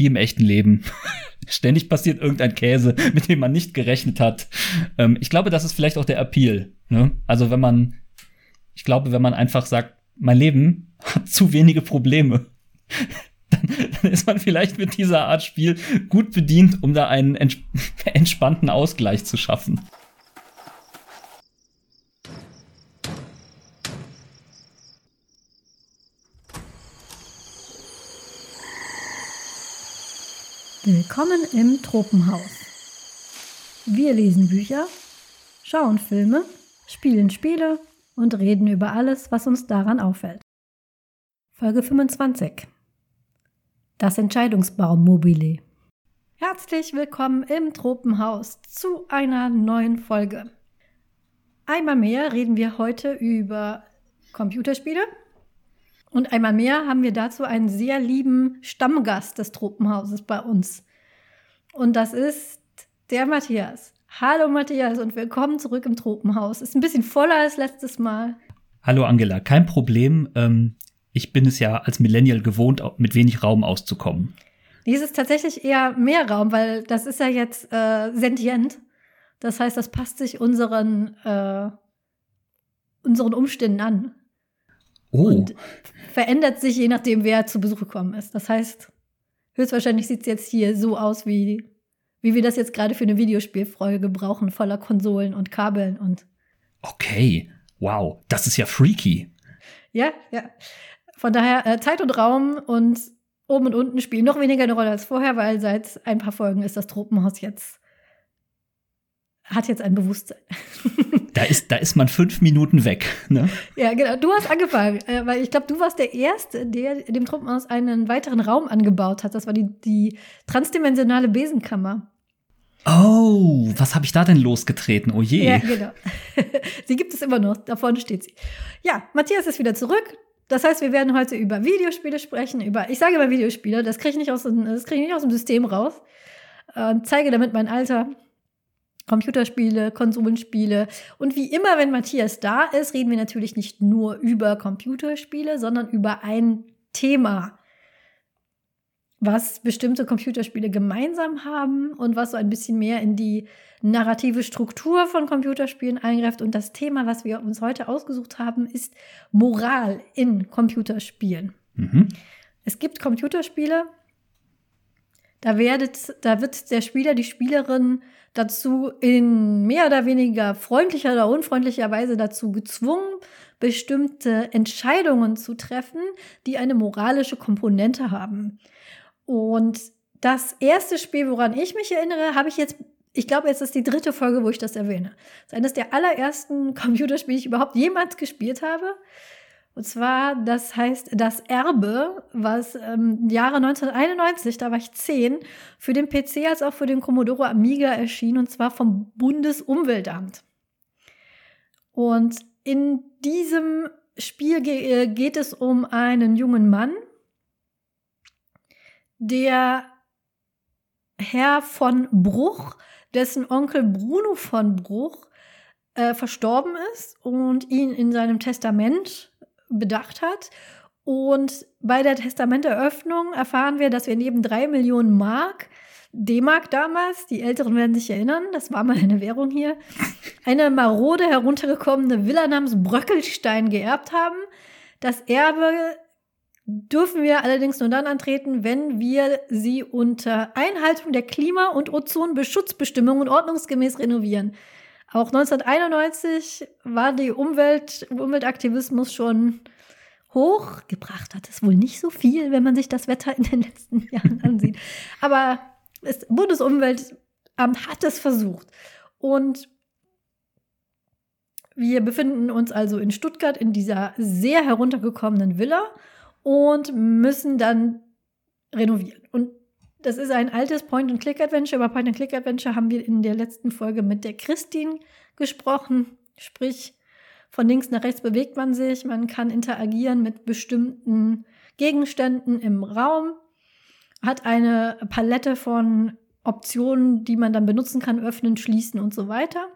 wie im echten Leben. Ständig passiert irgendein Käse, mit dem man nicht gerechnet hat. Ähm, ich glaube, das ist vielleicht auch der Appeal. Ne? Also wenn man, ich glaube, wenn man einfach sagt, mein Leben hat zu wenige Probleme, dann, dann ist man vielleicht mit dieser Art Spiel gut bedient, um da einen ents entspannten Ausgleich zu schaffen. Willkommen im Tropenhaus. Wir lesen Bücher, schauen Filme, spielen Spiele und reden über alles, was uns daran auffällt. Folge 25. Das Entscheidungsbaummobile. Herzlich willkommen im Tropenhaus zu einer neuen Folge. Einmal mehr reden wir heute über Computerspiele und einmal mehr haben wir dazu einen sehr lieben Stammgast des Tropenhauses bei uns. Und das ist der Matthias. Hallo Matthias und willkommen zurück im Tropenhaus. Ist ein bisschen voller als letztes Mal. Hallo Angela, kein Problem. Ähm, ich bin es ja als Millennial gewohnt, mit wenig Raum auszukommen. Dies ist tatsächlich eher mehr Raum, weil das ist ja jetzt äh, sentient. Das heißt, das passt sich unseren, äh, unseren Umständen an. Oh. Und verändert sich je nachdem, wer zu Besuch gekommen ist. Das heißt, höchstwahrscheinlich sieht es jetzt hier so aus, wie, wie wir das jetzt gerade für eine Videospielfolge brauchen, voller Konsolen und Kabeln und. Okay, wow, das ist ja freaky. Ja, ja. Von daher, äh, Zeit und Raum und oben und unten spielen noch weniger eine Rolle als vorher, weil seit ein paar Folgen ist das Tropenhaus jetzt hat jetzt ein Bewusstsein. Da ist, da ist man fünf Minuten weg. Ne? Ja, genau. Du hast angefangen, äh, weil ich glaube, du warst der Erste, der dem Truppenhaus einen weiteren Raum angebaut hat. Das war die, die transdimensionale Besenkammer. Oh, was habe ich da denn losgetreten? Oh je. Ja, genau. sie gibt es immer noch. Da vorne steht sie. Ja, Matthias ist wieder zurück. Das heißt, wir werden heute über Videospiele sprechen. Über, ich sage immer Videospiele, das kriege ich nicht aus, das kriege ich nicht aus dem System raus. Äh, zeige damit mein Alter. Computerspiele, Konsolenspiele. Und wie immer, wenn Matthias da ist, reden wir natürlich nicht nur über Computerspiele, sondern über ein Thema, was bestimmte Computerspiele gemeinsam haben und was so ein bisschen mehr in die narrative Struktur von Computerspielen eingreift. Und das Thema, was wir uns heute ausgesucht haben, ist Moral in Computerspielen. Mhm. Es gibt Computerspiele, da, werdet, da wird der Spieler, die Spielerin dazu in mehr oder weniger freundlicher oder unfreundlicher Weise dazu gezwungen, bestimmte Entscheidungen zu treffen, die eine moralische Komponente haben. Und das erste Spiel, woran ich mich erinnere, habe ich jetzt, ich glaube, jetzt ist die dritte Folge, wo ich das erwähne. Das ist eines der allerersten Computerspiele, die ich überhaupt jemals gespielt habe. Und zwar, das heißt Das Erbe, was im Jahre 1991, da war ich zehn, für den PC als auch für den Commodore Amiga erschien, und zwar vom Bundesumweltamt. Und in diesem Spiel ge äh, geht es um einen jungen Mann, der Herr von Bruch, dessen Onkel Bruno von Bruch äh, verstorben ist und ihn in seinem Testament bedacht hat. Und bei der Testamenteröffnung erfahren wir, dass wir neben drei Millionen Mark, D-Mark damals, die Älteren werden sich erinnern, das war mal eine Währung hier, eine marode heruntergekommene Villa namens Bröckelstein geerbt haben. Das Erbe dürfen wir allerdings nur dann antreten, wenn wir sie unter Einhaltung der Klima- und Ozonbeschutzbestimmungen ordnungsgemäß renovieren. Auch 1991 war die Umwelt, Umweltaktivismus schon hoch. Gebracht hat es wohl nicht so viel, wenn man sich das Wetter in den letzten Jahren ansieht. Aber das Bundesumweltamt hat es versucht. Und wir befinden uns also in Stuttgart in dieser sehr heruntergekommenen Villa und müssen dann renovieren. Das ist ein altes Point-and-Click-Adventure. Über Point-and-Click-Adventure haben wir in der letzten Folge mit der Christine gesprochen. Sprich, von links nach rechts bewegt man sich. Man kann interagieren mit bestimmten Gegenständen im Raum. Hat eine Palette von Optionen, die man dann benutzen kann, öffnen, schließen und so weiter.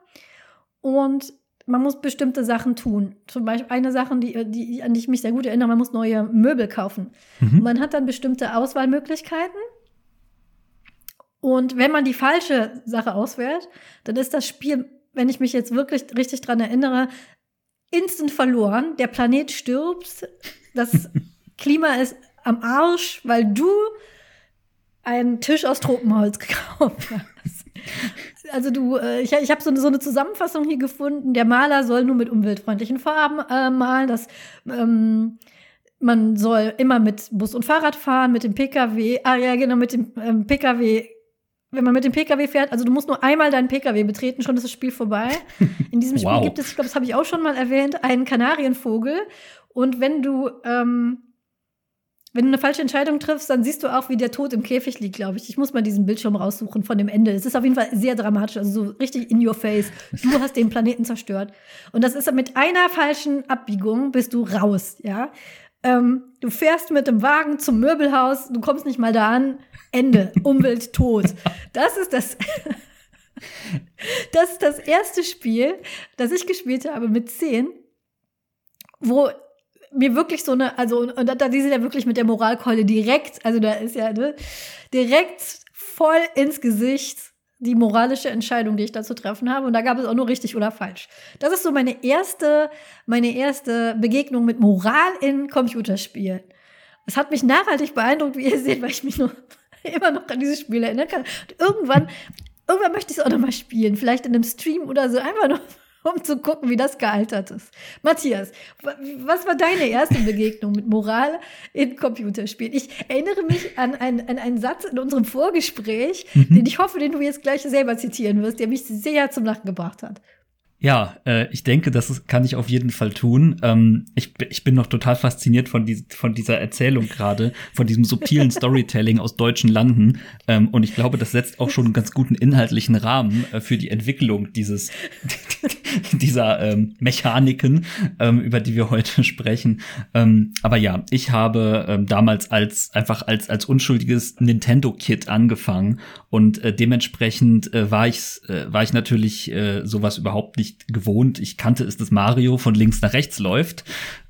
Und man muss bestimmte Sachen tun. Zum Beispiel eine Sache, die, die, an die ich mich sehr gut erinnere, man muss neue Möbel kaufen. Mhm. Man hat dann bestimmte Auswahlmöglichkeiten Und wenn man die falsche Sache auswählt, dann ist das Spiel, wenn ich mich jetzt wirklich richtig dran erinnere, instant verloren. Der Planet stirbt, das Klima ist am Arsch, weil du einen Tisch aus Tropenholz gekauft hast. Also du, äh, ich, ich habe so, so eine Zusammenfassung hier gefunden. Der Maler soll nur mit umweltfreundlichen Farben äh, malen. Das ähm, man soll immer mit Bus und Fahrrad fahren, mit dem Pkw. Ah ja, genau, mit dem ähm, Pkw. Wenn man mit dem Pkw fährt, also du musst nur einmal deinen Pkw betreten, schon ist das Spiel vorbei. In diesem Spiel wow. gibt es, ich glaube, das habe ich auch schon mal erwähnt, einen Kanarienvogel. Und wenn du ähm, wenn du eine falsche Entscheidung triffst, dann siehst du auch, wie der Tod im Käfig liegt, glaube ich. Ich muss mal diesen Bildschirm raussuchen von dem Ende. Es ist auf jeden Fall sehr dramatisch, also so richtig in your face. Du hast den Planeten zerstört. Und das ist mit einer falschen Abbiegung bist du raus, ja. Ähm, du fährst mit dem Wagen zum Möbelhaus, du kommst nicht mal da an. Ende. Umwelt tot. Das ist das. das ist das erste Spiel, das ich gespielt habe mit zehn, wo mir wirklich so eine, also, und da, da die sind ja wirklich mit der Moralkeule direkt, also da ist ja, ne, direkt voll ins Gesicht die moralische Entscheidung, die ich da zu treffen habe. Und da gab es auch nur richtig oder falsch. Das ist so meine erste, meine erste Begegnung mit Moral in Computerspielen. Es hat mich nachhaltig beeindruckt, wie ihr seht, weil ich mich noch immer noch an dieses Spiel erinnern kann. Und irgendwann, irgendwann möchte ich es auch noch mal spielen. Vielleicht in einem Stream oder so. Einfach nur um zu gucken, wie das gealtert ist. Matthias, was war deine erste Begegnung mit Moral in Computerspielen? Ich erinnere mich an, ein, an einen Satz in unserem Vorgespräch, mhm. den ich hoffe, den du jetzt gleich selber zitieren wirst, der mich sehr zum Lachen gebracht hat. Ja, äh, ich denke, das kann ich auf jeden Fall tun. Ähm, ich, ich bin noch total fasziniert von, die, von dieser Erzählung gerade, von diesem subtilen Storytelling aus deutschen Landen. Ähm, und ich glaube, das setzt auch schon einen ganz guten inhaltlichen Rahmen äh, für die Entwicklung dieses, dieser ähm, Mechaniken, ähm, über die wir heute sprechen. Ähm, aber ja, ich habe ähm, damals als einfach als, als unschuldiges Nintendo-Kid angefangen und äh, dementsprechend äh, war, ich, äh, war ich natürlich äh, sowas überhaupt nicht nicht gewohnt. Ich kannte es, dass Mario von links nach rechts läuft.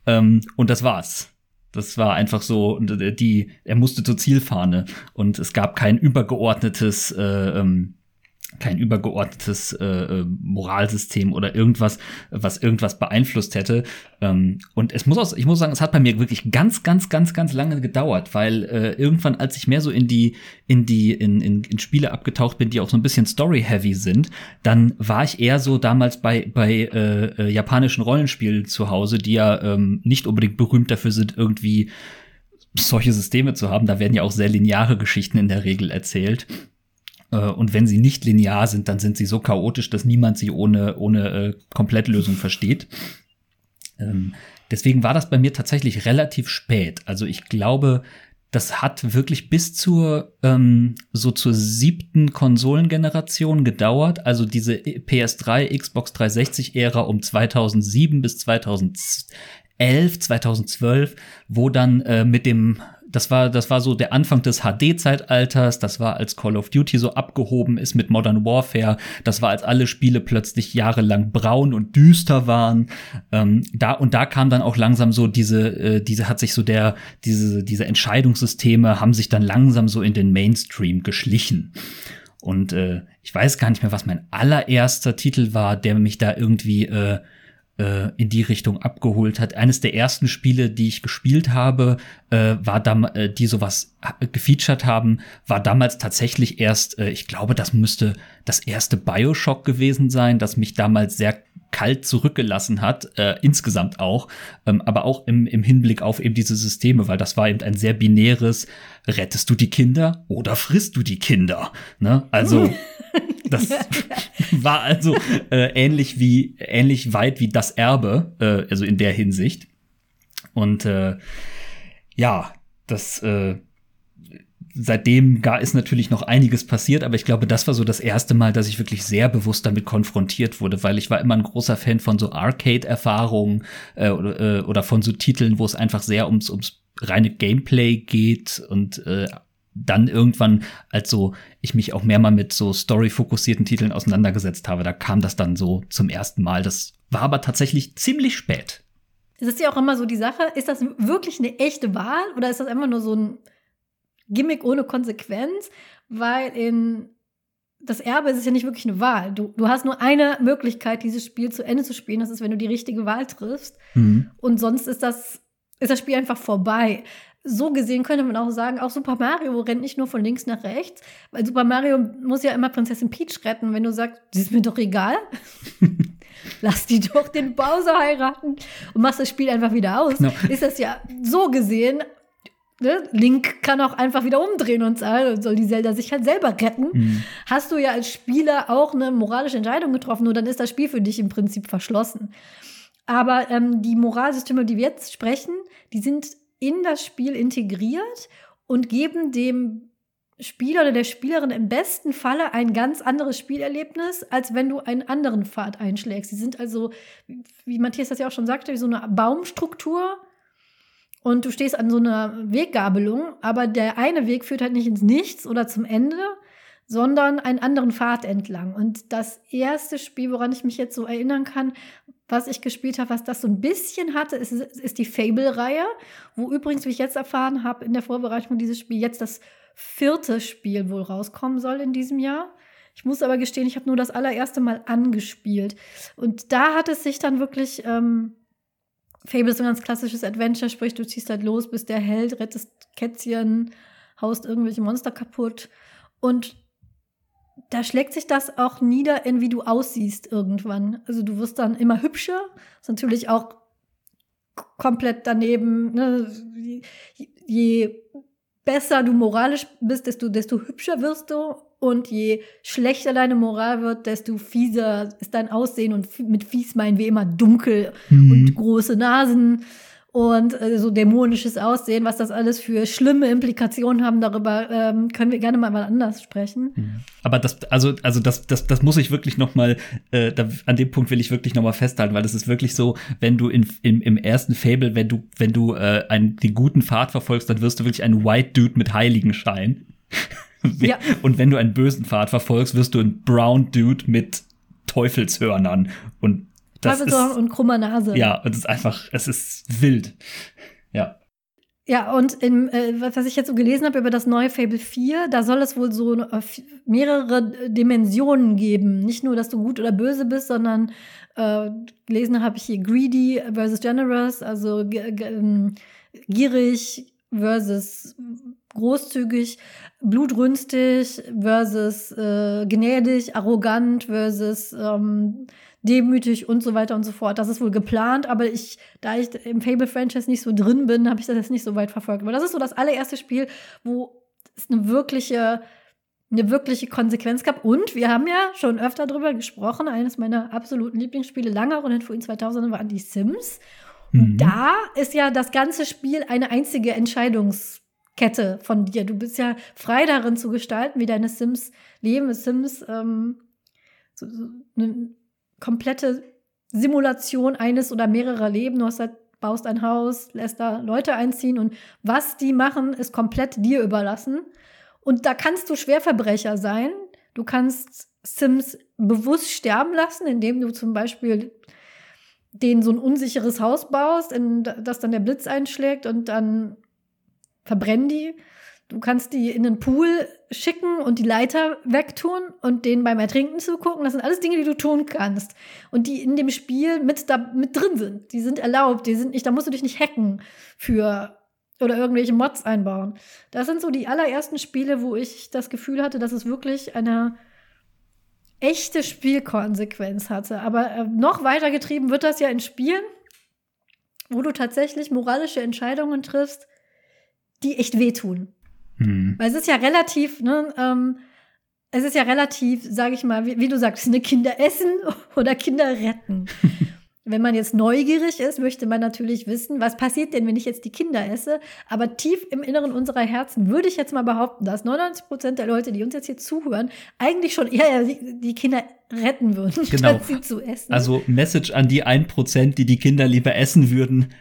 Ähm, und das war's. Das war einfach so, äh, die, er musste zur Zielfahne und es gab kein übergeordnetes äh, ähm, kein übergeordnetes äh, äh, Moralsystem oder irgendwas, was irgendwas beeinflusst hätte. Ähm, und es muss auch, ich muss sagen, es hat bei mir wirklich ganz, ganz, ganz, ganz lange gedauert, weil äh, irgendwann, als ich mehr so in die, in die, in, in, in Spiele abgetaucht bin, die auch so ein bisschen story-heavy sind, dann war ich eher so damals bei, bei äh, äh, japanischen Rollenspielen zu Hause, die ja ähm, nicht unbedingt berühmt dafür sind, irgendwie solche Systeme zu haben. Da werden ja auch sehr lineare Geschichten in der Regel erzählt. Äh, und wenn sie nicht linear sind, dann sind sie so chaotisch, dass niemand sie ohne, ohne äh, Komplettlösung versteht. Ähm, deswegen war das bei mir tatsächlich relativ spät. Also ich glaube, das hat wirklich bis zur ähm, so zur siebten Konsolengeneration gedauert. Also diese PS3, Xbox 360 Ära um 2007 bis 2011, 2012, wo dann äh, mit dem das war, das war so der Anfang des HD-Zeitalters. Das war, als Call of Duty so abgehoben ist mit Modern Warfare. Das war, als alle Spiele plötzlich jahrelang braun und düster waren. Ähm, da und da kam dann auch langsam so diese, äh, diese hat sich so der, diese, diese Entscheidungssysteme haben sich dann langsam so in den Mainstream geschlichen. Und äh, ich weiß gar nicht mehr, was mein allererster Titel war, der mich da irgendwie äh, äh, in die Richtung abgeholt hat. Eines der ersten Spiele, die ich gespielt habe, äh, war dam äh, die sowas gefeatured haben, war damals tatsächlich erst, äh, ich glaube, das müsste das erste Bioshock gewesen sein, das mich damals sehr kalt zurückgelassen hat, äh, insgesamt auch, ähm, aber auch im, im Hinblick auf eben diese Systeme, weil das war eben ein sehr binäres, rettest du die Kinder oder frisst du die Kinder? Ne? Also das war also äh, ähnlich wie ähnlich weit wie das Erbe, äh, also in der Hinsicht. Und äh, ja, das äh, seitdem gar ist natürlich noch einiges passiert, aber ich glaube, das war so das erste Mal, dass ich wirklich sehr bewusst damit konfrontiert wurde, weil ich war immer ein großer Fan von so Arcade-Erfahrungen äh, oder, äh, oder von so Titeln, wo es einfach sehr ums, ums reine Gameplay geht und äh, dann irgendwann, als so ich mich auch mehr mal mit so story-fokussierten Titeln auseinandergesetzt habe, da kam das dann so zum ersten Mal. Das war aber tatsächlich ziemlich spät. Es ist ja auch immer so die Sache, ist das wirklich eine echte Wahl oder ist das einfach nur so ein Gimmick ohne Konsequenz, weil in das Erbe ist ja nicht wirklich eine Wahl. Du, du hast nur eine Möglichkeit, dieses Spiel zu Ende zu spielen. Das ist, wenn du die richtige Wahl triffst. Mhm. Und sonst ist das, ist das Spiel einfach vorbei. So gesehen könnte man auch sagen, auch Super Mario rennt nicht nur von links nach rechts, weil Super Mario muss ja immer Prinzessin Peach retten. Wenn du sagst, das ist mir doch egal, lass die doch den Bowser heiraten und machst das Spiel einfach wieder aus, no. ist das ja so gesehen Ne? Link kann auch einfach wieder umdrehen und soll die Zelda sich halt selber retten. Mhm. Hast du ja als Spieler auch eine moralische Entscheidung getroffen, nur dann ist das Spiel für dich im Prinzip verschlossen. Aber ähm, die Moralsysteme, die wir jetzt sprechen, die sind in das Spiel integriert und geben dem Spieler oder der Spielerin im besten Falle ein ganz anderes Spielerlebnis, als wenn du einen anderen Pfad einschlägst. Sie sind also, wie Matthias das ja auch schon sagte, wie so eine Baumstruktur und du stehst an so einer Weggabelung, aber der eine Weg führt halt nicht ins Nichts oder zum Ende, sondern einen anderen Pfad entlang. Und das erste Spiel, woran ich mich jetzt so erinnern kann, was ich gespielt habe, was das so ein bisschen hatte, ist, ist die Fable-Reihe, wo übrigens, wie ich jetzt erfahren habe, in der Vorbereitung dieses Spiel jetzt das vierte Spiel wohl rauskommen soll in diesem Jahr. Ich muss aber gestehen, ich habe nur das allererste Mal angespielt. Und da hat es sich dann wirklich ähm, Fable ist ein ganz klassisches Adventure, sprich, du ziehst halt los, bist der Held, rettest Kätzchen, haust irgendwelche Monster kaputt. Und da schlägt sich das auch nieder in wie du aussiehst irgendwann. Also du wirst dann immer hübscher, ist natürlich auch komplett daneben. Ne? Je besser du moralisch bist, desto, desto hübscher wirst du. Und je schlechter deine Moral wird, desto fieser ist dein Aussehen. Und mit fies meinen wir immer dunkel mhm. und große Nasen und äh, so dämonisches Aussehen, was das alles für schlimme Implikationen haben, darüber ähm, können wir gerne mal, mal anders sprechen. Mhm. Aber das, also, also das, das, das muss ich wirklich noch mal, äh, da, an dem Punkt will ich wirklich noch mal festhalten, weil das ist wirklich so, wenn du in, in, im ersten Fable, wenn du, wenn du äh, einen, den guten Pfad verfolgst, dann wirst du wirklich ein White Dude mit Heiligenschein. Ja. Und wenn du einen bösen Pfad verfolgst, wirst du ein Brown Dude mit Teufelshörnern. Und Teufelshörnern ist, und krummer Nase. Ja, und es ist einfach, es ist wild. Ja. Ja, und in, äh, was ich jetzt so gelesen habe über das neue Fable 4, da soll es wohl so äh, mehrere Dimensionen geben. Nicht nur, dass du gut oder böse bist, sondern äh, gelesen habe ich hier greedy versus generous, also ähm, gierig versus großzügig, blutrünstig versus äh, gnädig, arrogant versus ähm, demütig und so weiter und so fort. Das ist wohl geplant, aber ich, da ich im Fable-Franchise nicht so drin bin, habe ich das jetzt nicht so weit verfolgt. Aber das ist so das allererste Spiel, wo es eine wirkliche eine wirkliche Konsequenz gab. Und wir haben ja schon öfter darüber gesprochen. Eines meiner absoluten Lieblingsspiele lange und den 2000ern waren die Sims. Mhm. Da ist ja das ganze Spiel eine einzige Entscheidungs- Kette von dir. Du bist ja frei darin zu gestalten, wie deine Sims leben. Sims ähm, so, so eine komplette Simulation eines oder mehrerer Leben. Du hast halt, baust ein Haus, lässt da Leute einziehen und was die machen, ist komplett dir überlassen. Und da kannst du Schwerverbrecher sein. Du kannst Sims bewusst sterben lassen, indem du zum Beispiel denen so ein unsicheres Haus baust, in das dann der Blitz einschlägt und dann verbrennen die. Du kannst die in den Pool schicken und die Leiter wegtun und denen beim Ertrinken zugucken. Das sind alles Dinge, die du tun kannst. Und die in dem Spiel mit, da, mit drin sind. Die sind erlaubt. Die sind nicht, da musst du dich nicht hacken für oder irgendwelche Mods einbauen. Das sind so die allerersten Spiele, wo ich das Gefühl hatte, dass es wirklich eine echte Spielkonsequenz hatte. Aber äh, noch weiter getrieben wird das ja in Spielen, wo du tatsächlich moralische Entscheidungen triffst, die echt wehtun. Mhm. Weil es ist ja relativ, ne, ähm, es ist ja relativ, sage ich mal, wie, wie, du sagst, ne, Kinder essen oder Kinder retten. wenn man jetzt neugierig ist, möchte man natürlich wissen, was passiert denn, wenn ich jetzt die Kinder esse. Aber tief im Inneren unserer Herzen würde ich jetzt mal behaupten, dass 99 Prozent der Leute, die uns jetzt hier zuhören, eigentlich schon eher die Kinder retten würden, genau. statt sie zu essen. Also Message an die 1 Prozent, die die Kinder lieber essen würden.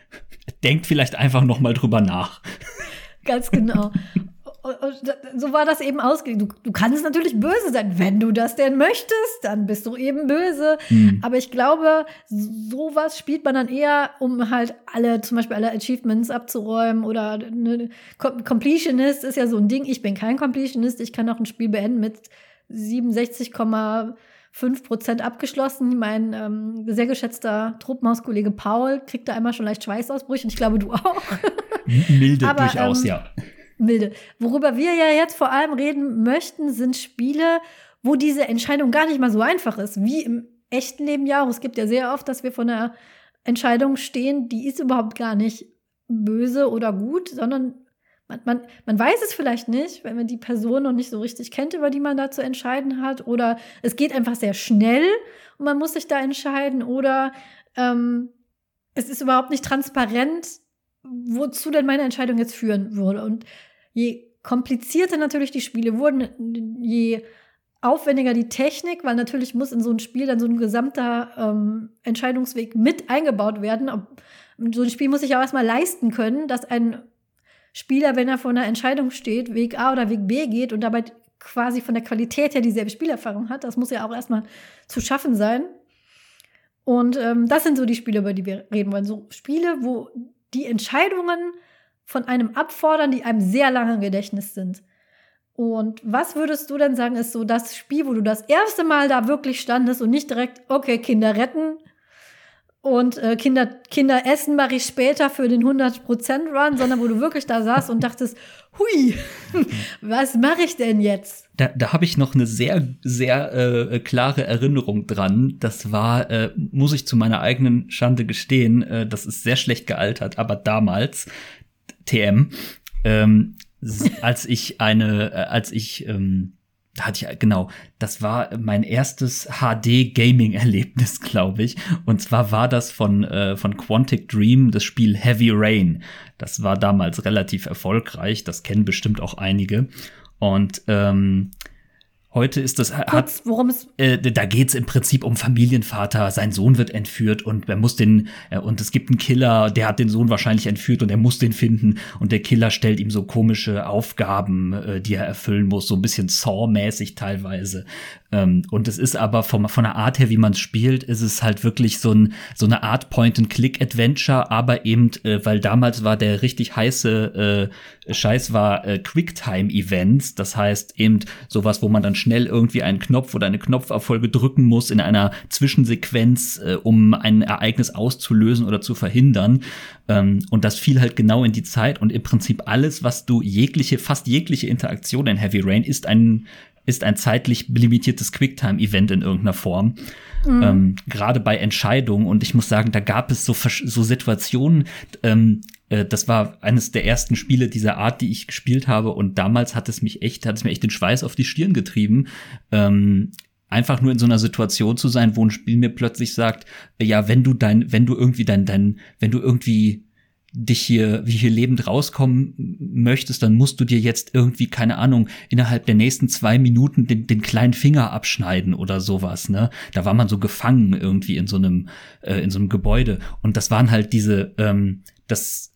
Denkt vielleicht einfach noch mal drüber nach. Ganz genau. So war das eben ausgelegt. Du, du kannst natürlich böse sein, wenn du das denn möchtest, dann bist du eben böse. Mhm. Aber ich glaube, sowas spielt man dann eher, um halt alle, zum Beispiel alle Achievements abzuräumen oder eine Completionist ist ja so ein Ding. Ich bin kein Completionist, ich kann auch ein Spiel beenden mit 67,5 Prozent abgeschlossen. Mein ähm, sehr geschätzter Truppmauskollege Paul kriegt da einmal schon leicht Schweißausbrüche und ich glaube, du auch. Milde Aber, durchaus, ähm, ja milde. Worüber wir ja jetzt vor allem reden möchten, sind Spiele, wo diese Entscheidung gar nicht mal so einfach ist, wie im echten Leben ja auch. Es gibt ja sehr oft, dass wir vor einer Entscheidung stehen, die ist überhaupt gar nicht böse oder gut, sondern man, man, man weiß es vielleicht nicht, wenn man die Person noch nicht so richtig kennt, über die man da zu entscheiden hat. Oder es geht einfach sehr schnell und man muss sich da entscheiden. Oder ähm, es ist überhaupt nicht transparent, wozu denn meine Entscheidung jetzt führen würde. Und je komplizierter natürlich die Spiele wurden, je aufwendiger die Technik, weil natürlich muss in so ein Spiel dann so ein gesamter ähm, Entscheidungsweg mit eingebaut werden. So ein Spiel muss sich auch erstmal leisten können, dass ein Spieler, wenn er vor einer Entscheidung steht, Weg A oder Weg B geht und dabei quasi von der Qualität her dieselbe Spielerfahrung hat. Das muss ja auch erstmal zu schaffen sein. Und ähm, das sind so die Spiele, über die wir reden wollen. So Spiele, wo die Entscheidungen von einem abfordern, die einem sehr lange im Gedächtnis sind. Und was würdest du denn sagen, ist so das Spiel, wo du das erste Mal da wirklich standest und nicht direkt, okay, Kinder retten und äh, Kinder, Kinder essen mache ich später für den 100%-Run, sondern wo du wirklich da saßt und dachtest, hui, was mache ich denn jetzt? Da, da habe ich noch eine sehr, sehr äh, klare Erinnerung dran. Das war, äh, muss ich zu meiner eigenen Schande gestehen, äh, das ist sehr schlecht gealtert, aber damals, TM, ähm, als ich eine, äh, als ich ähm, da hatte ich, genau, das war mein erstes HD-Gaming-Erlebnis, glaube ich. Und zwar war das von, äh, von Quantic Dream, das Spiel Heavy Rain. Das war damals relativ erfolgreich, das kennen bestimmt auch einige. Und ähm, Heute ist das Kurz, worum es äh, da geht's im Prinzip um Familienvater. Sein Sohn wird entführt und er muss den äh, und es gibt einen Killer, der hat den Sohn wahrscheinlich entführt und er muss den finden und der Killer stellt ihm so komische Aufgaben, äh, die er erfüllen muss, so ein bisschen Saw-mäßig teilweise. Ähm, und es ist aber vom, von der Art her, wie man spielt, ist es halt wirklich so, ein, so eine Art Point-and-Click-Adventure, aber eben, äh, weil damals war der richtig heiße äh, Scheiß war äh, Quicktime-Events, das heißt eben sowas, wo man dann schnell irgendwie einen Knopf oder eine Knopferfolge drücken muss in einer Zwischensequenz, äh, um ein Ereignis auszulösen oder zu verhindern. Ähm, und das fiel halt genau in die Zeit und im Prinzip alles, was du jegliche, fast jegliche Interaktion in Heavy Rain ist ein ist ein zeitlich limitiertes Quicktime-Event in irgendeiner Form. Mhm. Ähm, Gerade bei Entscheidungen. Und ich muss sagen, da gab es so, so Situationen, ähm, äh, das war eines der ersten Spiele dieser Art, die ich gespielt habe. Und damals hat es mich echt, hat es mir echt den Schweiß auf die Stirn getrieben. Ähm, einfach nur in so einer Situation zu sein, wo ein Spiel mir plötzlich sagt, ja, wenn du dein, wenn du irgendwie dein, dein, wenn du irgendwie dich hier, wie hier lebend rauskommen möchtest, dann musst du dir jetzt irgendwie, keine Ahnung, innerhalb der nächsten zwei Minuten den, den kleinen Finger abschneiden oder sowas, ne? Da war man so gefangen irgendwie in so einem, äh, in so einem Gebäude. Und das waren halt diese, ähm, das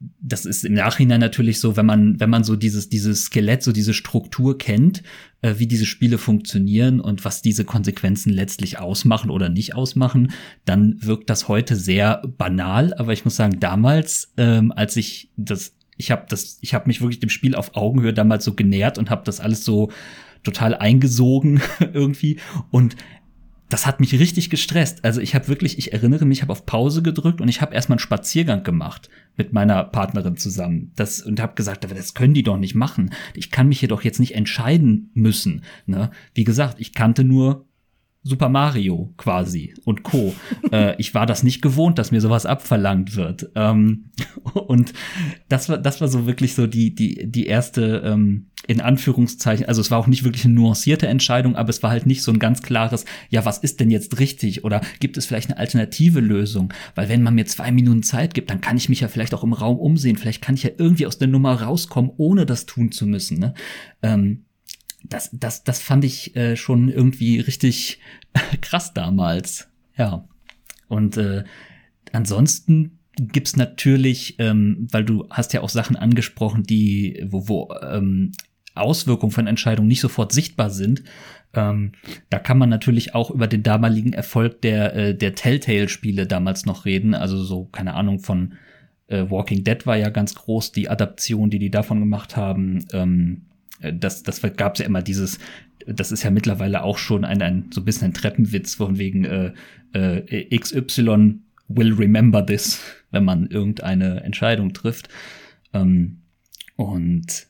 das ist im Nachhinein natürlich so, wenn man, wenn man so dieses, dieses Skelett, so diese Struktur kennt, äh, wie diese Spiele funktionieren und was diese Konsequenzen letztlich ausmachen oder nicht ausmachen, dann wirkt das heute sehr banal. Aber ich muss sagen, damals, ähm, als ich das, ich habe das, ich habe mich wirklich dem Spiel auf Augenhöhe damals so genährt und habe das alles so total eingesogen irgendwie und das hat mich richtig gestresst. Also ich habe wirklich, ich erinnere mich, ich habe auf Pause gedrückt und ich habe erstmal einen Spaziergang gemacht mit meiner Partnerin zusammen. Das und habe gesagt, aber das können die doch nicht machen. Ich kann mich hier doch jetzt nicht entscheiden müssen. Ne? Wie gesagt, ich kannte nur Super Mario quasi und Co. äh, ich war das nicht gewohnt, dass mir sowas abverlangt wird. Ähm, und das war, das war so wirklich so die, die, die erste, ähm, in Anführungszeichen, also es war auch nicht wirklich eine nuancierte Entscheidung, aber es war halt nicht so ein ganz klares, ja, was ist denn jetzt richtig? Oder gibt es vielleicht eine alternative Lösung? Weil wenn man mir zwei Minuten Zeit gibt, dann kann ich mich ja vielleicht auch im Raum umsehen. Vielleicht kann ich ja irgendwie aus der Nummer rauskommen, ohne das tun zu müssen. Ne? Ähm, das, das, das fand ich äh, schon irgendwie richtig krass damals. Ja. Und äh, ansonsten gibt's natürlich, ähm, weil du hast ja auch Sachen angesprochen, die, wo, wo ähm, Auswirkungen von Entscheidungen nicht sofort sichtbar sind. Ähm, da kann man natürlich auch über den damaligen Erfolg der, äh, der Telltale-Spiele damals noch reden. Also so, keine Ahnung, von äh, Walking Dead war ja ganz groß, die Adaption, die die davon gemacht haben. Ähm, äh, das, das gab es ja immer dieses, das ist ja mittlerweile auch schon ein, ein so ein bisschen ein Treppenwitz von wegen äh, äh, XY will remember this, wenn man irgendeine Entscheidung trifft. Ähm, und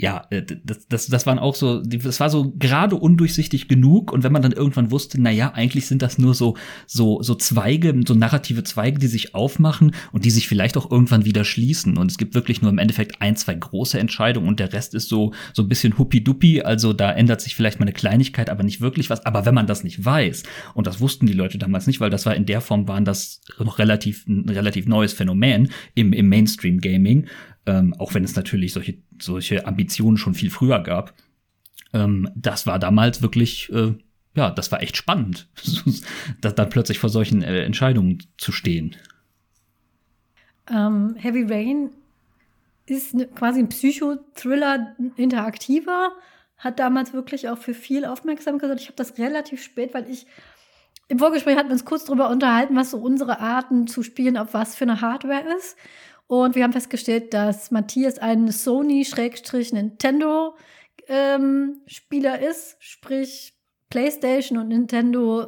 ja, äh, das, das, das waren auch so, das war so gerade undurchsichtig genug. Und wenn man dann irgendwann wusste, na ja, eigentlich sind das nur so, so, so Zweige, so narrative Zweige, die sich aufmachen und die sich vielleicht auch irgendwann wieder schließen. Und es gibt wirklich nur im Endeffekt ein, zwei große Entscheidungen und der Rest ist so, so ein bisschen huppi-duppi, also da ändert sich vielleicht mal eine Kleinigkeit, aber nicht wirklich was, aber wenn man das nicht weiß und das wussten die Leute damals nicht, weil das war in der Form waren das noch relativ, ein relativ neues Phänomen im, im Mainstream-Gaming, ähm, auch wenn es natürlich solche, solche Ambitionen schon viel früher gab. Ähm, das war damals wirklich, äh, ja, das war echt spannend, da, dann plötzlich vor solchen äh, Entscheidungen zu stehen. Ähm, Heavy Rain ist ne, quasi ein Psychothriller, interaktiver, hat damals wirklich auch für viel Aufmerksamkeit gesorgt. Ich habe das relativ spät, weil ich im Vorgespräch hatten wir uns kurz darüber unterhalten, was so unsere Arten zu spielen auf was für eine Hardware ist. Und wir haben festgestellt, dass Matthias ein Sony-Nintendo ähm, Spieler ist, sprich PlayStation und Nintendo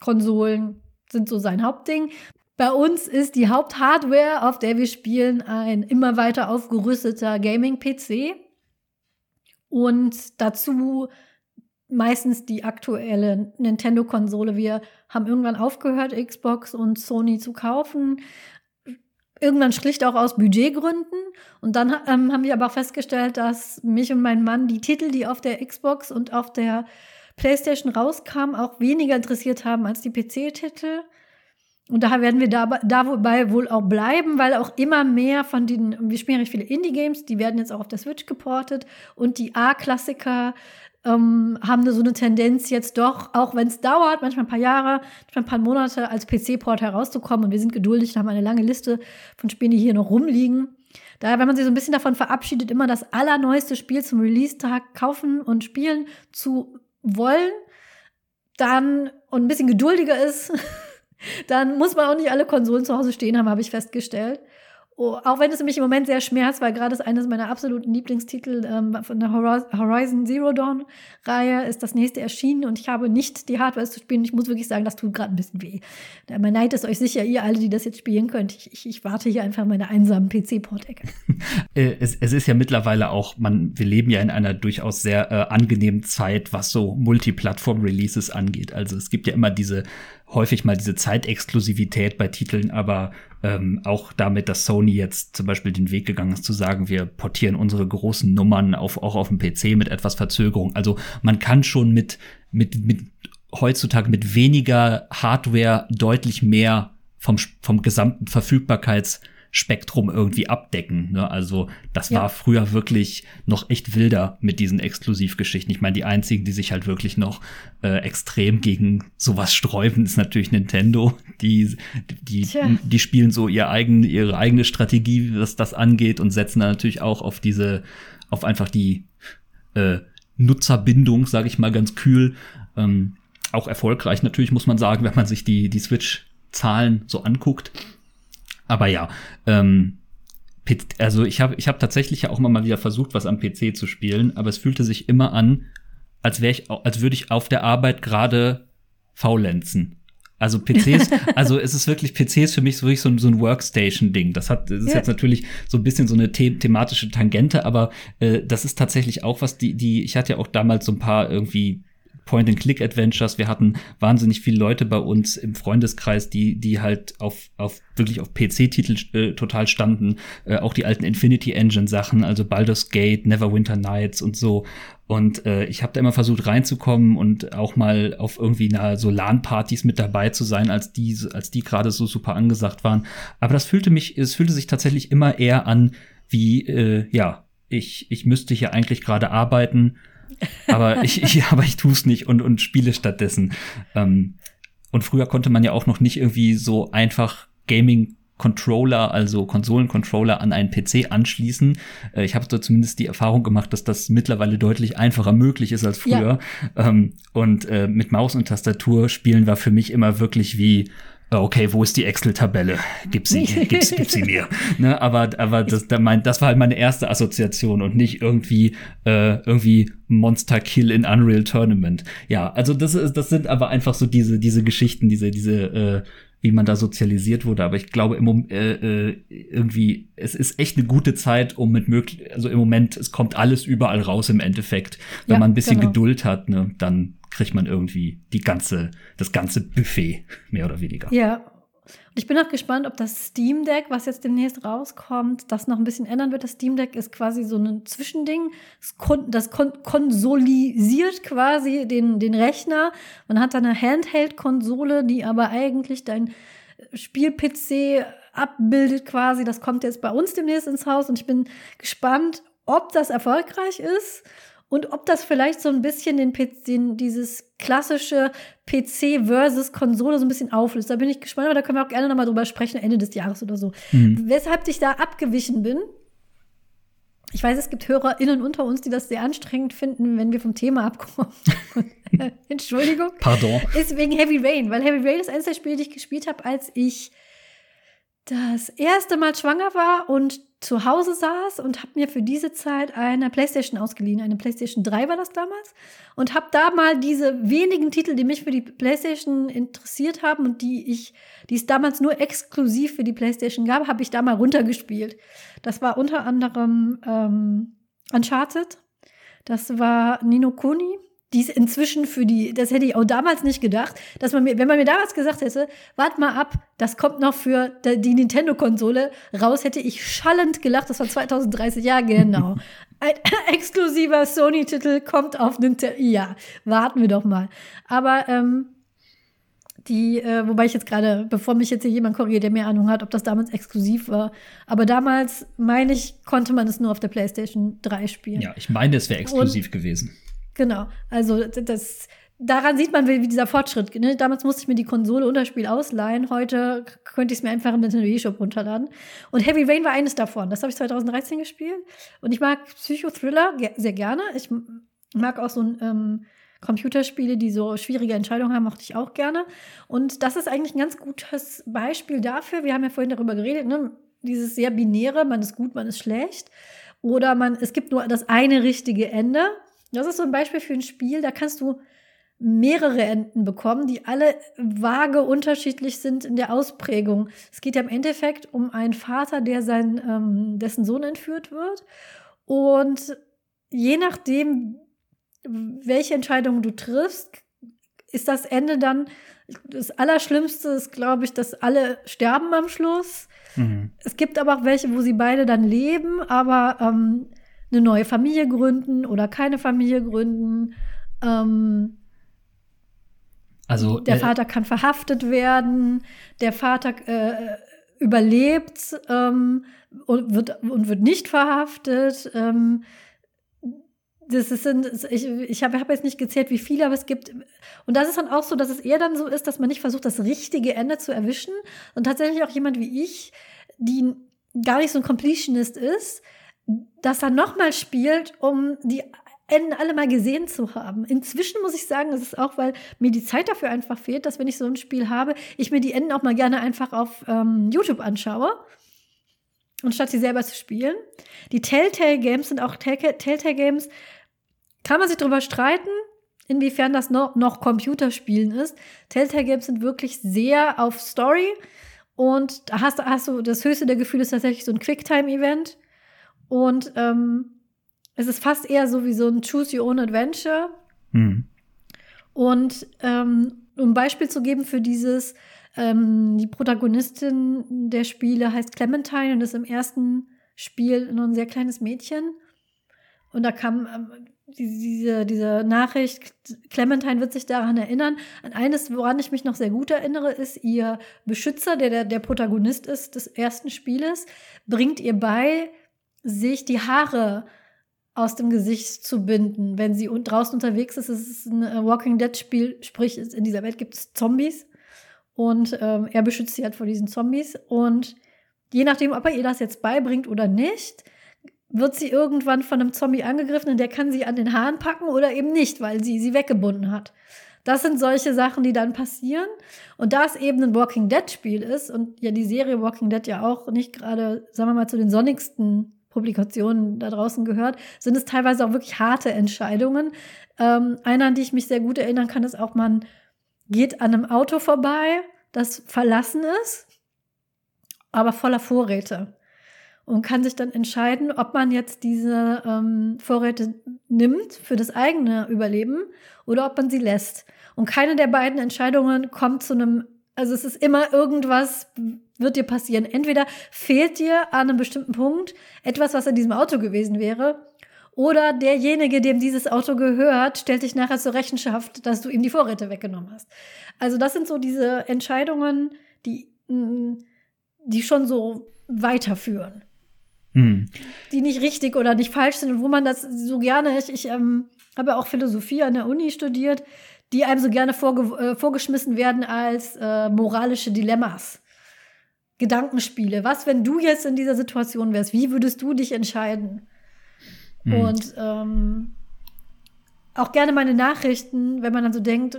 Konsolen sind so sein Hauptding. Bei uns ist die Haupthardware, auf der wir spielen, ein immer weiter aufgerüsteter Gaming-PC. Und dazu meistens die aktuelle Nintendo-Konsole. Wir haben irgendwann aufgehört, Xbox und Sony zu kaufen, irgendwann schlicht auch aus Budgetgründen. Und dann ähm, haben wir aber auch festgestellt, dass mich und mein Mann die Titel, die auf der Xbox und auf der PlayStation rauskamen, auch weniger interessiert haben als die PC-Titel. Und daher werden wir dabei, dabei wohl auch bleiben, weil auch immer mehr von den, wir spielen recht viele Indie-Games, die werden jetzt auch auf der Switch geportet und die A-Klassiker ähm, haben so eine Tendenz jetzt doch, auch wenn es dauert, manchmal ein paar Jahre, manchmal ein paar Monate als PC-Port herauszukommen. Und wir sind geduldig und haben eine lange Liste von Spielen, die hier noch rumliegen. Daher, wenn man sich so ein bisschen davon verabschiedet, immer das allerneueste Spiel zum Release-Tag kaufen und spielen zu wollen, dann und ein bisschen geduldiger ist, dann muss man auch nicht alle Konsolen zu Hause stehen haben, habe ich festgestellt. Oh, auch wenn es mich im Moment sehr schmerzt, weil gerade ist eines meiner absoluten Lieblingstitel ähm, von der Horizon Zero Dawn Reihe ist das nächste erschienen und ich habe nicht die Hardware zu spielen. Ich muss wirklich sagen, das tut gerade ein bisschen weh. Man neigt es euch sicher, ihr alle, die das jetzt spielen könnt. Ich, ich, ich warte hier einfach meine einsamen PC-Port-Ecke. Äh, es, es ist ja mittlerweile auch, man, wir leben ja in einer durchaus sehr äh, angenehmen Zeit, was so Multiplattform-Releases angeht. Also es gibt ja immer diese häufig mal diese Zeitexklusivität bei Titeln, aber ähm, auch damit, dass Sony jetzt zum Beispiel den Weg gegangen ist, zu sagen, wir portieren unsere großen Nummern auf, auch auf dem PC mit etwas Verzögerung. Also man kann schon mit, mit, mit heutzutage mit weniger Hardware deutlich mehr vom, vom gesamten Verfügbarkeits Spektrum irgendwie abdecken. Ne? Also das ja. war früher wirklich noch echt wilder mit diesen Exklusivgeschichten. Ich meine, die einzigen, die sich halt wirklich noch äh, extrem gegen sowas sträuben, ist natürlich Nintendo. Die, die, die spielen so ihr eigen, ihre eigene Strategie, was das angeht, und setzen da natürlich auch auf diese, auf einfach die äh, Nutzerbindung, sage ich mal ganz kühl. Ähm, auch erfolgreich natürlich, muss man sagen, wenn man sich die, die Switch-Zahlen so anguckt. Aber ja, ähm, also ich habe ich hab tatsächlich ja auch immer mal wieder versucht, was am PC zu spielen, aber es fühlte sich immer an, als wäre ich, als würde ich auf der Arbeit gerade faulenzen. Also PCs, also es ist wirklich, PC ist für mich so wirklich so ein, so ein Workstation-Ding. Das hat, das ist ja. jetzt natürlich so ein bisschen so eine the thematische Tangente, aber äh, das ist tatsächlich auch was, die, die, ich hatte ja auch damals so ein paar irgendwie Point-and-Click-Adventures. Wir hatten wahnsinnig viele Leute bei uns im Freundeskreis, die, die halt auf, auf wirklich auf PC-Titel äh, total standen. Äh, auch die alten Infinity Engine-Sachen, also Baldur's Gate, Neverwinter Nights und so. Und äh, ich habe da immer versucht reinzukommen und auch mal auf irgendwie na, so LAN-Partys mit dabei zu sein, als die, als die gerade so super angesagt waren. Aber das fühlte mich, es fühlte sich tatsächlich immer eher an wie, äh, ja, ich, ich müsste hier eigentlich gerade arbeiten aber ich, ich, aber ich tue es nicht und, und spiele stattdessen. Ähm, und früher konnte man ja auch noch nicht irgendwie so einfach Gaming Controller, also Konsolencontroller an einen PC anschließen. Äh, ich habe da zumindest die Erfahrung gemacht, dass das mittlerweile deutlich einfacher möglich ist als früher. Ja. Ähm, und äh, mit Maus und Tastatur spielen war für mich immer wirklich wie okay, wo ist die Excel-Tabelle? Gib sie, gib, gib sie mir. Ne, aber aber das, das war halt meine erste Assoziation und nicht irgendwie äh, irgendwie Monster Kill in Unreal Tournament. Ja, also das ist das sind aber einfach so diese diese Geschichten, diese diese äh, wie man da sozialisiert wurde. Aber ich glaube, im äh, äh, irgendwie, es ist echt eine gute Zeit, um mit möglich, also im Moment, es kommt alles überall raus im Endeffekt. Wenn ja, man ein bisschen genau. Geduld hat, ne, dann kriegt man irgendwie die ganze, das ganze Buffet, mehr oder weniger. Ja. Und ich bin auch gespannt, ob das Steam Deck, was jetzt demnächst rauskommt, das noch ein bisschen ändern wird. Das Steam Deck ist quasi so ein Zwischending. Das, kon das kon konsolisiert quasi den, den Rechner. Man hat da eine Handheld-Konsole, die aber eigentlich dein Spiel-PC abbildet quasi. Das kommt jetzt bei uns demnächst ins Haus und ich bin gespannt, ob das erfolgreich ist und ob das vielleicht so ein bisschen den, den dieses klassische PC versus Konsole so ein bisschen auflöst. Da bin ich gespannt, aber da können wir auch gerne nochmal drüber sprechen, Ende des Jahres oder so. Mhm. Weshalb ich da abgewichen bin, ich weiß, es gibt HörerInnen unter uns, die das sehr anstrengend finden, wenn wir vom Thema abkommen. Entschuldigung. Pardon. Ist wegen Heavy Rain, weil Heavy Rain ist eines der Spiele, die ich gespielt habe, als ich das erste Mal schwanger war und zu Hause saß und habe mir für diese Zeit eine Playstation ausgeliehen. Eine Playstation 3 war das damals. Und habe da mal diese wenigen Titel, die mich für die Playstation interessiert haben und die ich, die es damals nur exklusiv für die Playstation gab, habe ich da mal runtergespielt. Das war unter anderem ähm, Uncharted. Das war Nino Kuni die ist inzwischen für die, das hätte ich auch damals nicht gedacht, dass man mir, wenn man mir damals gesagt hätte, wart mal ab, das kommt noch für die Nintendo-Konsole raus, hätte ich schallend gelacht, das war 2030, ja genau. Ein exklusiver Sony-Titel kommt auf Nintendo, ja, warten wir doch mal. Aber, ähm, die, äh, wobei ich jetzt gerade, bevor mich jetzt hier jemand korrigiert, der mehr Ahnung hat, ob das damals exklusiv war. Aber damals, meine ich, konnte man es nur auf der PlayStation 3 spielen. Ja, ich meine, es wäre exklusiv Und, gewesen. Genau. Also das, daran sieht man, wie dieser Fortschritt. Ne? Damals musste ich mir die Konsole das Spiel ausleihen. Heute könnte ich es mir einfach im Nintendo eShop runterladen. Und Heavy Rain war eines davon. Das habe ich 2013 gespielt. Und ich mag Psychothriller sehr gerne. Ich mag auch so ein ähm, Computerspiele, die so schwierige Entscheidungen haben, mochte ich auch gerne. Und das ist eigentlich ein ganz gutes Beispiel dafür. Wir haben ja vorhin darüber geredet, ne? dieses sehr binäre, man ist gut, man ist schlecht. Oder man, es gibt nur das eine richtige Ende. Das ist so ein Beispiel für ein Spiel, da kannst du mehrere Enden bekommen, die alle vage unterschiedlich sind in der Ausprägung. Es geht ja im Endeffekt um einen Vater, der sein, ähm, dessen Sohn entführt wird. Und je nachdem, welche Entscheidung du triffst, ist das Ende dann das Allerschlimmste ist, glaube ich, dass alle sterben am Schluss. Mhm. Es gibt aber auch welche, wo sie beide dann leben, aber ähm, eine neue Familie gründen oder keine Familie gründen. Ähm, also der äh, Vater kann verhaftet werden, der Vater äh, überlebt ähm, und wird und wird nicht verhaftet. Ähm, das ist, ich, ich habe hab jetzt nicht gezählt, wie viele, aber es gibt, und das ist dann auch so, dass es eher dann so ist, dass man nicht versucht, das richtige Ende zu erwischen. Und tatsächlich auch jemand wie ich, die gar nicht so ein Completionist ist, das dann nochmal spielt, um die Enden alle mal gesehen zu haben. Inzwischen muss ich sagen, das ist auch, weil mir die Zeit dafür einfach fehlt, dass wenn ich so ein Spiel habe, ich mir die Enden auch mal gerne einfach auf ähm, YouTube anschaue. Anstatt sie selber zu spielen. Die Telltale Games sind auch Telltale Games, kann man sich darüber streiten, inwiefern das noch, noch Computerspielen ist. Telltale Games sind wirklich sehr auf Story. Und hast, hast du das höchste der Gefühle ist tatsächlich so ein Quicktime-Event. Und ähm, es ist fast eher so wie so ein Choose Your Own Adventure. Mhm. Und ähm, um ein Beispiel zu geben für dieses, ähm, die Protagonistin der Spiele heißt Clementine und ist im ersten Spiel nur ein sehr kleines Mädchen. Und da kam ähm, diese, diese Nachricht, Clementine wird sich daran erinnern. An eines, woran ich mich noch sehr gut erinnere, ist ihr Beschützer, der der, der Protagonist ist des ersten Spieles, bringt ihr bei, sich die Haare aus dem Gesicht zu binden, wenn sie draußen unterwegs ist. Es ist ein äh, Walking Dead Spiel, sprich in dieser Welt gibt es Zombies und ähm, er beschützt sie halt vor diesen Zombies und je nachdem, ob er ihr das jetzt beibringt oder nicht, wird sie irgendwann von einem Zombie angegriffen und der kann sie an den Haaren packen oder eben nicht, weil sie sie weggebunden hat. Das sind solche Sachen, die dann passieren. Und da es eben ein Walking Dead Spiel ist und ja die Serie Walking Dead ja auch nicht gerade, sagen wir mal, zu den sonnigsten Publikationen da draußen gehört, sind es teilweise auch wirklich harte Entscheidungen. Ähm, einer, an die ich mich sehr gut erinnern kann, ist auch, man geht an einem Auto vorbei, das verlassen ist, aber voller Vorräte und kann sich dann entscheiden, ob man jetzt diese ähm, Vorräte nimmt für das eigene Überleben oder ob man sie lässt. Und keine der beiden Entscheidungen kommt zu einem, also es ist immer irgendwas wird dir passieren. Entweder fehlt dir an einem bestimmten Punkt etwas, was in diesem Auto gewesen wäre, oder derjenige, dem dieses Auto gehört, stellt dich nachher zur Rechenschaft, dass du ihm die Vorräte weggenommen hast. Also das sind so diese Entscheidungen, die, mm, die schon so weiterführen. Mhm. Die nicht richtig oder nicht falsch sind und wo man das so gerne, ich, ich ähm, habe auch Philosophie an der Uni studiert, die einem so gerne vorge äh, vorgeschmissen werden als äh, moralische Dilemmas. Gedankenspiele. Was, wenn du jetzt in dieser Situation wärst? Wie würdest du dich entscheiden? Mhm. Und ähm, auch gerne meine Nachrichten, wenn man dann so denkt,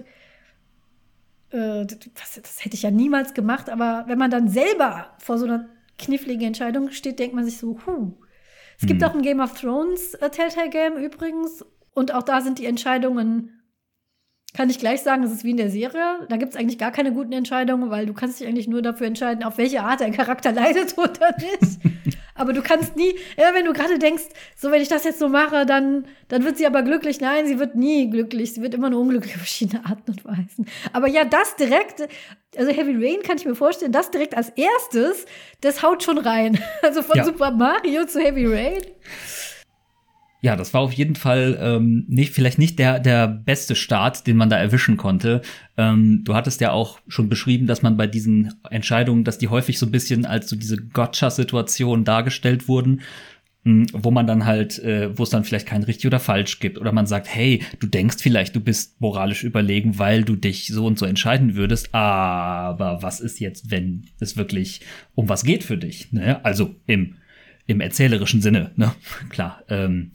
äh, das, das, hätte ich ja niemals gemacht, aber wenn man dann selber vor so einer knifflige Entscheidung steht, denkt man sich so, huh. Es gibt hm. auch ein Game of Thrones äh, Telltale Game übrigens. Und auch da sind die Entscheidungen, kann ich gleich sagen, es ist wie in der Serie. Da gibt es eigentlich gar keine guten Entscheidungen, weil du kannst dich eigentlich nur dafür entscheiden, auf welche Art dein Charakter leidet oder nicht. Aber du kannst nie, ja, wenn du gerade denkst, so wenn ich das jetzt so mache, dann, dann wird sie aber glücklich. Nein, sie wird nie glücklich. Sie wird immer nur unglücklich auf verschiedene Arten und Weisen. Aber ja, das direkt, also Heavy Rain kann ich mir vorstellen, das direkt als erstes, das haut schon rein. Also von ja. Super Mario zu Heavy Rain. Ja, das war auf jeden Fall ähm, nicht, vielleicht nicht der, der beste Start, den man da erwischen konnte. Ähm, du hattest ja auch schon beschrieben, dass man bei diesen Entscheidungen, dass die häufig so ein bisschen als so diese Gotcha-Situation dargestellt wurden, hm, wo man dann halt, äh, wo es dann vielleicht kein richtig oder falsch gibt. Oder man sagt, hey, du denkst vielleicht, du bist moralisch überlegen, weil du dich so und so entscheiden würdest, aber was ist jetzt, wenn es wirklich um was geht für dich? Ne? Also im im erzählerischen Sinne, ne? Klar. Ähm,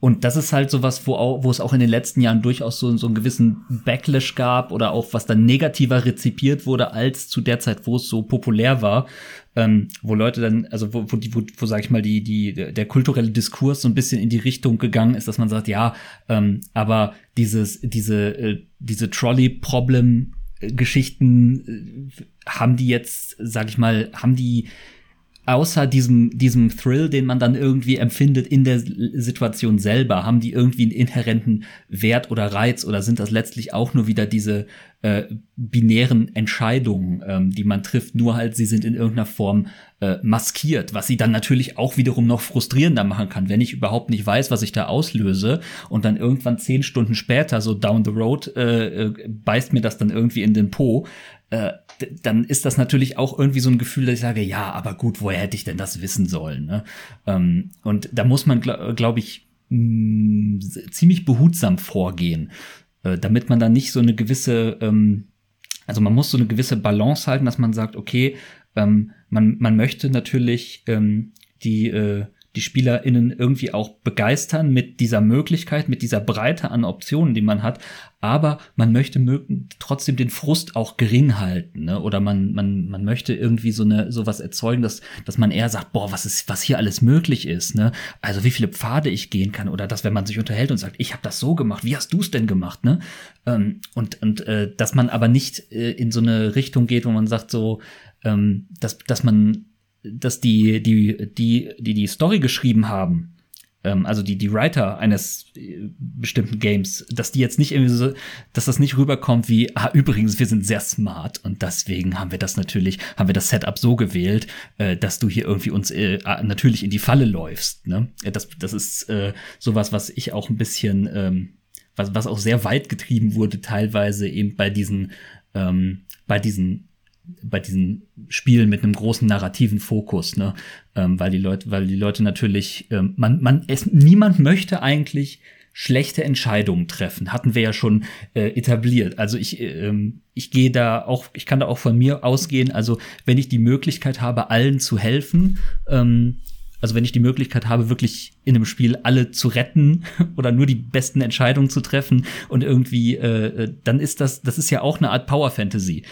und das ist halt sowas, wo, auch, wo es auch in den letzten Jahren durchaus so, so einen gewissen Backlash gab oder auch was dann negativer rezipiert wurde als zu der Zeit, wo es so populär war, ähm, wo Leute dann, also wo, wo, die, wo, wo sag ich mal, die, die, der kulturelle Diskurs so ein bisschen in die Richtung gegangen ist, dass man sagt, ja, ähm, aber dieses, diese, äh, diese Trolley-Problem Geschichten äh, haben die jetzt, sag ich mal, haben die außer diesem, diesem Thrill, den man dann irgendwie empfindet in der Situation selber, haben die irgendwie einen inhärenten Wert oder Reiz oder sind das letztlich auch nur wieder diese äh, binären Entscheidungen, ähm, die man trifft, nur halt sie sind in irgendeiner Form äh, maskiert, was sie dann natürlich auch wiederum noch frustrierender machen kann, wenn ich überhaupt nicht weiß, was ich da auslöse und dann irgendwann zehn Stunden später so down the road äh, äh, beißt mir das dann irgendwie in den Po, äh, dann ist das natürlich auch irgendwie so ein Gefühl, dass ich sage, ja, aber gut, woher hätte ich denn das wissen sollen? Ne? Ähm, und da muss man, glaube glaub ich, mh, ziemlich behutsam vorgehen, äh, damit man dann nicht so eine gewisse, ähm, also man muss so eine gewisse Balance halten, dass man sagt, okay, ähm, man, man möchte natürlich ähm, die äh, die SpielerInnen irgendwie auch begeistern mit dieser Möglichkeit, mit dieser Breite an Optionen, die man hat. Aber man möchte trotzdem den Frust auch gering halten, ne? Oder man, man, man möchte irgendwie so eine, sowas erzeugen, dass, dass man eher sagt, boah, was ist, was hier alles möglich ist, ne? Also wie viele Pfade ich gehen kann. Oder dass, wenn man sich unterhält und sagt, ich habe das so gemacht, wie hast du es denn gemacht, ne? Ähm, und, und äh, dass man aber nicht äh, in so eine Richtung geht, wo man sagt, so, ähm, dass, dass man dass die, die, die, die die Story geschrieben haben, ähm, also die, die Writer eines äh, bestimmten Games, dass die jetzt nicht irgendwie so, dass das nicht rüberkommt wie, ah, übrigens, wir sind sehr smart und deswegen haben wir das natürlich, haben wir das Setup so gewählt, äh, dass du hier irgendwie uns äh, natürlich in die Falle läufst. Ne? Das, das ist äh, sowas, was ich auch ein bisschen, ähm, was, was auch sehr weit getrieben wurde, teilweise eben bei diesen, ähm, bei diesen bei diesen Spielen mit einem großen narrativen Fokus, ne? Ähm, weil die Leute, weil die Leute natürlich, ähm, man, man, es, niemand möchte eigentlich schlechte Entscheidungen treffen, hatten wir ja schon äh, etabliert. Also ich, ähm, ich gehe da auch, ich kann da auch von mir ausgehen. Also wenn ich die Möglichkeit habe, allen zu helfen, ähm, also wenn ich die Möglichkeit habe, wirklich in einem Spiel alle zu retten oder nur die besten Entscheidungen zu treffen und irgendwie, äh, äh, dann ist das, das ist ja auch eine Art Power Fantasy.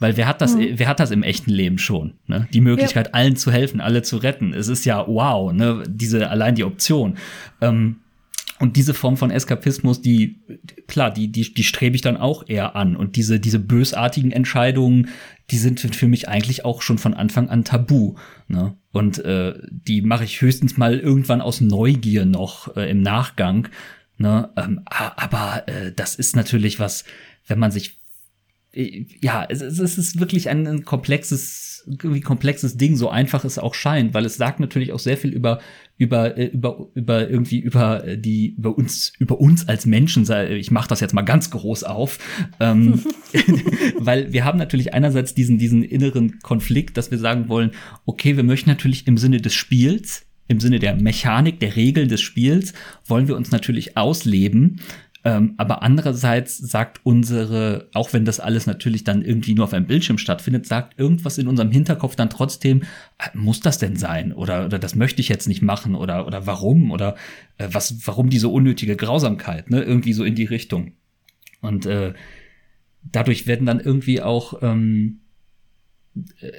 Weil wer hat das, mhm. wer hat das im echten Leben schon? Ne? Die Möglichkeit, ja. allen zu helfen, alle zu retten. Es ist ja wow, ne? Diese allein die Option. Ähm, und diese Form von Eskapismus, die, klar, die, die, die strebe ich dann auch eher an. Und diese, diese bösartigen Entscheidungen, die sind für mich eigentlich auch schon von Anfang an tabu. Ne? Und äh, die mache ich höchstens mal irgendwann aus Neugier noch äh, im Nachgang. Ne? Ähm, aber äh, das ist natürlich was, wenn man sich ja, es, es ist wirklich ein, ein komplexes, irgendwie komplexes Ding, so einfach es auch scheint, weil es sagt natürlich auch sehr viel über über äh, über über irgendwie über äh, die über uns über uns als Menschen. Ich mache das jetzt mal ganz groß auf. Ähm, weil wir haben natürlich einerseits diesen diesen inneren Konflikt dass wir sagen wollen okay wir möchten natürlich im Sinne des Spiels im Sinne der Mechanik der Regeln des Spiels wollen wir uns natürlich ausleben ähm, aber andererseits sagt unsere, auch wenn das alles natürlich dann irgendwie nur auf einem Bildschirm stattfindet, sagt irgendwas in unserem Hinterkopf dann trotzdem, äh, muss das denn sein? Oder, oder das möchte ich jetzt nicht machen? Oder, oder warum? Oder äh, was, warum diese unnötige Grausamkeit? Ne? Irgendwie so in die Richtung. Und äh, dadurch werden dann irgendwie auch ähm, äh,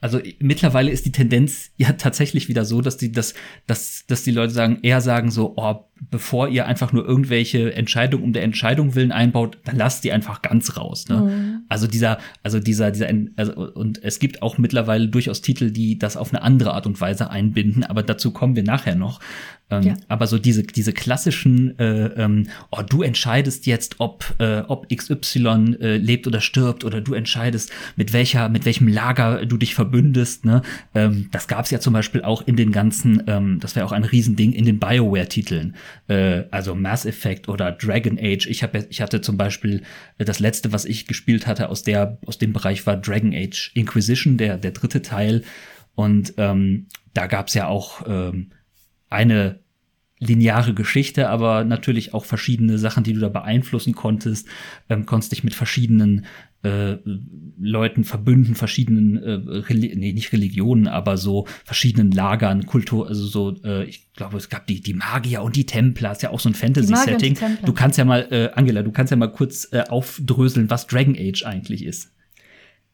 also mittlerweile ist die Tendenz ja tatsächlich wieder so, dass die, dass, dass, dass die Leute sagen, eher sagen so, oh, bevor ihr einfach nur irgendwelche Entscheidungen um der Entscheidung willen einbaut, dann lasst die einfach ganz raus. Ne? Mhm. Also dieser, also dieser, dieser, also, und es gibt auch mittlerweile durchaus Titel, die das auf eine andere Art und Weise einbinden, aber dazu kommen wir nachher noch. Ähm, ja. Aber so diese, diese klassischen, äh, ähm, oh, du entscheidest jetzt, ob, äh, ob XY äh, lebt oder stirbt, oder du entscheidest, mit welcher, mit welchem Lager du dich verbündest, ne? Ähm, das gab's ja zum Beispiel auch in den ganzen, ähm, das wäre auch ein Riesending in den Bioware-Titeln äh, also Mass Effect oder Dragon Age. Ich habe, ich hatte zum Beispiel äh, das letzte, was ich gespielt hatte aus der, aus dem Bereich war Dragon Age Inquisition, der der dritte Teil. Und ähm, da gab's ja auch ähm, eine lineare Geschichte, aber natürlich auch verschiedene Sachen, die du da beeinflussen konntest, ähm, konntest dich mit verschiedenen äh, Leuten verbünden, verschiedenen, äh, nee, nicht Religionen, aber so verschiedenen Lagern, Kultur, also so, äh, ich glaube, es gab die, die Magier und die Templer, ist ja auch so ein Fantasy-Setting. Du kannst ja mal, äh, Angela, du kannst ja mal kurz äh, aufdröseln, was Dragon Age eigentlich ist.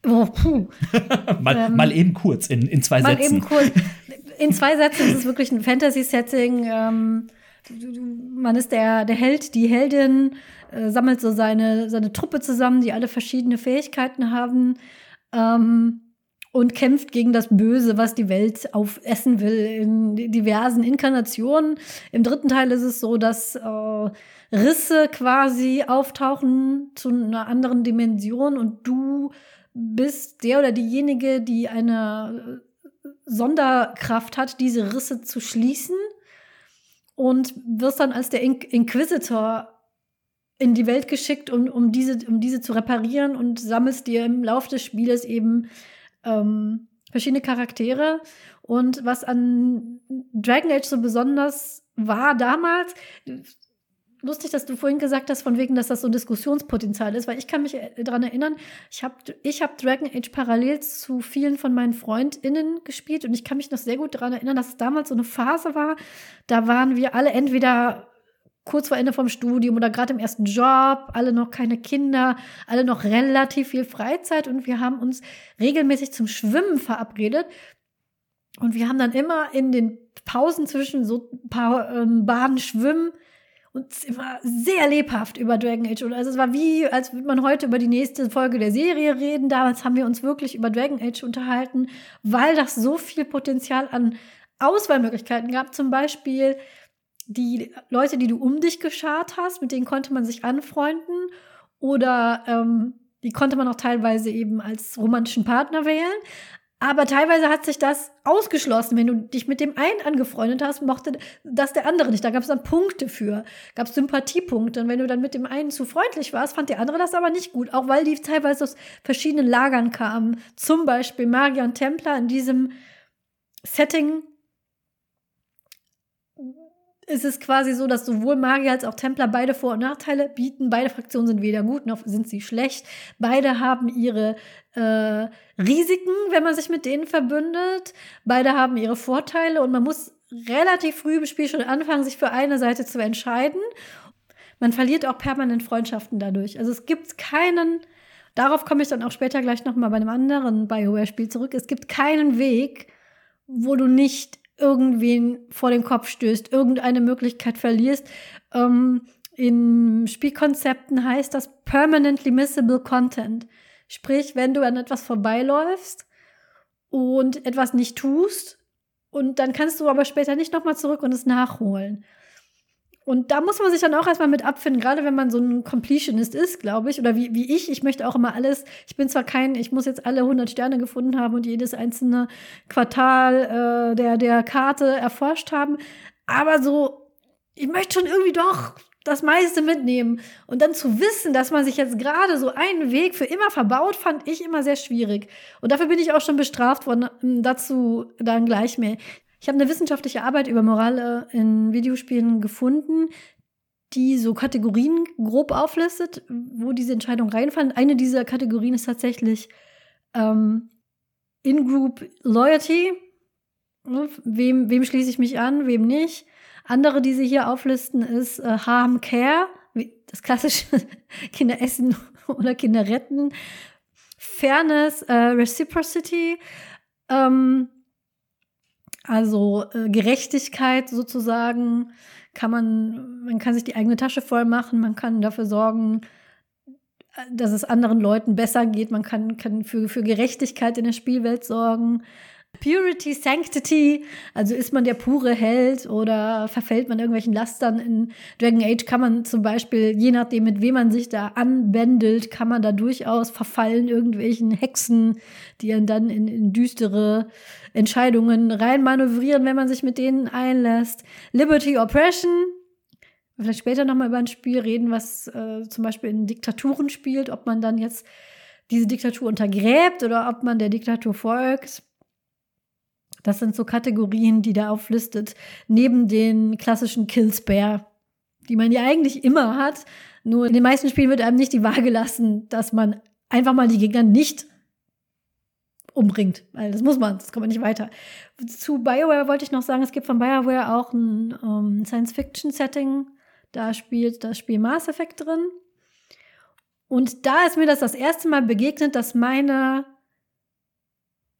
Oh, puh. mal, ähm, mal eben kurz, in, in zwei mal Sätzen. Eben kurz. In zwei Sätzen ist es wirklich ein Fantasy-Setting. Ähm, man ist der, der Held, die Heldin, äh, sammelt so seine, seine Truppe zusammen, die alle verschiedene Fähigkeiten haben. Ähm, und kämpft gegen das Böse, was die Welt aufessen will, in diversen Inkarnationen. Im dritten Teil ist es so, dass äh, Risse quasi auftauchen zu einer anderen Dimension und du bist der oder diejenige, die eine Sonderkraft hat, diese Risse zu schließen und wirst dann als der In Inquisitor in die Welt geschickt, um, um, diese, um diese zu reparieren und sammelst dir im Laufe des Spieles eben ähm, verschiedene Charaktere. Und was an Dragon Age so besonders war damals, lustig, dass du vorhin gesagt hast, von wegen, dass das so ein Diskussionspotenzial ist, weil ich kann mich äh, daran erinnern, ich habe ich hab Dragon Age parallel zu vielen von meinen FreundInnen gespielt und ich kann mich noch sehr gut daran erinnern, dass es damals so eine Phase war, da waren wir alle entweder kurz vor Ende vom Studium oder gerade im ersten Job, alle noch keine Kinder, alle noch relativ viel Freizeit und wir haben uns regelmäßig zum Schwimmen verabredet. Und wir haben dann immer in den Pausen zwischen so ein paar ähm, Bahnen schwimmen und immer sehr lebhaft über Dragon Age. Und also es war wie, als würde man heute über die nächste Folge der Serie reden. Damals haben wir uns wirklich über Dragon Age unterhalten, weil das so viel Potenzial an Auswahlmöglichkeiten gab. Zum Beispiel die Leute, die du um dich geschart hast, mit denen konnte man sich anfreunden. Oder ähm, die konnte man auch teilweise eben als romantischen Partner wählen. Aber teilweise hat sich das ausgeschlossen. Wenn du dich mit dem einen angefreundet hast, mochte das der andere nicht. Da gab es dann Punkte für. Gab es Sympathiepunkte. Und wenn du dann mit dem einen zu freundlich warst, fand der andere das aber nicht gut. Auch weil die teilweise aus verschiedenen Lagern kamen. Zum Beispiel Magier Templer in diesem Setting ist es quasi so, dass sowohl Magier als auch Templer beide Vor- und Nachteile bieten. Beide Fraktionen sind weder gut noch sind sie schlecht. Beide haben ihre äh, Risiken, wenn man sich mit denen verbündet. Beide haben ihre Vorteile und man muss relativ früh im Spiel schon anfangen, sich für eine Seite zu entscheiden. Man verliert auch permanent Freundschaften dadurch. Also es gibt keinen, darauf komme ich dann auch später gleich nochmal bei einem anderen BioWare-Spiel zurück. Es gibt keinen Weg, wo du nicht irgendwen vor den Kopf stößt, irgendeine Möglichkeit verlierst. Ähm, in Spielkonzepten heißt das permanently missable content. Sprich, wenn du an etwas vorbeiläufst und etwas nicht tust, und dann kannst du aber später nicht nochmal zurück und es nachholen. Und da muss man sich dann auch erstmal mit abfinden, gerade wenn man so ein Completionist ist, glaube ich, oder wie, wie ich. Ich möchte auch immer alles, ich bin zwar kein, ich muss jetzt alle 100 Sterne gefunden haben und jedes einzelne Quartal äh, der, der Karte erforscht haben, aber so, ich möchte schon irgendwie doch das meiste mitnehmen. Und dann zu wissen, dass man sich jetzt gerade so einen Weg für immer verbaut, fand ich immer sehr schwierig. Und dafür bin ich auch schon bestraft worden. Dazu dann gleich mehr. Ich habe eine wissenschaftliche Arbeit über Moral in Videospielen gefunden, die so Kategorien grob auflistet, wo diese Entscheidungen reinfallen. Eine dieser Kategorien ist tatsächlich ähm, In-Group Loyalty. Wem, wem schließe ich mich an, wem nicht? Andere, die sie hier auflisten, ist äh, Harm Care, das klassische Kinder essen oder Kinder retten. Fairness, äh, Reciprocity, ähm, also äh, Gerechtigkeit sozusagen, kann man, man kann sich die eigene Tasche voll machen, man kann dafür sorgen, dass es anderen Leuten besser geht, man kann, kann für, für Gerechtigkeit in der Spielwelt sorgen. Purity, Sanctity, also ist man der pure Held oder verfällt man irgendwelchen Lastern in Dragon Age, kann man zum Beispiel, je nachdem, mit wem man sich da anbändelt, kann man da durchaus verfallen irgendwelchen Hexen, die einen dann in, in düstere Entscheidungen reinmanövrieren, wenn man sich mit denen einlässt. Liberty, Oppression, vielleicht später nochmal über ein Spiel reden, was äh, zum Beispiel in Diktaturen spielt, ob man dann jetzt diese Diktatur untergräbt oder ob man der Diktatur folgt. Das sind so Kategorien, die da auflistet, neben den klassischen Killspare, die man ja eigentlich immer hat. Nur in den meisten Spielen wird einem nicht die Wahl gelassen, dass man einfach mal die Gegner nicht umbringt. Weil das muss man, das kommt man nicht weiter. Zu BioWare wollte ich noch sagen, es gibt von BioWare auch ein um, ähm, Science-Fiction-Setting. Da spielt das Spiel Mass Effect drin. Und da ist mir das das erste Mal begegnet, dass meine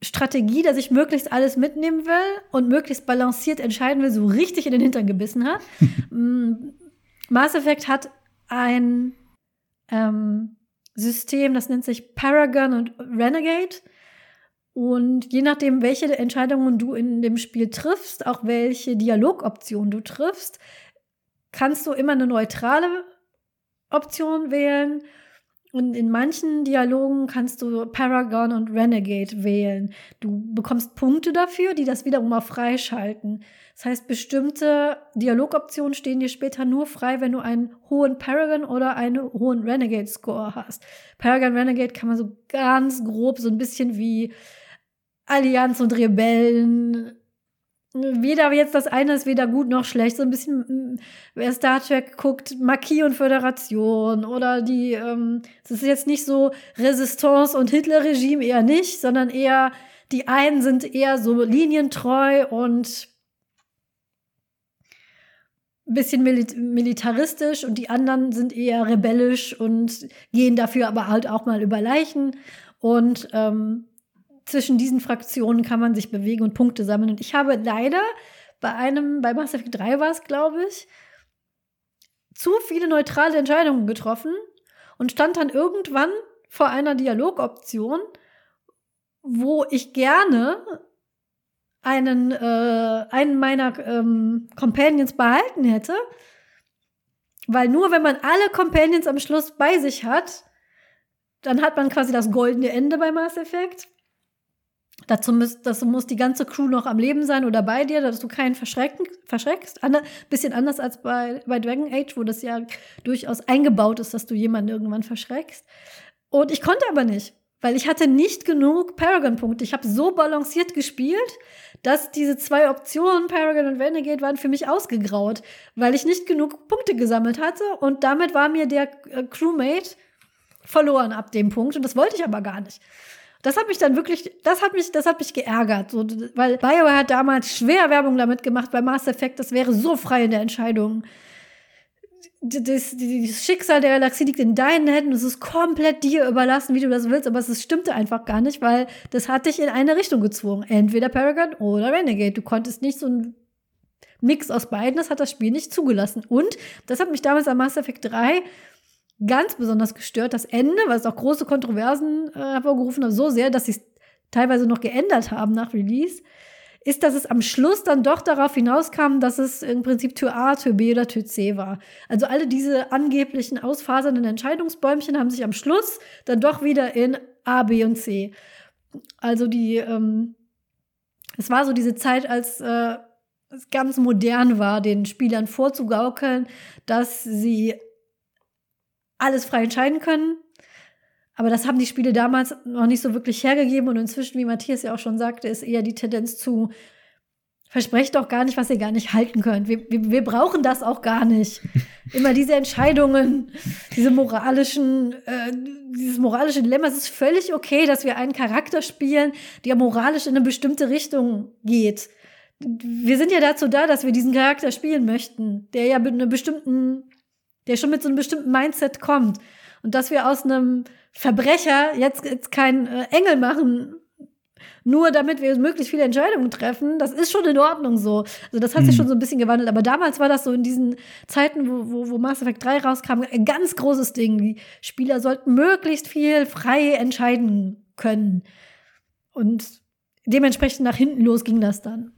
Strategie, dass ich möglichst alles mitnehmen will und möglichst balanciert entscheiden will, so richtig in den Hintern gebissen hat. Mm, Mass Effect hat ein ähm, System, das nennt sich Paragon und Renegade. Und je nachdem, welche Entscheidungen du in dem Spiel triffst, auch welche Dialogoption du triffst, kannst du immer eine neutrale Option wählen und in manchen Dialogen kannst du Paragon und Renegade wählen. Du bekommst Punkte dafür, die das wiederum auch freischalten. Das heißt, bestimmte Dialogoptionen stehen dir später nur frei, wenn du einen hohen Paragon oder einen hohen Renegade-Score hast. Paragon Renegade kann man so ganz grob, so ein bisschen wie Allianz und Rebellen weder jetzt das eine ist weder gut noch schlecht. So ein bisschen, mm, wer Star Trek guckt, Marquis und Föderation oder die, ähm, es ist jetzt nicht so Resistance und Hitler-Regime eher nicht, sondern eher, die einen sind eher so linientreu und ein bisschen militaristisch und die anderen sind eher rebellisch und gehen dafür aber halt auch mal über Leichen. Und ähm, zwischen diesen Fraktionen kann man sich bewegen und Punkte sammeln. Und ich habe leider bei einem, bei Mass Effect 3 war es, glaube ich, zu viele neutrale Entscheidungen getroffen und stand dann irgendwann vor einer Dialogoption, wo ich gerne einen, äh, einen meiner ähm, Companions behalten hätte. Weil nur wenn man alle Companions am Schluss bei sich hat, dann hat man quasi das goldene Ende bei Mass Effect. Dazu muss, dazu muss die ganze Crew noch am Leben sein oder bei dir, dass du keinen verschrecken, verschreckst. Ein bisschen anders als bei, bei Dragon Age, wo das ja durchaus eingebaut ist, dass du jemanden irgendwann verschreckst. Und ich konnte aber nicht, weil ich hatte nicht genug Paragon-Punkte. Ich habe so balanciert gespielt, dass diese zwei Optionen, Paragon und Renegade, waren für mich ausgegraut, weil ich nicht genug Punkte gesammelt hatte und damit war mir der äh, Crewmate verloren ab dem Punkt und das wollte ich aber gar nicht. Das hat mich dann wirklich, das hat mich, das hat mich geärgert, so, weil BioWare hat damals schwer Werbung damit gemacht bei Mass Effect, das wäre so frei in der Entscheidung das, das Schicksal der Galaxie liegt in deinen Händen. Es ist komplett dir überlassen, wie du das willst. Aber es stimmte einfach gar nicht, weil das hat dich in eine Richtung gezwungen. Entweder Paragon oder Renegade. Du konntest nicht so ein Mix aus beiden. Das hat das Spiel nicht zugelassen. Und das hat mich damals am Mass Effect 3 ganz besonders gestört. Das Ende, weil es auch große Kontroversen äh, hervorgerufen hat, so sehr, dass sie es teilweise noch geändert haben nach Release ist, dass es am Schluss dann doch darauf hinauskam, dass es im Prinzip Tür A, Tür B oder Tür C war. Also alle diese angeblichen ausfasernden Entscheidungsbäumchen haben sich am Schluss dann doch wieder in A, B und C. Also die, ähm, es war so diese Zeit, als äh, es ganz modern war, den Spielern vorzugaukeln, dass sie alles frei entscheiden können, aber das haben die Spiele damals noch nicht so wirklich hergegeben und inzwischen, wie Matthias ja auch schon sagte, ist eher die Tendenz zu versprecht doch gar nicht, was ihr gar nicht halten könnt. Wir, wir, wir brauchen das auch gar nicht. Immer diese Entscheidungen, diese moralischen, äh, dieses moralische Dilemma. Es ist völlig okay, dass wir einen Charakter spielen, der moralisch in eine bestimmte Richtung geht. Wir sind ja dazu da, dass wir diesen Charakter spielen möchten, der ja mit einem bestimmten, der schon mit so einem bestimmten Mindset kommt. Und dass wir aus einem Verbrecher jetzt, jetzt keinen äh, Engel machen, nur damit wir möglichst viele Entscheidungen treffen, das ist schon in Ordnung so. Also das hat sich mhm. schon so ein bisschen gewandelt. Aber damals war das so in diesen Zeiten, wo, wo, wo Mass Effect 3 rauskam, ein ganz großes Ding. Die Spieler sollten möglichst viel frei entscheiden können. Und dementsprechend nach hinten los ging das dann.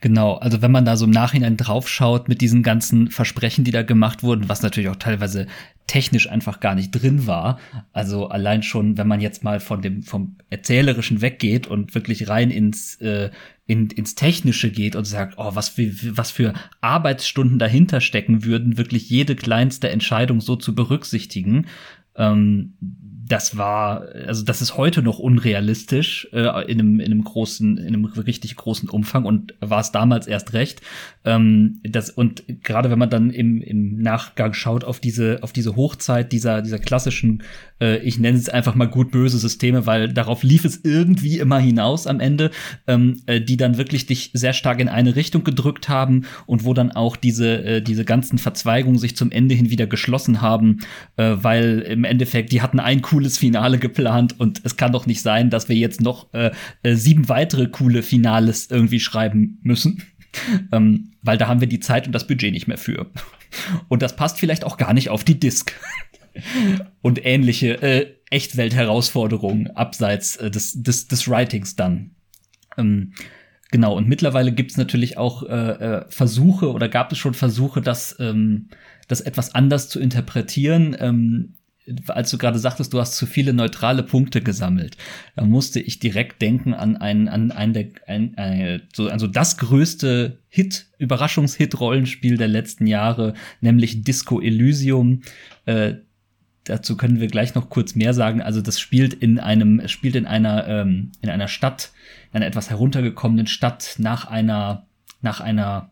Genau, also wenn man da so im Nachhinein draufschaut mit diesen ganzen Versprechen, die da gemacht wurden, was natürlich auch teilweise technisch einfach gar nicht drin war. Also allein schon, wenn man jetzt mal von dem vom erzählerischen weggeht und wirklich rein ins äh, in, ins Technische geht und sagt, oh, was für, was für Arbeitsstunden dahinter stecken würden, wirklich jede kleinste Entscheidung so zu berücksichtigen. Ähm, das war, also das ist heute noch unrealistisch äh, in, einem, in einem großen, in einem richtig großen Umfang und war es damals erst recht. Ähm, das, und gerade wenn man dann im, im Nachgang schaut auf diese, auf diese Hochzeit dieser, dieser klassischen, äh, ich nenne es einfach mal gut-böse Systeme, weil darauf lief es irgendwie immer hinaus am Ende, ähm, äh, die dann wirklich dich sehr stark in eine Richtung gedrückt haben und wo dann auch diese, äh, diese ganzen Verzweigungen sich zum Ende hin wieder geschlossen haben, äh, weil im Endeffekt, die hatten ein cooles Finale geplant und es kann doch nicht sein, dass wir jetzt noch äh, äh, sieben weitere coole Finales irgendwie schreiben müssen. ähm, weil da haben wir die Zeit und das Budget nicht mehr für. Und das passt vielleicht auch gar nicht auf die Disk. und ähnliche äh, Echtwelt-Herausforderungen abseits äh, des, des, des Writings dann. Ähm, genau, und mittlerweile gibt es natürlich auch äh, äh, Versuche oder gab es schon Versuche, das, ähm, das etwas anders zu interpretieren. Ähm, als du gerade sagtest, du hast zu viele neutrale Punkte gesammelt, da musste ich direkt denken an ein, an ein der, ein, ein, so, also das größte Hit, Überraschungshit-Rollenspiel der letzten Jahre, nämlich Disco Elysium. Äh, dazu können wir gleich noch kurz mehr sagen. Also das spielt in einem, spielt in einer, ähm, in einer Stadt, in einer etwas heruntergekommenen Stadt nach einer, nach einer,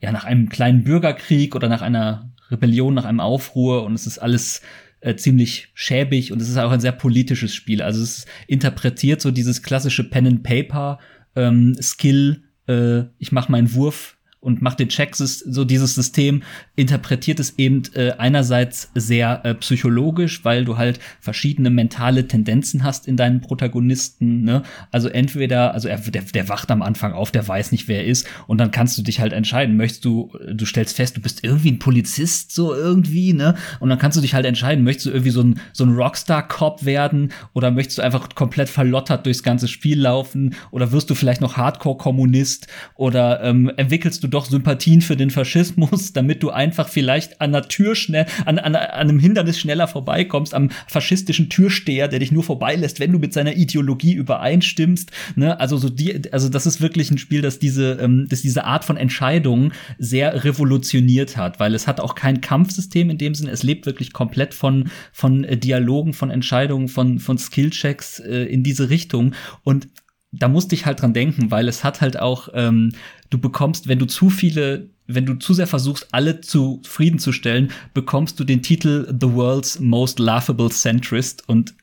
ja, nach einem kleinen Bürgerkrieg oder nach einer Rebellion, nach einem Aufruhr und es ist alles äh, ziemlich schäbig und es ist auch ein sehr politisches Spiel. Also es interpretiert so dieses klassische Pen and Paper ähm, Skill. Äh, ich mache meinen Wurf und macht den Check, so dieses System interpretiert es eben äh, einerseits sehr äh, psychologisch, weil du halt verschiedene mentale Tendenzen hast in deinen Protagonisten. Ne? Also entweder, also er, der, der wacht am Anfang auf, der weiß nicht, wer er ist, und dann kannst du dich halt entscheiden. Möchtest du, du stellst fest, du bist irgendwie ein Polizist, so irgendwie, ne? Und dann kannst du dich halt entscheiden, möchtest du irgendwie so ein, so ein Rockstar-Cop werden oder möchtest du einfach komplett verlottert durchs ganze Spiel laufen oder wirst du vielleicht noch Hardcore-Kommunist oder ähm, entwickelst du doch Sympathien für den Faschismus, damit du einfach vielleicht an der Tür schnell, an, an, an einem Hindernis schneller vorbeikommst, am faschistischen Türsteher, der dich nur vorbeilässt, wenn du mit seiner Ideologie übereinstimmst. Ne? Also so die, also das ist wirklich ein Spiel, das diese, ähm, das diese Art von Entscheidungen sehr revolutioniert hat, weil es hat auch kein Kampfsystem in dem Sinne. Es lebt wirklich komplett von von äh, Dialogen, von Entscheidungen, von von Skillchecks äh, in diese Richtung und da musste ich halt dran denken, weil es hat halt auch, ähm, du bekommst, wenn du zu viele, wenn du zu sehr versuchst, alle zufriedenzustellen, bekommst du den Titel The World's Most Laughable Centrist und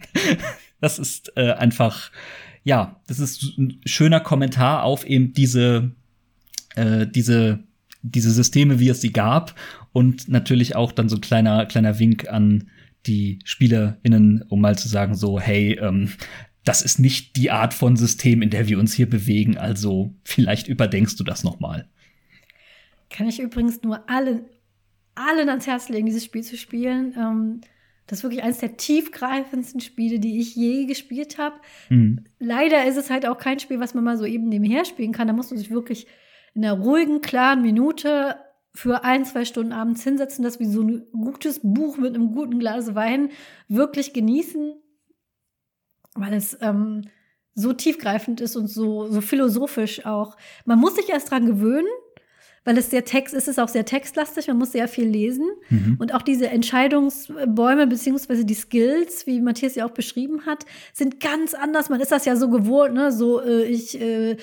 das ist äh, einfach, ja, das ist ein schöner Kommentar auf eben diese, äh, diese, diese Systeme, wie es sie gab und natürlich auch dann so ein kleiner, kleiner Wink an die SpielerInnen, um mal zu sagen, so, hey, ähm, das ist nicht die Art von System, in der wir uns hier bewegen. Also vielleicht überdenkst du das noch mal. Kann ich übrigens nur allen, allen ans Herz legen, dieses Spiel zu spielen. Ähm, das ist wirklich eines der tiefgreifendsten Spiele, die ich je gespielt habe. Mhm. Leider ist es halt auch kein Spiel, was man mal so eben nebenher spielen kann. Da musst du sich wirklich in einer ruhigen, klaren Minute für ein, zwei Stunden abends hinsetzen, das wie so ein gutes Buch mit einem guten Glas Wein wirklich genießen weil es ähm, so tiefgreifend ist und so, so philosophisch auch. Man muss sich erst dran gewöhnen, weil es sehr Text ist, es auch sehr textlastig, man muss sehr viel lesen. Mhm. Und auch diese Entscheidungsbäume beziehungsweise die Skills, wie Matthias ja auch beschrieben hat, sind ganz anders. Man ist das ja so gewohnt, ne? So, äh, ich, äh,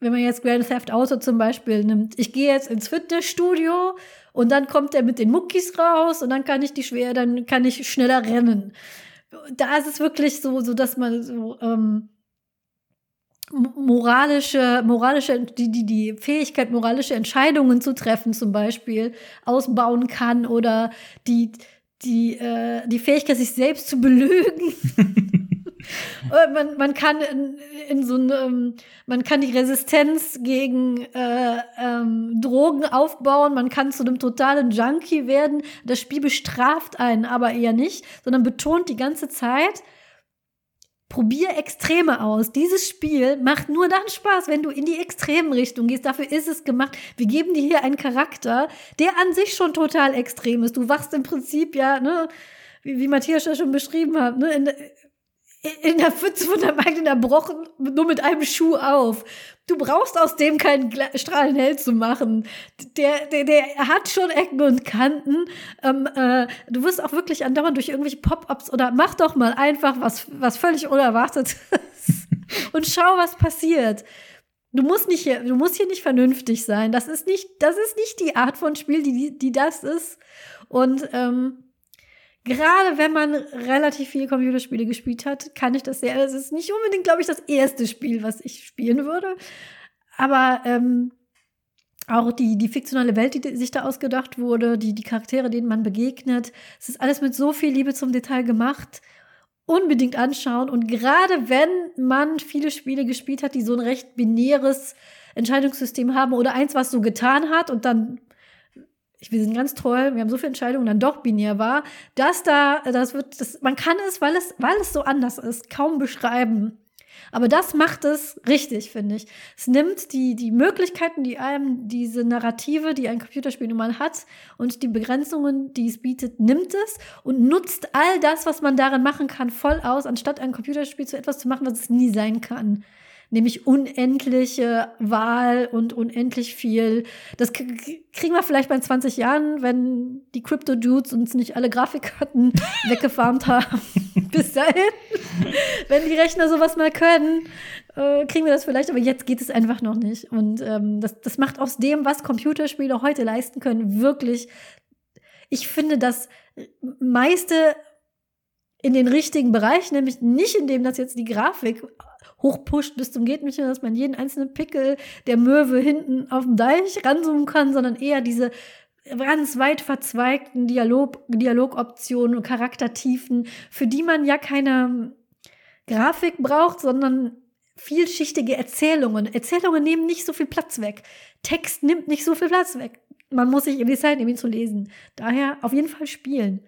wenn man jetzt Grand Theft Auto zum Beispiel nimmt, ich gehe jetzt ins Fitnessstudio und dann kommt er mit den Muckis raus und dann kann ich die schwer, dann kann ich schneller rennen da ist es wirklich so, so dass man so ähm, moralische, moralische, die, die, die Fähigkeit, moralische Entscheidungen zu treffen, zum Beispiel, ausbauen kann oder die, die, äh, die Fähigkeit, sich selbst zu belügen. man, man kann in, in so einem, man kann die Resistenz gegen äh, ähm, Drogen aufbauen, man kann zu einem totalen Junkie werden. Das Spiel bestraft einen aber eher nicht, sondern betont die ganze Zeit, probier Extreme aus. Dieses Spiel macht nur dann Spaß, wenn du in die extremen Richtung gehst. Dafür ist es gemacht. Wir geben dir hier einen Charakter, der an sich schon total extrem ist. Du wachst im Prinzip ja, ne, wie, wie Matthias ja schon beschrieben hat, ne, in, in der Pfütze von der Magden erbrochen, nur mit einem Schuh auf. Du brauchst aus dem keinen Strahlenheld zu machen. Der, der, der hat schon Ecken und Kanten. Ähm, äh, du wirst auch wirklich andauernd durch irgendwelche Pop-ups oder mach doch mal einfach was, was völlig unerwartet und schau, was passiert. Du musst nicht hier, du musst hier nicht vernünftig sein. Das ist nicht, das ist nicht die Art von Spiel, die, die das ist. Und ähm, gerade wenn man relativ viele Computerspiele gespielt hat, kann ich das sehr. Es ist nicht unbedingt, glaube ich, das erste Spiel, was ich spielen würde. Aber ähm, auch die, die fiktionale Welt, die sich da ausgedacht wurde, die, die Charaktere, denen man begegnet, es ist alles mit so viel Liebe zum Detail gemacht. Unbedingt anschauen. Und gerade wenn man viele Spiele gespielt hat, die so ein recht binäres Entscheidungssystem haben oder eins, was so getan hat und dann wir sind ganz toll, wir haben so viele Entscheidungen, dann doch binär war, dass da, das wird, das, man kann es, weil es, weil es so anders ist, kaum beschreiben. Aber das macht es richtig, finde ich. Es nimmt die, die Möglichkeiten, die einem diese Narrative, die ein Computerspiel nun mal hat und die Begrenzungen, die es bietet, nimmt es und nutzt all das, was man darin machen kann, voll aus, anstatt ein Computerspiel zu etwas zu machen, was es nie sein kann nämlich unendliche Wahl und unendlich viel. Das kriegen wir vielleicht bei 20 Jahren, wenn die Crypto-Dudes uns nicht alle Grafikkarten weggefarmt haben. Bis dahin. wenn die Rechner sowas mal können, äh, kriegen wir das vielleicht, aber jetzt geht es einfach noch nicht. Und ähm, das, das macht aus dem, was Computerspiele heute leisten können, wirklich. Ich finde das meiste in den richtigen Bereich, nämlich nicht in dem, dass jetzt die Grafik hochpusht bis zum geht dass man jeden einzelnen Pickel der Möwe hinten auf dem Deich ranzoomen kann, sondern eher diese ganz weit verzweigten Dialog, Dialogoptionen und Charaktertiefen, für die man ja keine Grafik braucht, sondern vielschichtige Erzählungen. Erzählungen nehmen nicht so viel Platz weg. Text nimmt nicht so viel Platz weg. Man muss sich in die Zeit nehmen, ihn zu lesen. Daher auf jeden Fall spielen.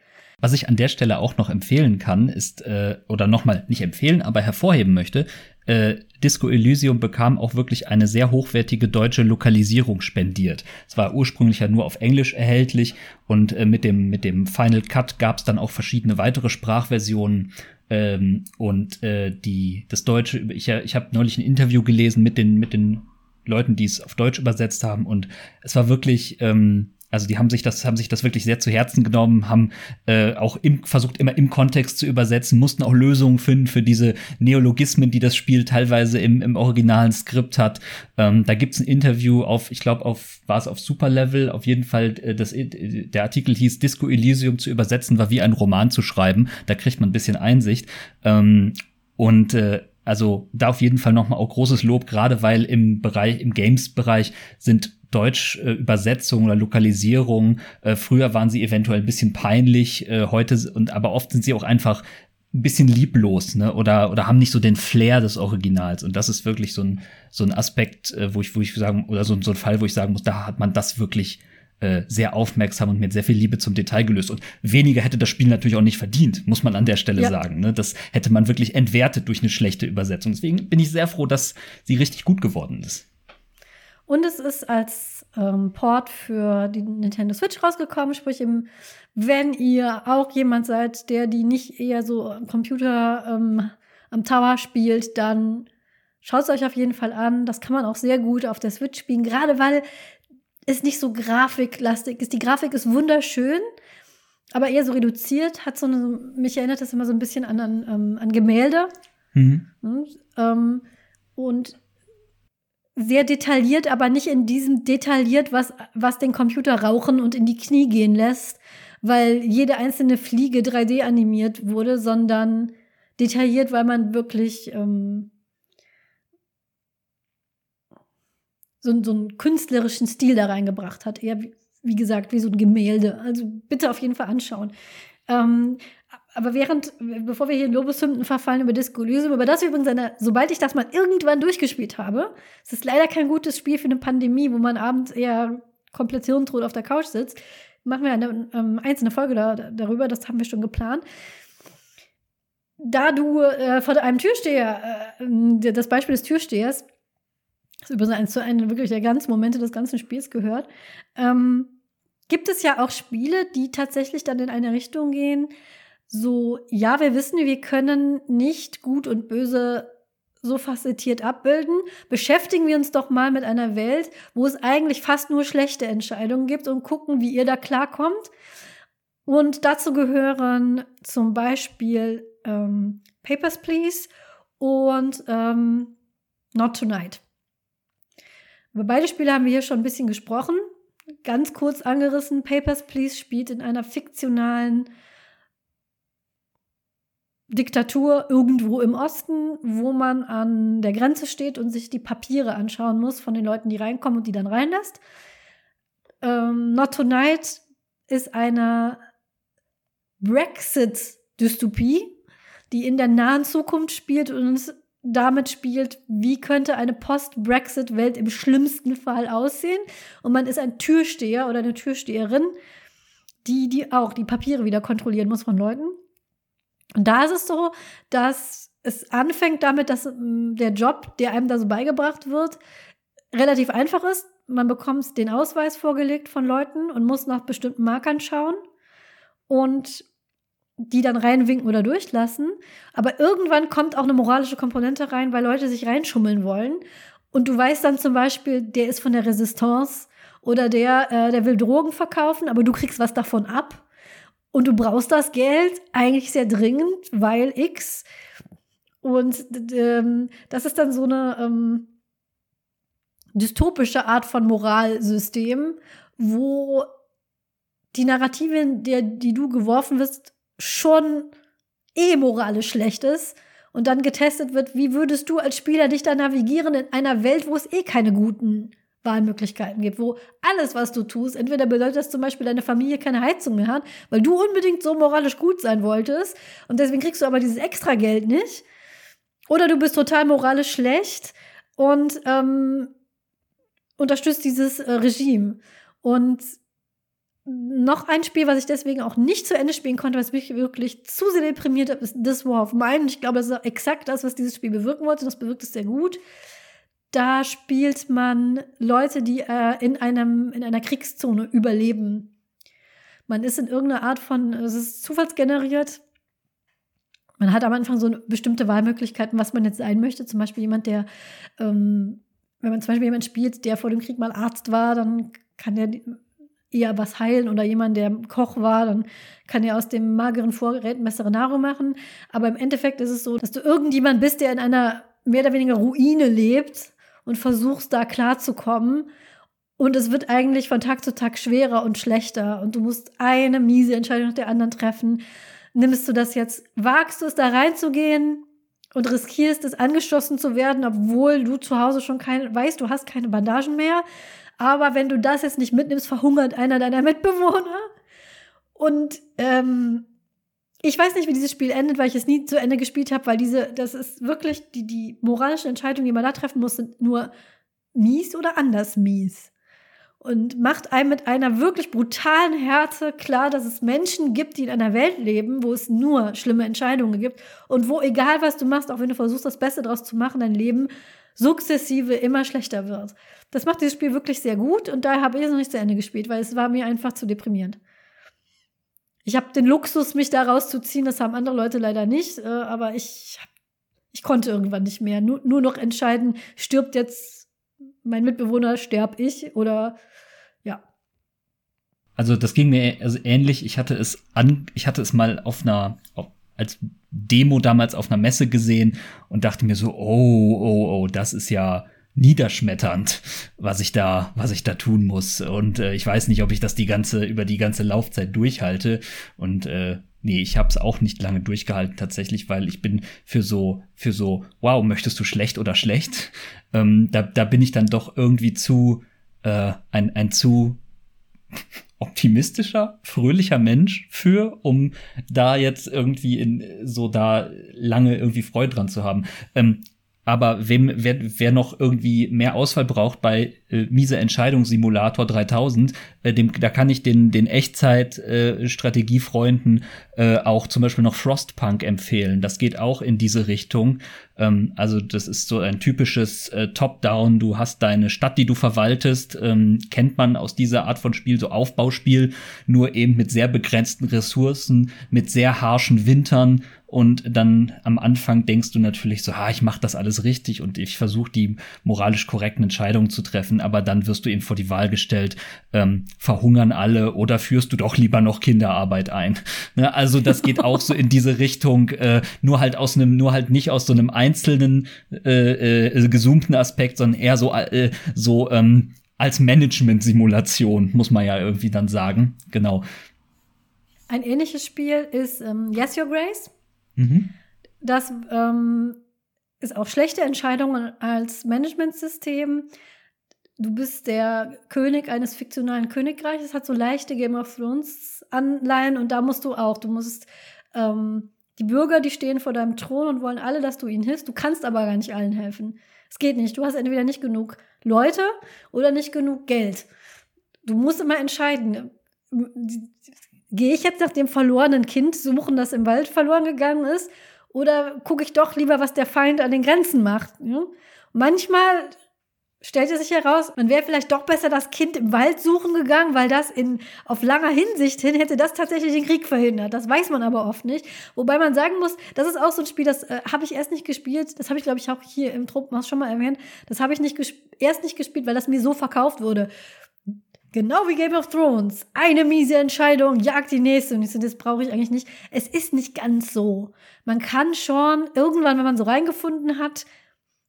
Was ich an der Stelle auch noch empfehlen kann, ist, äh, oder nochmal nicht empfehlen, aber hervorheben möchte, äh, Disco Elysium bekam auch wirklich eine sehr hochwertige deutsche Lokalisierung spendiert. Es war ursprünglich ja nur auf Englisch erhältlich und äh, mit, dem, mit dem Final Cut gab es dann auch verschiedene weitere Sprachversionen. Ähm, und äh, die, das Deutsche, ich, ich habe neulich ein Interview gelesen mit den, mit den Leuten, die es auf Deutsch übersetzt haben. Und es war wirklich, ähm, also die haben sich das, haben sich das wirklich sehr zu Herzen genommen, haben äh, auch im, versucht, immer im Kontext zu übersetzen, mussten auch Lösungen finden für diese Neologismen, die das Spiel teilweise im, im originalen Skript hat. Ähm, da gibt's ein Interview auf, ich glaube, auf, war es auf Superlevel, auf jeden Fall, äh, das, äh, der Artikel hieß Disco Elysium zu übersetzen, war wie ein Roman zu schreiben. Da kriegt man ein bisschen Einsicht. Ähm, und äh, also da auf jeden Fall nochmal auch großes Lob, gerade weil im Bereich, im Games-Bereich sind Deutsch-Übersetzungen äh, oder Lokalisierungen. Äh, früher waren sie eventuell ein bisschen peinlich, äh, heute und aber oft sind sie auch einfach ein bisschen lieblos, ne? Oder oder haben nicht so den Flair des Originals. Und das ist wirklich so ein so ein Aspekt, äh, wo ich wo ich sagen oder so, so ein Fall, wo ich sagen muss, da hat man das wirklich äh, sehr aufmerksam und mit sehr viel Liebe zum Detail gelöst. Und weniger hätte das Spiel natürlich auch nicht verdient, muss man an der Stelle ja. sagen. Ne? Das hätte man wirklich entwertet durch eine schlechte Übersetzung. Deswegen bin ich sehr froh, dass sie richtig gut geworden ist. Und es ist als ähm, Port für die Nintendo Switch rausgekommen, sprich, im, wenn ihr auch jemand seid, der die nicht eher so am Computer ähm, am Tower spielt, dann schaut es euch auf jeden Fall an. Das kann man auch sehr gut auf der Switch spielen, gerade weil es nicht so grafiklastig ist. Die Grafik ist wunderschön, aber eher so reduziert. Hat so eine, mich erinnert das immer so ein bisschen an, an, ähm, an Gemälde. Mhm. Und, ähm, und sehr detailliert, aber nicht in diesem detailliert, was, was den Computer rauchen und in die Knie gehen lässt, weil jede einzelne Fliege 3D animiert wurde, sondern detailliert, weil man wirklich ähm, so, so einen künstlerischen Stil da reingebracht hat. Eher, wie, wie gesagt, wie so ein Gemälde. Also bitte auf jeden Fall anschauen. Ähm, aber während, bevor wir hier in Lobeshymnen verfallen über Disco über das übrigens, eine, sobald ich das mal irgendwann durchgespielt habe, es ist leider kein gutes Spiel für eine Pandemie, wo man abends eher komplett hirntot auf der Couch sitzt, machen wir eine ähm, einzelne Folge da, darüber, das haben wir schon geplant. Da du äh, vor einem Türsteher, äh, das Beispiel des Türstehers, das ist übrigens zu einem wirklich der ganzen Momente des ganzen Spiels gehört, ähm, gibt es ja auch Spiele, die tatsächlich dann in eine Richtung gehen, so, ja, wir wissen, wir können nicht gut und böse so facettiert abbilden. Beschäftigen wir uns doch mal mit einer Welt, wo es eigentlich fast nur schlechte Entscheidungen gibt und gucken, wie ihr da klarkommt. Und dazu gehören zum Beispiel ähm, Papers, Please und ähm, Not Tonight. Über beide Spiele haben wir hier schon ein bisschen gesprochen. Ganz kurz angerissen, Papers, Please spielt in einer fiktionalen Diktatur irgendwo im Osten, wo man an der Grenze steht und sich die Papiere anschauen muss von den Leuten, die reinkommen und die dann reinlässt. Ähm, Not Tonight ist eine Brexit-Dystopie, die in der nahen Zukunft spielt und damit spielt, wie könnte eine Post-Brexit-Welt im schlimmsten Fall aussehen. Und man ist ein Türsteher oder eine Türsteherin, die, die auch die Papiere wieder kontrollieren muss von Leuten. Und da ist es so, dass es anfängt damit, dass mm, der Job, der einem da so beigebracht wird, relativ einfach ist. Man bekommt den Ausweis vorgelegt von Leuten und muss nach bestimmten Markern schauen und die dann reinwinken oder durchlassen. Aber irgendwann kommt auch eine moralische Komponente rein, weil Leute sich reinschummeln wollen. Und du weißt dann zum Beispiel, der ist von der Resistance oder der, äh, der will Drogen verkaufen, aber du kriegst was davon ab. Und du brauchst das Geld eigentlich sehr dringend, weil X. Und ähm, das ist dann so eine ähm, dystopische Art von Moralsystem, wo die Narrative, der, die du geworfen wirst, schon eh moralisch schlecht ist und dann getestet wird, wie würdest du als Spieler dich da navigieren in einer Welt, wo es eh keine guten Wahlmöglichkeiten gibt, wo alles, was du tust, entweder bedeutet das zum Beispiel, deine Familie keine Heizung mehr hat, weil du unbedingt so moralisch gut sein wolltest und deswegen kriegst du aber dieses extra Geld nicht. Oder du bist total moralisch schlecht und ähm, unterstützt dieses äh, Regime. Und noch ein Spiel, was ich deswegen auch nicht zu Ende spielen konnte, was mich wirklich zu sehr deprimiert hat, ist This War of Mine. Ich glaube, das ist exakt das, was dieses Spiel bewirken wollte. Das bewirkt es sehr gut. Da spielt man Leute, die äh, in, einem, in einer Kriegszone überleben. Man ist in irgendeiner Art von, es ist zufallsgeneriert. Man hat am Anfang so bestimmte Wahlmöglichkeiten, was man jetzt sein möchte. Zum Beispiel jemand, der, ähm, wenn man zum Beispiel jemand spielt, der vor dem Krieg mal Arzt war, dann kann der eher was heilen oder jemand, der Koch war, dann kann er aus dem mageren Vorgerät bessere Nahrung machen. Aber im Endeffekt ist es so, dass du irgendjemand bist, der in einer mehr oder weniger Ruine lebt und versuchst da klarzukommen. Und es wird eigentlich von Tag zu Tag schwerer und schlechter. Und du musst eine miese Entscheidung nach der anderen treffen. Nimmst du das jetzt, wagst du es da reinzugehen und riskierst es angeschossen zu werden, obwohl du zu Hause schon keine, weißt, du hast keine Bandagen mehr. Aber wenn du das jetzt nicht mitnimmst, verhungert einer deiner Mitbewohner. Und ähm, ich weiß nicht, wie dieses Spiel endet, weil ich es nie zu Ende gespielt habe, weil diese, das ist wirklich die, die moralischen Entscheidungen, die man da treffen muss, sind nur mies oder anders mies. Und macht einem mit einer wirklich brutalen Härte klar, dass es Menschen gibt, die in einer Welt leben, wo es nur schlimme Entscheidungen gibt und wo egal was du machst, auch wenn du versuchst, das Beste daraus zu machen, dein Leben sukzessive immer schlechter wird. Das macht dieses Spiel wirklich sehr gut und daher habe ich es noch nicht zu Ende gespielt, weil es war mir einfach zu deprimierend. Ich habe den Luxus, mich da rauszuziehen. Das haben andere Leute leider nicht. Äh, aber ich, ich konnte irgendwann nicht mehr. Nur, nur noch entscheiden, stirbt jetzt mein Mitbewohner, sterb ich oder ja. Also das ging mir also ähnlich. Ich hatte es an, ich hatte es mal auf einer, als Demo damals auf einer Messe gesehen und dachte mir so, oh, oh, oh, das ist ja niederschmetternd, was ich da, was ich da tun muss. Und äh, ich weiß nicht, ob ich das die ganze, über die ganze Laufzeit durchhalte. Und äh, nee, ich habe es auch nicht lange durchgehalten tatsächlich, weil ich bin für so, für so, wow, möchtest du schlecht oder schlecht? Ähm, da, da bin ich dann doch irgendwie zu, äh, ein, ein zu optimistischer, fröhlicher Mensch für, um da jetzt irgendwie in so da lange irgendwie Freude dran zu haben. Ähm, aber wem, wer, wer noch irgendwie mehr Auswahl braucht bei äh, miese Entscheidung Simulator 3000, äh, dem, da kann ich den, den Echtzeit-Strategiefreunden äh, auch zum Beispiel noch Frostpunk empfehlen. Das geht auch in diese Richtung. Ähm, also das ist so ein typisches äh, Top-Down. Du hast deine Stadt, die du verwaltest, ähm, kennt man aus dieser Art von Spiel, so Aufbauspiel, nur eben mit sehr begrenzten Ressourcen, mit sehr harschen Wintern und dann am Anfang denkst du natürlich so, ha, ich mache das alles richtig und ich versuche die moralisch korrekten Entscheidungen zu treffen, aber dann wirst du eben vor die Wahl gestellt, ähm, verhungern alle oder führst du doch lieber noch Kinderarbeit ein. Ne? Also das geht auch so in diese Richtung, äh, nur halt aus einem, nur halt nicht aus so einem einzelnen äh, äh, gezoomten Aspekt, sondern eher so, äh, so ähm, als Management-Simulation, muss man ja irgendwie dann sagen. Genau. Ein ähnliches Spiel ist ähm, Yes Your Grace. Mhm. Das ähm, ist auch schlechte Entscheidungen als Managementsystem. Du bist der König eines fiktionalen Königreiches, hat so leichte Game of Thrones Anleihen und da musst du auch, du musst ähm, die Bürger, die stehen vor deinem Thron und wollen alle, dass du ihnen hilfst. Du kannst aber gar nicht allen helfen. Es geht nicht. Du hast entweder nicht genug Leute oder nicht genug Geld. Du musst immer entscheiden gehe ich jetzt nach dem verlorenen Kind suchen, das im Wald verloren gegangen ist, oder gucke ich doch lieber, was der Feind an den Grenzen macht? Ja? Manchmal stellt es sich heraus, man wäre vielleicht doch besser das Kind im Wald suchen gegangen, weil das in auf langer Hinsicht hin hätte das tatsächlich den Krieg verhindert. Das weiß man aber oft nicht. Wobei man sagen muss, das ist auch so ein Spiel, das äh, habe ich erst nicht gespielt. Das habe ich glaube ich auch hier im Truppenhaus schon mal erwähnt. Das habe ich nicht erst nicht gespielt, weil das mir so verkauft wurde. Genau wie Game of Thrones. Eine miese Entscheidung jagt die nächste. Und ich so, das brauche ich eigentlich nicht. Es ist nicht ganz so. Man kann schon irgendwann, wenn man so reingefunden hat,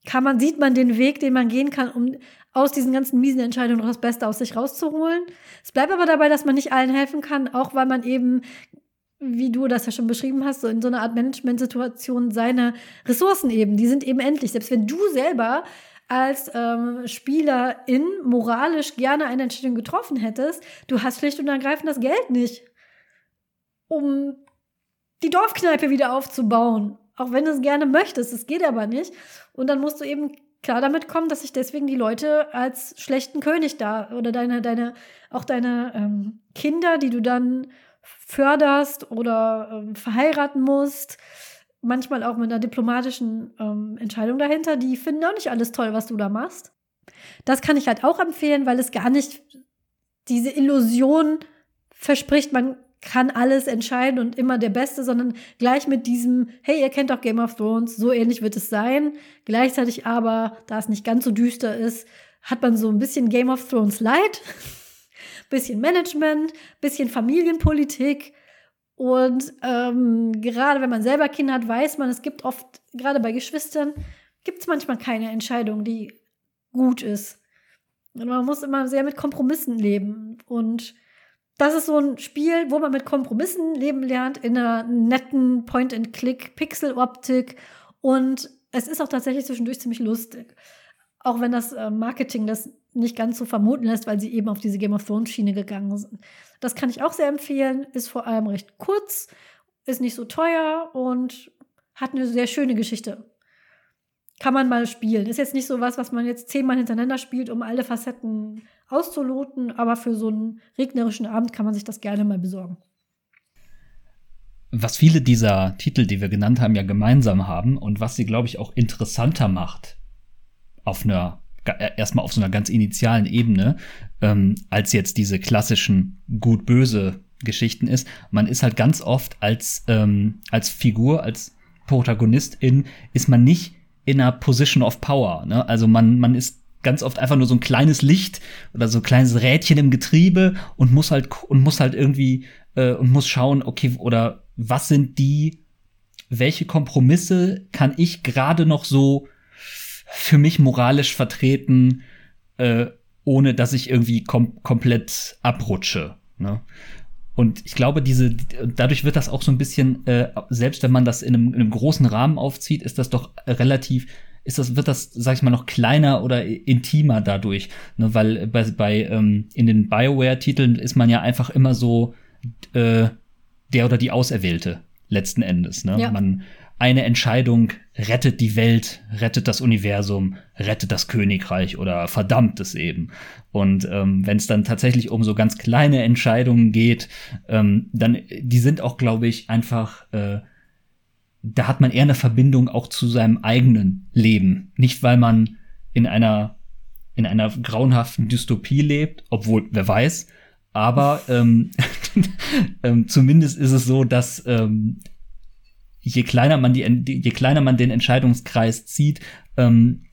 kann man, sieht man den Weg, den man gehen kann, um aus diesen ganzen miesen Entscheidungen noch das Beste aus sich rauszuholen. Es bleibt aber dabei, dass man nicht allen helfen kann, auch weil man eben, wie du das ja schon beschrieben hast, so in so einer Art Managementsituation seine Ressourcen eben, die sind eben endlich. Selbst wenn du selber als ähm, Spielerin moralisch gerne eine Entscheidung getroffen hättest, du hast schlicht und ergreifend das Geld nicht, um die Dorfkneipe wieder aufzubauen. Auch wenn du es gerne möchtest, es geht aber nicht. Und dann musst du eben klar damit kommen, dass sich deswegen die Leute als schlechten König da oder deine, deine, auch deine ähm, Kinder, die du dann förderst oder ähm, verheiraten musst, manchmal auch mit einer diplomatischen ähm, Entscheidung dahinter, die finden auch nicht alles toll, was du da machst. Das kann ich halt auch empfehlen, weil es gar nicht diese Illusion verspricht, man kann alles entscheiden und immer der Beste, sondern gleich mit diesem, hey, ihr kennt doch Game of Thrones, so ähnlich wird es sein. Gleichzeitig aber, da es nicht ganz so düster ist, hat man so ein bisschen Game of Thrones Light, bisschen Management, bisschen Familienpolitik. Und ähm, gerade wenn man selber Kinder hat, weiß man, es gibt oft, gerade bei Geschwistern, gibt es manchmal keine Entscheidung, die gut ist. Und man muss immer sehr mit Kompromissen leben. Und das ist so ein Spiel, wo man mit Kompromissen leben lernt, in einer netten Point-and-Click-Pixel-Optik. Und es ist auch tatsächlich zwischendurch ziemlich lustig. Auch wenn das äh, Marketing das nicht ganz so vermuten lässt, weil sie eben auf diese Game of Thrones Schiene gegangen sind. Das kann ich auch sehr empfehlen. Ist vor allem recht kurz, ist nicht so teuer und hat eine sehr schöne Geschichte. Kann man mal spielen. Ist jetzt nicht so was, was man jetzt zehnmal hintereinander spielt, um alle Facetten auszuloten, aber für so einen regnerischen Abend kann man sich das gerne mal besorgen. Was viele dieser Titel, die wir genannt haben, ja gemeinsam haben und was sie, glaube ich, auch interessanter macht, auf einer äh, erstmal auf so einer ganz initialen Ebene, ähm, als jetzt diese klassischen gut-böse Geschichten ist. Man ist halt ganz oft als, ähm, als Figur, als Protagonistin, ist man nicht in einer Position of Power. Ne? Also man, man ist ganz oft einfach nur so ein kleines Licht oder so ein kleines Rädchen im Getriebe und muss halt und muss halt irgendwie äh, und muss schauen, okay, oder was sind die, welche Kompromisse kann ich gerade noch so für mich moralisch vertreten, äh, ohne dass ich irgendwie kom komplett abrutsche. Ne? Und ich glaube, diese, dadurch wird das auch so ein bisschen, äh, selbst wenn man das in einem, in einem großen Rahmen aufzieht, ist das doch relativ ist das, wird das, sag ich mal, noch kleiner oder intimer dadurch. Ne? Weil bei, bei ähm, in den Bioware-Titeln ist man ja einfach immer so äh, der oder die Auserwählte letzten Endes. Ne? Ja. Man eine Entscheidung rettet die Welt, rettet das Universum, rettet das Königreich oder verdammt es eben. Und ähm, wenn es dann tatsächlich um so ganz kleine Entscheidungen geht, ähm, dann die sind auch, glaube ich, einfach äh, da hat man eher eine Verbindung auch zu seinem eigenen Leben. Nicht, weil man in einer, in einer grauenhaften Dystopie lebt, obwohl, wer weiß, aber ähm, ähm, zumindest ist es so, dass ähm, je kleiner man die, je kleiner man den Entscheidungskreis zieht, ähm,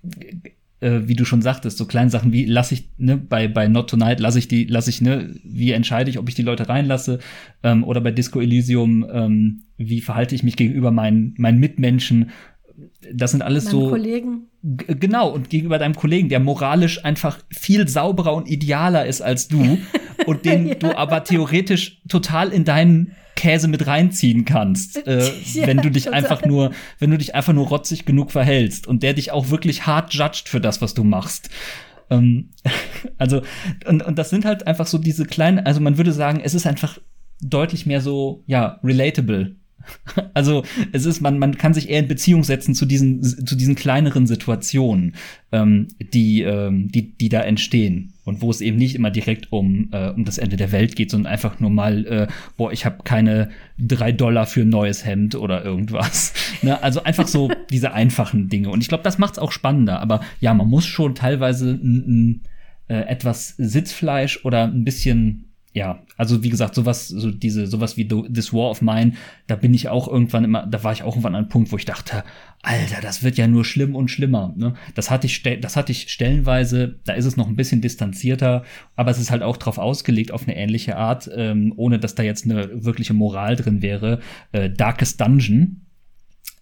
äh, wie du schon sagtest, so kleine Sachen wie lasse ich ne bei bei Not Tonight lasse ich die lasse ich ne wie entscheide ich, ob ich die Leute reinlasse ähm, oder bei Disco Elysium ähm, wie verhalte ich mich gegenüber meinen meinen Mitmenschen. Das sind alles Meine so Kollegen. Genau und gegenüber deinem Kollegen, der moralisch einfach viel sauberer und idealer ist als du und den ja. du aber theoretisch total in deinen Käse mit reinziehen kannst, äh, ja, wenn du dich total. einfach nur, wenn du dich einfach nur rotzig genug verhältst und der dich auch wirklich hart judgt für das, was du machst. Ähm, also, und, und das sind halt einfach so diese kleinen, also man würde sagen, es ist einfach deutlich mehr so, ja, relatable Also es ist, man, man kann sich eher in Beziehung setzen zu diesen, zu diesen kleineren Situationen, ähm, die, ähm, die, die da entstehen. Und wo es eben nicht immer direkt um, äh, um das Ende der Welt geht, sondern einfach nur mal, äh, boah, ich habe keine drei Dollar für ein neues Hemd oder irgendwas. ne? Also einfach so diese einfachen Dinge. Und ich glaube, das macht es auch spannender. Aber ja, man muss schon teilweise n, äh, etwas Sitzfleisch oder ein bisschen ja, also wie gesagt, sowas, so diese, sowas wie This War of Mine, da bin ich auch irgendwann immer, da war ich auch irgendwann an einem Punkt, wo ich dachte, Alter, das wird ja nur schlimm und schlimmer. Ne? Das hatte ich, das hatte ich stellenweise, da ist es noch ein bisschen distanzierter, aber es ist halt auch drauf ausgelegt auf eine ähnliche Art, ähm, ohne dass da jetzt eine wirkliche Moral drin wäre. Äh, Darkest Dungeon,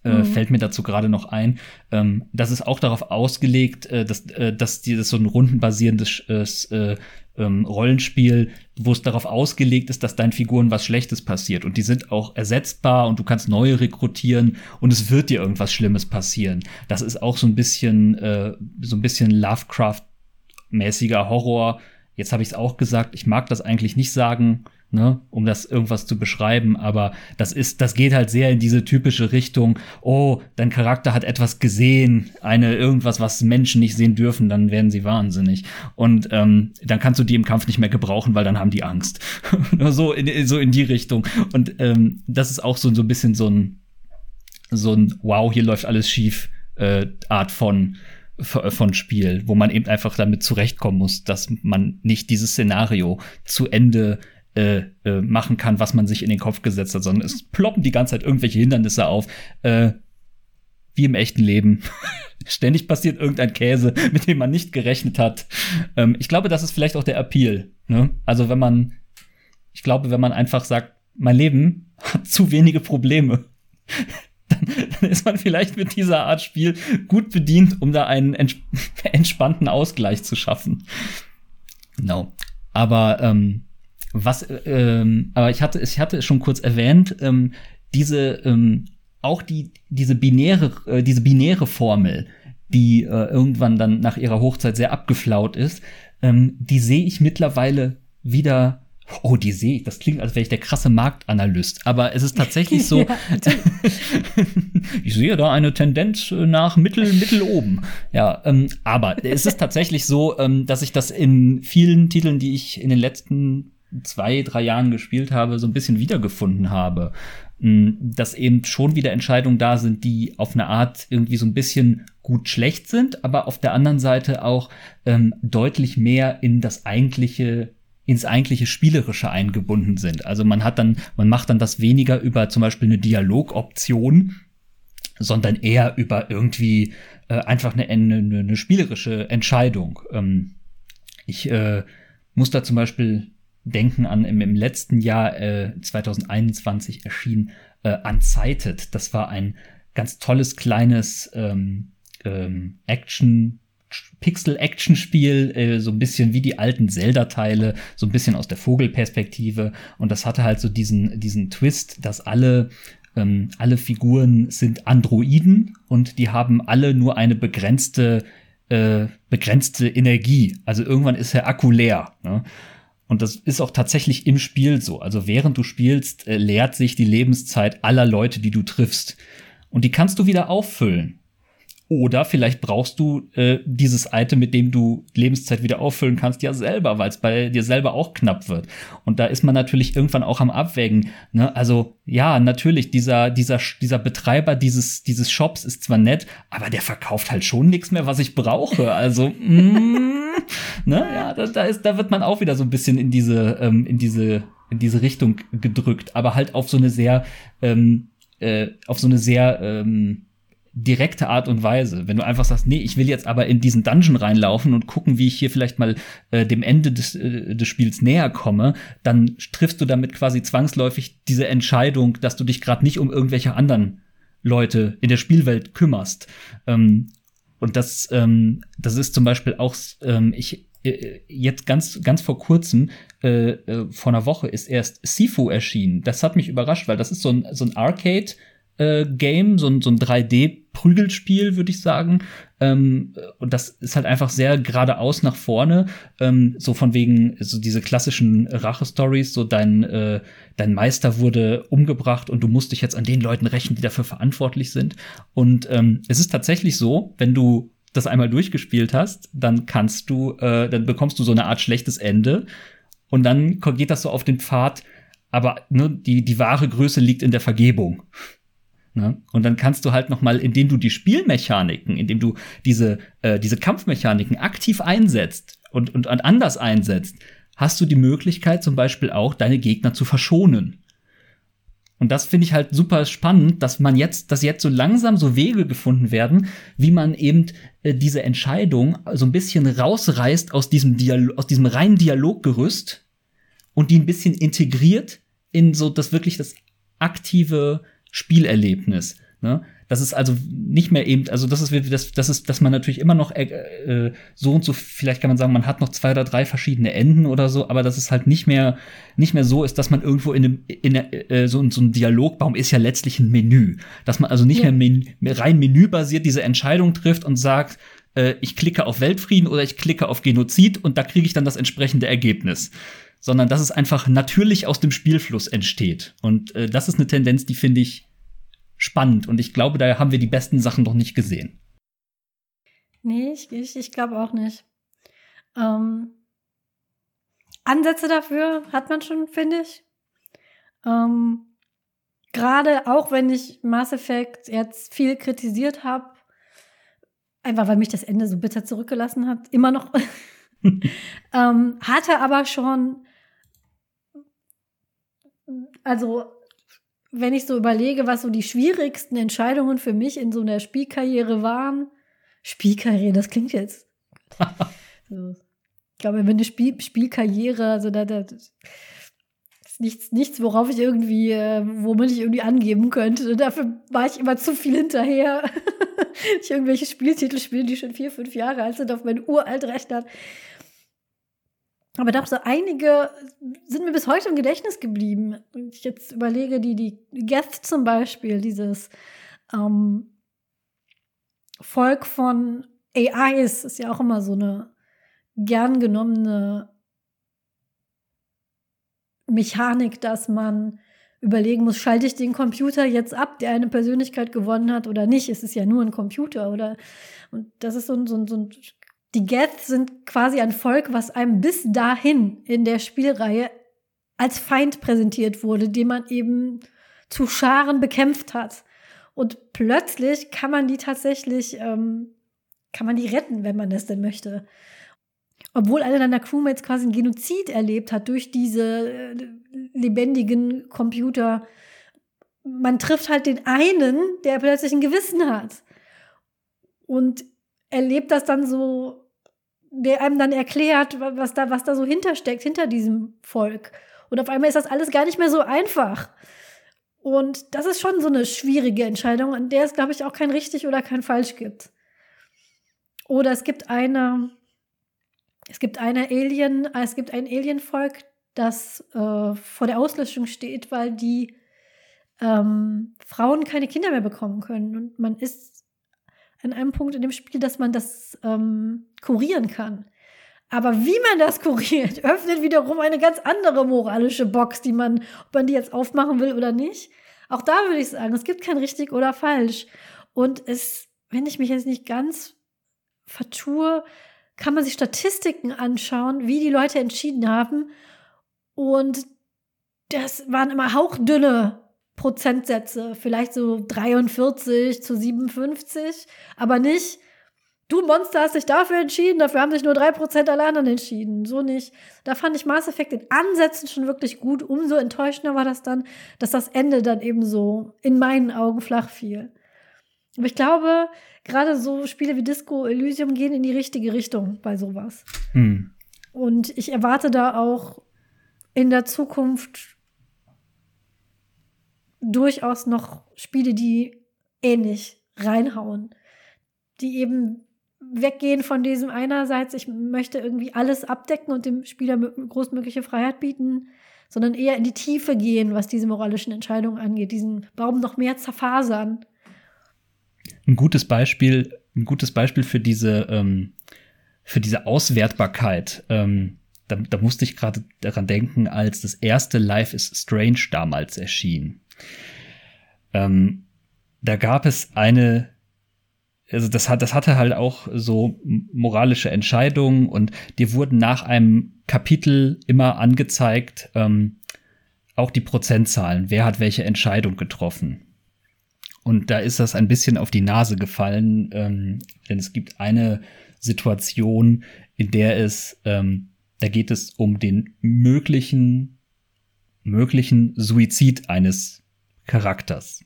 äh, mhm. fällt mir dazu gerade noch ein. Ähm, das ist auch darauf ausgelegt, äh, dass, äh, dass dieses so ein rundenbasierendes äh, ähm, Rollenspiel, wo es darauf ausgelegt ist, dass deinen Figuren was Schlechtes passiert. Und die sind auch ersetzbar und du kannst neue rekrutieren und es wird dir irgendwas Schlimmes passieren. Das ist auch so ein bisschen, äh, so ein bisschen Lovecraft-mäßiger Horror. Jetzt habe ich es auch gesagt, ich mag das eigentlich nicht sagen, ne, um das irgendwas zu beschreiben, aber das ist, das geht halt sehr in diese typische Richtung, oh, dein Charakter hat etwas gesehen, eine irgendwas, was Menschen nicht sehen dürfen, dann werden sie wahnsinnig. Und ähm, dann kannst du die im Kampf nicht mehr gebrauchen, weil dann haben die Angst. so, in, so in die Richtung. Und ähm, das ist auch so, so ein bisschen so ein, so ein Wow, hier läuft alles schief, äh, Art von von Spiel, wo man eben einfach damit zurechtkommen muss, dass man nicht dieses Szenario zu Ende äh, äh, machen kann, was man sich in den Kopf gesetzt hat, sondern es ploppen die ganze Zeit irgendwelche Hindernisse auf. Äh, wie im echten Leben. Ständig passiert irgendein Käse, mit dem man nicht gerechnet hat. Ähm, ich glaube, das ist vielleicht auch der Appeal. Ne? Also wenn man, ich glaube, wenn man einfach sagt, mein Leben hat zu wenige Probleme, dann, ist man vielleicht mit dieser Art Spiel gut bedient, um da einen ents entspannten Ausgleich zu schaffen. Genau. Aber ähm, was, ähm, aber ich hatte, ich hatte es schon kurz erwähnt, ähm, diese, ähm, auch die, diese binäre, äh, diese binäre Formel, die äh, irgendwann dann nach ihrer Hochzeit sehr abgeflaut ist, ähm, die sehe ich mittlerweile wieder Oh, die sehe ich. Das klingt, als wäre ich der krasse Marktanalyst. Aber es ist tatsächlich so. ich sehe da eine Tendenz nach Mittel, Mittel oben. Ja, ähm, aber es ist tatsächlich so, ähm, dass ich das in vielen Titeln, die ich in den letzten zwei, drei Jahren gespielt habe, so ein bisschen wiedergefunden habe. Mm, dass eben schon wieder Entscheidungen da sind, die auf eine Art irgendwie so ein bisschen gut schlecht sind, aber auf der anderen Seite auch ähm, deutlich mehr in das eigentliche ins eigentliche Spielerische eingebunden sind. Also man hat dann, man macht dann das weniger über zum Beispiel eine Dialogoption, sondern eher über irgendwie äh, einfach eine, eine, eine spielerische Entscheidung. Ähm, ich äh, muss da zum Beispiel denken an im, im letzten Jahr äh, 2021 erschien äh, Unsighted. Das war ein ganz tolles kleines ähm, ähm, Action Pixel-Action-Spiel, äh, so ein bisschen wie die alten Zelda-Teile, so ein bisschen aus der Vogelperspektive. Und das hatte halt so diesen, diesen Twist, dass alle, ähm, alle Figuren sind Androiden und die haben alle nur eine begrenzte, äh, begrenzte Energie. Also irgendwann ist der Akku leer. Ne? Und das ist auch tatsächlich im Spiel so. Also während du spielst, äh, leert sich die Lebenszeit aller Leute, die du triffst. Und die kannst du wieder auffüllen. Oder vielleicht brauchst du äh, dieses Item, mit dem du Lebenszeit wieder auffüllen kannst, ja selber, weil es bei dir selber auch knapp wird. Und da ist man natürlich irgendwann auch am Abwägen. Ne? Also ja, natürlich, dieser, dieser, dieser Betreiber dieses, dieses Shops ist zwar nett, aber der verkauft halt schon nichts mehr, was ich brauche. Also, mm, ne, ja, da, da, ist, da wird man auch wieder so ein bisschen in diese, ähm, in diese, in diese Richtung gedrückt, aber halt auf so eine sehr, ähm, äh, auf so eine sehr, ähm, direkte Art und Weise. Wenn du einfach sagst, nee, ich will jetzt aber in diesen Dungeon reinlaufen und gucken, wie ich hier vielleicht mal äh, dem Ende des, äh, des Spiels näher komme, dann triffst du damit quasi zwangsläufig diese Entscheidung, dass du dich gerade nicht um irgendwelche anderen Leute in der Spielwelt kümmerst. Ähm, und das, ähm, das ist zum Beispiel auch, ähm, ich äh, jetzt ganz, ganz vor kurzem, äh, äh, vor einer Woche ist erst Sifu erschienen. Das hat mich überrascht, weil das ist so ein, so ein Arcade- Game, so ein, so ein 3D-Prügelspiel, würde ich sagen. Ähm, und das ist halt einfach sehr geradeaus nach vorne. Ähm, so von wegen, so diese klassischen Rache-Stories, so dein, äh, dein Meister wurde umgebracht und du musst dich jetzt an den Leuten rächen, die dafür verantwortlich sind. Und ähm, es ist tatsächlich so, wenn du das einmal durchgespielt hast, dann kannst du, äh, dann bekommst du so eine Art schlechtes Ende. Und dann geht das so auf den Pfad, aber ne, die, die wahre Größe liegt in der Vergebung. Ne? Und dann kannst du halt noch mal, indem du die Spielmechaniken, indem du diese, äh, diese Kampfmechaniken aktiv einsetzt und, und anders einsetzt, hast du die Möglichkeit zum Beispiel auch, deine Gegner zu verschonen. Und das finde ich halt super spannend, dass man jetzt, dass jetzt so langsam so Wege gefunden werden, wie man eben äh, diese Entscheidung so ein bisschen rausreißt aus diesem Dialog, aus diesem reinen Dialoggerüst und die ein bisschen integriert in so das wirklich das aktive Spielerlebnis. Ne? Das ist also nicht mehr eben, also das ist, das, das ist, dass man natürlich immer noch äh, äh, so und so, vielleicht kann man sagen, man hat noch zwei oder drei verschiedene Enden oder so, aber dass es halt nicht mehr, nicht mehr so ist, dass man irgendwo in einem, in äh, so, so ein Dialogbaum ist ja letztlich ein Menü. Dass man also nicht ja. mehr men rein menübasiert diese Entscheidung trifft und sagt, äh, ich klicke auf Weltfrieden oder ich klicke auf Genozid und da kriege ich dann das entsprechende Ergebnis sondern dass es einfach natürlich aus dem Spielfluss entsteht. Und äh, das ist eine Tendenz, die finde ich spannend. Und ich glaube, da haben wir die besten Sachen noch nicht gesehen. Nee, ich, ich, ich glaube auch nicht. Ähm, Ansätze dafür hat man schon, finde ich. Ähm, Gerade auch wenn ich Mass Effect jetzt viel kritisiert habe, einfach weil mich das Ende so bitter zurückgelassen hat, immer noch. ähm, hatte aber schon, also wenn ich so überlege, was so die schwierigsten Entscheidungen für mich in so einer Spielkarriere waren, Spielkarriere, das klingt jetzt. so. Ich glaube, wenn eine Spiel Spielkarriere, also da, da nichts, nichts, worauf ich irgendwie, äh, womit ich irgendwie angeben könnte. Dafür war ich immer zu viel hinterher. ich irgendwelche Spieltitel spiele, die schon vier, fünf Jahre alt sind, auf meinen uralt Rechner. Aber doch so einige sind mir bis heute im Gedächtnis geblieben. Und ich jetzt überlege, die, die Geth zum Beispiel, dieses ähm, Volk von AIs, ist ja auch immer so eine gern genommene Mechanik, dass man überlegen muss, schalte ich den Computer jetzt ab, der eine Persönlichkeit gewonnen hat oder nicht? Es ist ja nur ein Computer oder und das ist so ein, so ein, so ein die Geth sind quasi ein Volk, was einem bis dahin in der Spielreihe als Feind präsentiert wurde, den man eben zu Scharen bekämpft hat. Und plötzlich kann man die tatsächlich, ähm, kann man die retten, wenn man das denn möchte obwohl einer deiner Crewmates quasi ein Genozid erlebt hat durch diese äh, lebendigen Computer. Man trifft halt den einen, der plötzlich ein Gewissen hat. Und erlebt das dann so, der einem dann erklärt, was da, was da so hintersteckt, hinter diesem Volk. Und auf einmal ist das alles gar nicht mehr so einfach. Und das ist schon so eine schwierige Entscheidung, an der es, glaube ich, auch kein richtig oder kein falsch gibt. Oder es gibt eine, es gibt eine Alien, es gibt ein Alienvolk, das äh, vor der Auslöschung steht, weil die ähm, Frauen keine Kinder mehr bekommen können. Und man ist an einem Punkt in dem Spiel, dass man das ähm, kurieren kann. Aber wie man das kuriert, öffnet wiederum eine ganz andere moralische Box, die man, ob man die jetzt aufmachen will oder nicht. Auch da würde ich sagen, es gibt kein richtig oder falsch. Und es, wenn ich mich jetzt nicht ganz vertue, kann man sich Statistiken anschauen, wie die Leute entschieden haben. Und das waren immer hauchdünne Prozentsätze, vielleicht so 43 zu 57, aber nicht, du Monster hast dich dafür entschieden, dafür haben sich nur 3% aller anderen entschieden. So nicht. Da fand ich Mass Effect in Ansätzen schon wirklich gut. Umso enttäuschender war das dann, dass das Ende dann eben so in meinen Augen flach fiel. Aber ich glaube, gerade so Spiele wie Disco Elysium gehen in die richtige Richtung bei sowas. Hm. Und ich erwarte da auch in der Zukunft durchaus noch Spiele, die ähnlich reinhauen, die eben weggehen von diesem einerseits, ich möchte irgendwie alles abdecken und dem Spieler großmögliche Freiheit bieten, sondern eher in die Tiefe gehen, was diese moralischen Entscheidungen angeht, diesen Baum noch mehr zerfasern ein gutes Beispiel, ein gutes Beispiel für diese, ähm, für diese Auswertbarkeit. Ähm, da, da musste ich gerade daran denken, als das erste Life is Strange damals erschien. Ähm, da gab es eine, also das hat, das hatte halt auch so moralische Entscheidungen und dir wurden nach einem Kapitel immer angezeigt, ähm, auch die Prozentzahlen, wer hat welche Entscheidung getroffen. Und da ist das ein bisschen auf die Nase gefallen, ähm, denn es gibt eine Situation, in der es, ähm, da geht es um den möglichen, möglichen Suizid eines Charakters.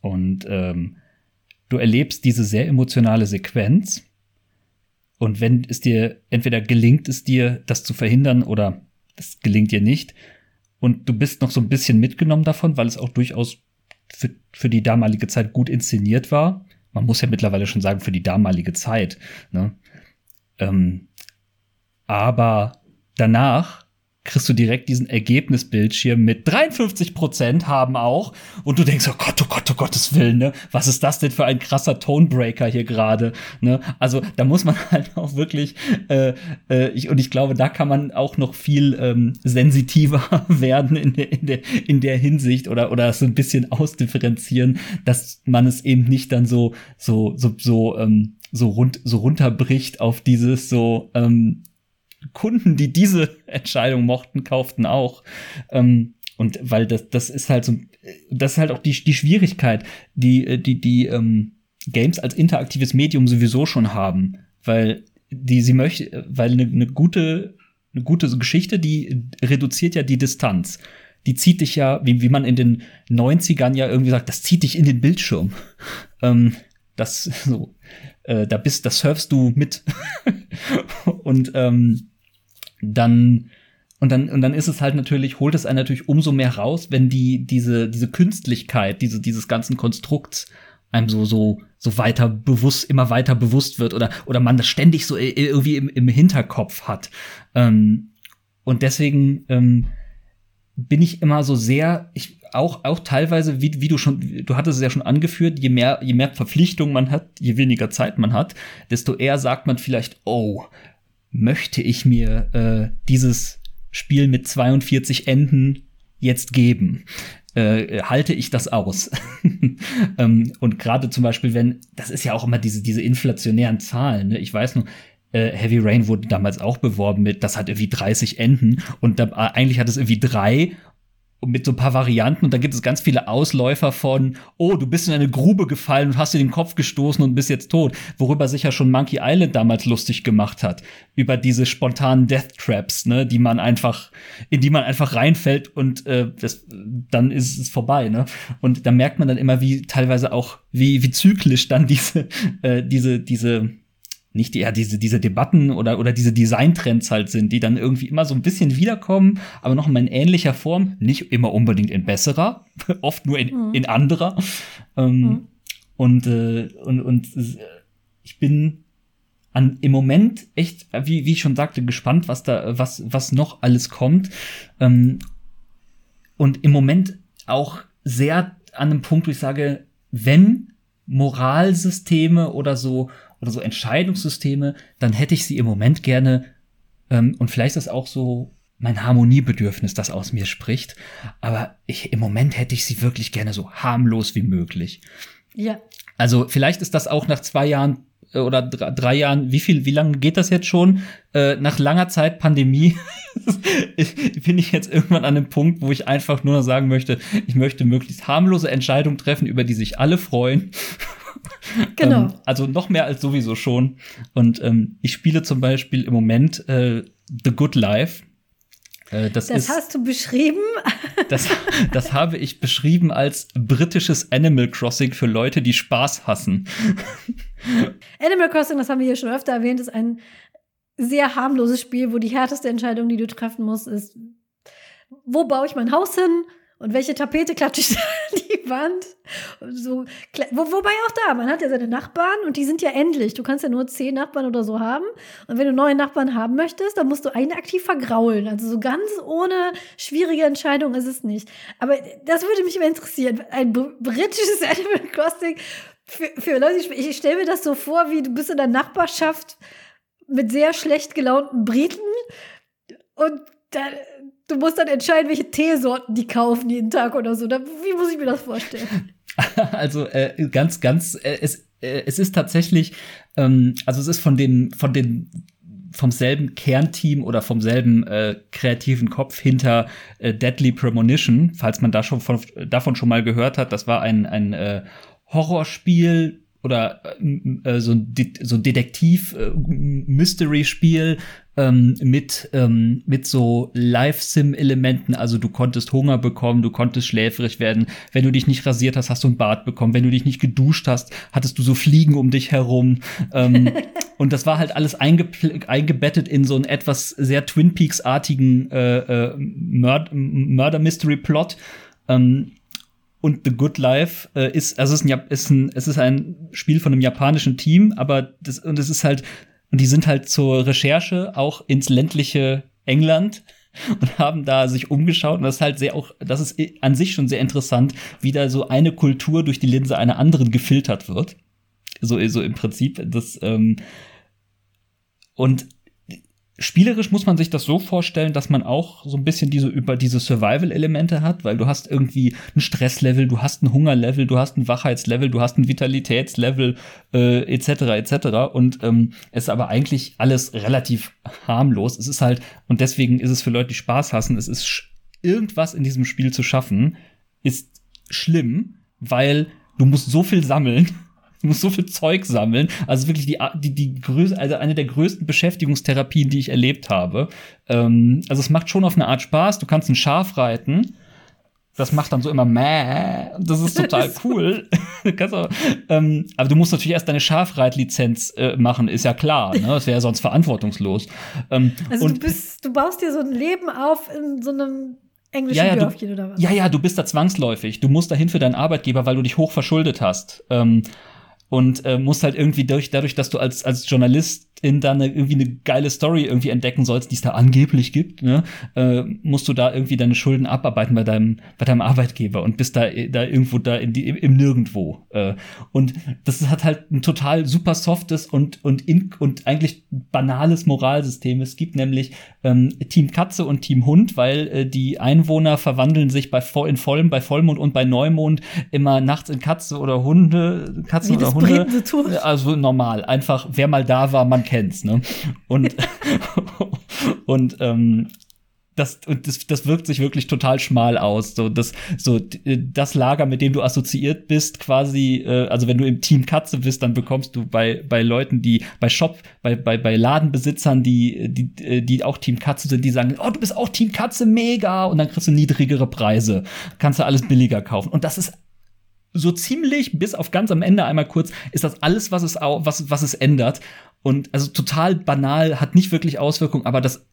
Und ähm, du erlebst diese sehr emotionale Sequenz. Und wenn es dir, entweder gelingt es dir, das zu verhindern oder es gelingt dir nicht, und du bist noch so ein bisschen mitgenommen davon, weil es auch durchaus für, für die damalige Zeit gut inszeniert war. Man muss ja mittlerweile schon sagen, für die damalige Zeit. Ne? Ähm, aber danach kriegst du direkt diesen Ergebnisbildschirm mit 53 Prozent haben auch und du denkst, oh Gott, oh Gott, oh Gottes Willen, ne? Was ist das denn für ein krasser Tonebreaker hier gerade, ne? Also da muss man halt auch wirklich äh, äh, ich, und ich glaube, da kann man auch noch viel ähm, sensitiver werden in der, in der in der Hinsicht oder oder so ein bisschen ausdifferenzieren, dass man es eben nicht dann so so so so ähm, so rund so runterbricht auf dieses so ähm, Kunden, die diese Entscheidung mochten, kauften auch. Ähm, und weil das, das ist halt so, das ist halt auch die, die Schwierigkeit, die, die, die ähm, Games als interaktives Medium sowieso schon haben. Weil die, sie möchte, weil eine, eine gute, eine gute Geschichte, die reduziert ja die Distanz. Die zieht dich ja, wie, wie man in den 90ern ja irgendwie sagt, das zieht dich in den Bildschirm. ähm, das so, äh, da bist, das surfst du mit. und ähm, dann und dann, und dann ist es halt natürlich, holt es einen natürlich umso mehr raus, wenn die, diese, diese Künstlichkeit, diese, dieses ganzen Konstrukts einem so, so, so weiter bewusst, immer weiter bewusst wird oder, oder man das ständig so irgendwie im, im Hinterkopf hat. Ähm, und deswegen ähm, bin ich immer so sehr, ich, auch, auch teilweise, wie, wie du schon, du hattest es ja schon angeführt, je mehr, je mehr Verpflichtungen man hat, je weniger Zeit man hat, desto eher sagt man vielleicht, oh, möchte ich mir äh, dieses Spiel mit 42 Enden jetzt geben? Äh, halte ich das aus? ähm, und gerade zum Beispiel, wenn, das ist ja auch immer diese, diese inflationären Zahlen, ne? ich weiß nur, äh, Heavy Rain wurde damals auch beworben mit, das hat irgendwie 30 Enden und da, äh, eigentlich hat es irgendwie drei mit so ein paar Varianten. Und dann gibt es ganz viele Ausläufer von, oh, du bist in eine Grube gefallen und hast dir den Kopf gestoßen und bist jetzt tot, worüber sich ja schon Monkey Island damals lustig gemacht hat, über diese spontanen Death Traps, ne, die man einfach, in die man einfach reinfällt und äh, das, dann ist es vorbei, ne? Und da merkt man dann immer, wie teilweise auch, wie, wie zyklisch dann diese, äh, diese, diese nicht ja diese diese Debatten oder oder diese Designtrends halt sind, die dann irgendwie immer so ein bisschen wiederkommen, aber noch mal in ähnlicher Form, nicht immer unbedingt in besserer, oft nur in, mhm. in anderer. Ähm, mhm. Und äh, und und äh, ich bin an im Moment echt, wie wie ich schon sagte, gespannt, was da was was noch alles kommt. Ähm, und im Moment auch sehr an einem Punkt, wo ich sage, wenn Moralsysteme oder so oder so Entscheidungssysteme, dann hätte ich sie im Moment gerne, ähm, und vielleicht ist das auch so mein Harmoniebedürfnis, das aus mir spricht, aber ich, im Moment hätte ich sie wirklich gerne so harmlos wie möglich. Ja. Also vielleicht ist das auch nach zwei Jahren äh, oder drei, Jahren, wie viel, wie lange geht das jetzt schon? Äh, nach langer Zeit Pandemie bin ich jetzt irgendwann an einem Punkt, wo ich einfach nur sagen möchte, ich möchte möglichst harmlose Entscheidungen treffen, über die sich alle freuen Genau. Ähm, also noch mehr als sowieso schon. Und ähm, ich spiele zum Beispiel im Moment äh, The Good Life. Äh, das, das ist, hast du beschrieben? das, das habe ich beschrieben als britisches Animal Crossing für Leute, die Spaß hassen. Animal Crossing, das haben wir hier schon öfter erwähnt, ist ein sehr harmloses Spiel, wo die härteste Entscheidung, die du treffen musst, ist, wo baue ich mein Haus hin? Und welche Tapete klatsche ich an Wand? So, wo, wobei auch da, man hat ja seine Nachbarn und die sind ja endlich. Du kannst ja nur zehn Nachbarn oder so haben. Und wenn du neue Nachbarn haben möchtest, dann musst du einen aktiv vergraulen. Also so ganz ohne schwierige Entscheidung ist es nicht. Aber das würde mich immer interessieren. Ein britisches Animal Crossing für, für Leute, ich stelle mir das so vor, wie du bist in der Nachbarschaft mit sehr schlecht gelaunten Briten und dann Du musst dann entscheiden, welche Teesorten die kaufen jeden Tag oder so. Wie muss ich mir das vorstellen? Also äh, ganz, ganz, äh, es, äh, es ist tatsächlich, ähm, also es ist von den, von den vom selben Kernteam oder vom selben äh, kreativen Kopf hinter äh, Deadly Premonition, falls man da schon von, davon schon mal gehört hat. Das war ein, ein äh, Horrorspiel oder äh, äh so ein, De so Detektiv-Mystery-Spiel ähm, mit, ähm, mit so Live-Sim-Elementen. Also du konntest Hunger bekommen, du konntest schläfrig werden. Wenn du dich nicht rasiert hast, hast du ein Bart bekommen. Wenn du dich nicht geduscht hast, hattest du so Fliegen um dich herum. Ähm, und das war halt alles einge eingebettet in so einen etwas sehr Twin Peaks-artigen äh, äh, Murder-Mystery-Plot. Ähm, und The Good Life äh, ist, also es ist, ein, ist ein, es ist ein Spiel von einem japanischen Team, aber das, und es ist halt und die sind halt zur Recherche auch ins ländliche England und haben da sich umgeschaut und das ist halt sehr auch, das ist an sich schon sehr interessant, wie da so eine Kultur durch die Linse einer anderen gefiltert wird. So, so im Prinzip, das, ähm, und Spielerisch muss man sich das so vorstellen, dass man auch so ein bisschen diese über diese Survival-Elemente hat, weil du hast irgendwie ein Stresslevel, du hast ein Hungerlevel, du hast ein Wachheitslevel, du hast ein Vitalitätslevel äh, etc. etc. Und ähm, es ist aber eigentlich alles relativ harmlos. Es ist halt und deswegen ist es für Leute, die Spaß hassen, es ist irgendwas in diesem Spiel zu schaffen, ist schlimm, weil du musst so viel sammeln Du musst so viel Zeug sammeln. Also wirklich die, die, die größte, also eine der größten Beschäftigungstherapien, die ich erlebt habe. Ähm, also es macht schon auf eine Art Spaß. Du kannst ein Schaf reiten. Das macht dann so immer Mäh. Das ist total cool. auch, ähm, aber du musst natürlich erst deine Schafreitlizenz äh, machen, ist ja klar. Ne? Das wäre ja sonst verantwortungslos. Ähm, also du, bist, du baust dir so ein Leben auf in so einem englischen ja, ja, Dörfchen oder was? Ja, ja, du bist da zwangsläufig. Du musst dahin für deinen Arbeitgeber, weil du dich hoch verschuldet hast. Ähm, und äh, musst halt irgendwie durch, dadurch, dass du als, als Journalist in dann irgendwie eine geile Story irgendwie entdecken sollst, die es da angeblich gibt, ne, äh, musst du da irgendwie deine Schulden abarbeiten bei deinem, bei deinem Arbeitgeber und bist da, da irgendwo da in die, im Nirgendwo. Äh, und das hat halt ein total super softes und, und, in, und eigentlich banales Moralsystem. Es gibt nämlich ähm, Team Katze und Team Hund, weil äh, die Einwohner verwandeln sich bei in vollem, bei Vollmond und bei Neumond immer nachts in Katze oder Hunde, Katzen oder Hunde. Also normal. Einfach, wer mal da war, man kennt's, ne? Und, und ähm, das, und das, das wirkt sich wirklich total schmal aus. So, das, so, das Lager, mit dem du assoziiert bist, quasi, äh, also wenn du im Team Katze bist, dann bekommst du bei, bei Leuten, die bei Shop, bei, bei, bei Ladenbesitzern, die, die, die auch Team Katze sind, die sagen, oh, du bist auch Team Katze, mega, und dann kriegst du niedrigere Preise. Kannst du alles billiger kaufen. Und das ist so ziemlich bis auf ganz am Ende einmal kurz ist das alles, was es, was, was es ändert. Und also total banal, hat nicht wirklich Auswirkungen, aber das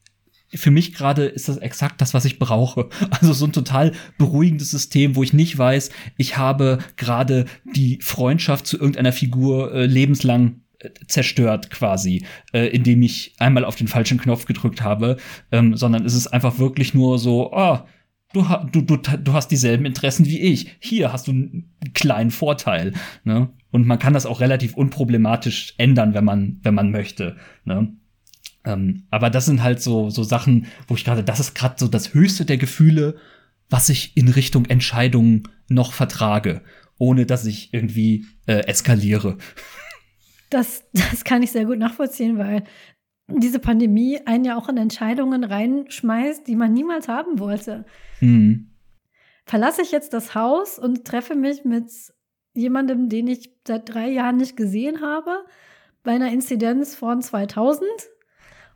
für mich gerade ist das exakt das, was ich brauche. Also so ein total beruhigendes System, wo ich nicht weiß, ich habe gerade die Freundschaft zu irgendeiner Figur äh, lebenslang äh, zerstört quasi, äh, indem ich einmal auf den falschen Knopf gedrückt habe, ähm, sondern es ist einfach wirklich nur so, oh, du, du, du, du hast dieselben Interessen wie ich. Hier hast du einen kleinen Vorteil. Ne? Und man kann das auch relativ unproblematisch ändern, wenn man, wenn man möchte. Ne? Ähm, aber das sind halt so, so Sachen, wo ich gerade, das ist gerade so das höchste der Gefühle, was ich in Richtung Entscheidungen noch vertrage, ohne dass ich irgendwie äh, eskaliere. Das, das kann ich sehr gut nachvollziehen, weil diese Pandemie einen ja auch in Entscheidungen reinschmeißt, die man niemals haben wollte. Mhm. Verlasse ich jetzt das Haus und treffe mich mit jemandem, den ich seit drei Jahren nicht gesehen habe, bei einer Inzidenz von 2000?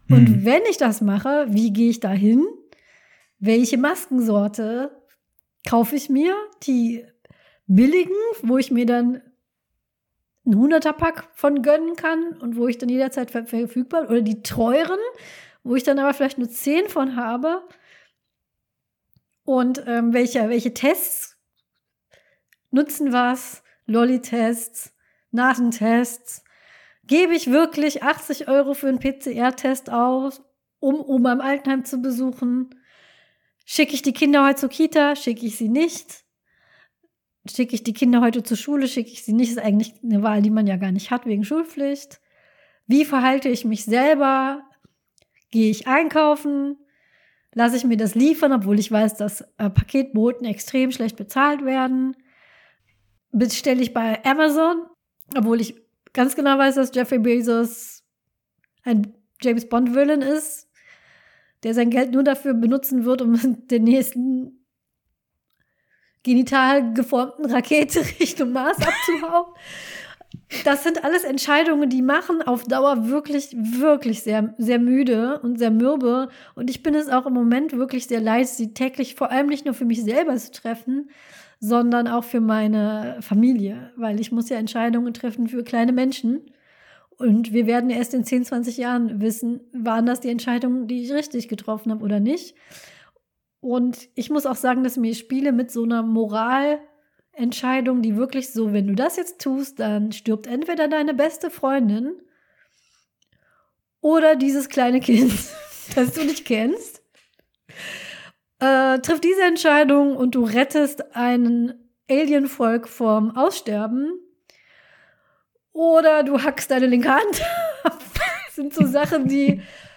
Mhm. Und wenn ich das mache, wie gehe ich da hin? Welche Maskensorte kaufe ich mir? Die billigen, wo ich mir dann ein 100er-Pack von gönnen kann und wo ich dann jederzeit ver verfügbar oder die teuren, wo ich dann aber vielleicht nur 10 von habe. Und ähm, welche, welche Tests nutzen was? Lolli-Tests, Nasentests. Gebe ich wirklich 80 Euro für einen PCR-Test aus, um Oma im Altenheim zu besuchen? Schicke ich die Kinder heute zur Kita? Schicke ich sie nicht? Schicke ich die Kinder heute zur Schule? Schicke ich sie nicht? Ist eigentlich eine Wahl, die man ja gar nicht hat wegen Schulpflicht. Wie verhalte ich mich selber? Gehe ich einkaufen? Lasse ich mir das liefern, obwohl ich weiß, dass äh, Paketboten extrem schlecht bezahlt werden? Bestelle ich bei Amazon, obwohl ich ganz genau weiß, dass Jeffrey Bezos ein James Bond-Villain ist, der sein Geld nur dafür benutzen wird, um den nächsten genital geformten Rakete Richtung Mars abzuhauen. Das sind alles Entscheidungen, die machen auf Dauer wirklich, wirklich sehr, sehr müde und sehr mürbe. Und ich bin es auch im Moment wirklich sehr leid, sie täglich vor allem nicht nur für mich selber zu treffen, sondern auch für meine Familie, weil ich muss ja Entscheidungen treffen für kleine Menschen. Und wir werden erst in 10, 20 Jahren wissen, waren das die Entscheidungen, die ich richtig getroffen habe oder nicht. Und ich muss auch sagen, dass mir Spiele mit so einer Moralentscheidung, die wirklich so, wenn du das jetzt tust, dann stirbt entweder deine beste Freundin oder dieses kleine Kind, das du nicht kennst. äh, triff diese Entscheidung und du rettest ein Alienvolk vom Aussterben. Oder du hackst deine linke Hand ab. Das sind so Sachen, die,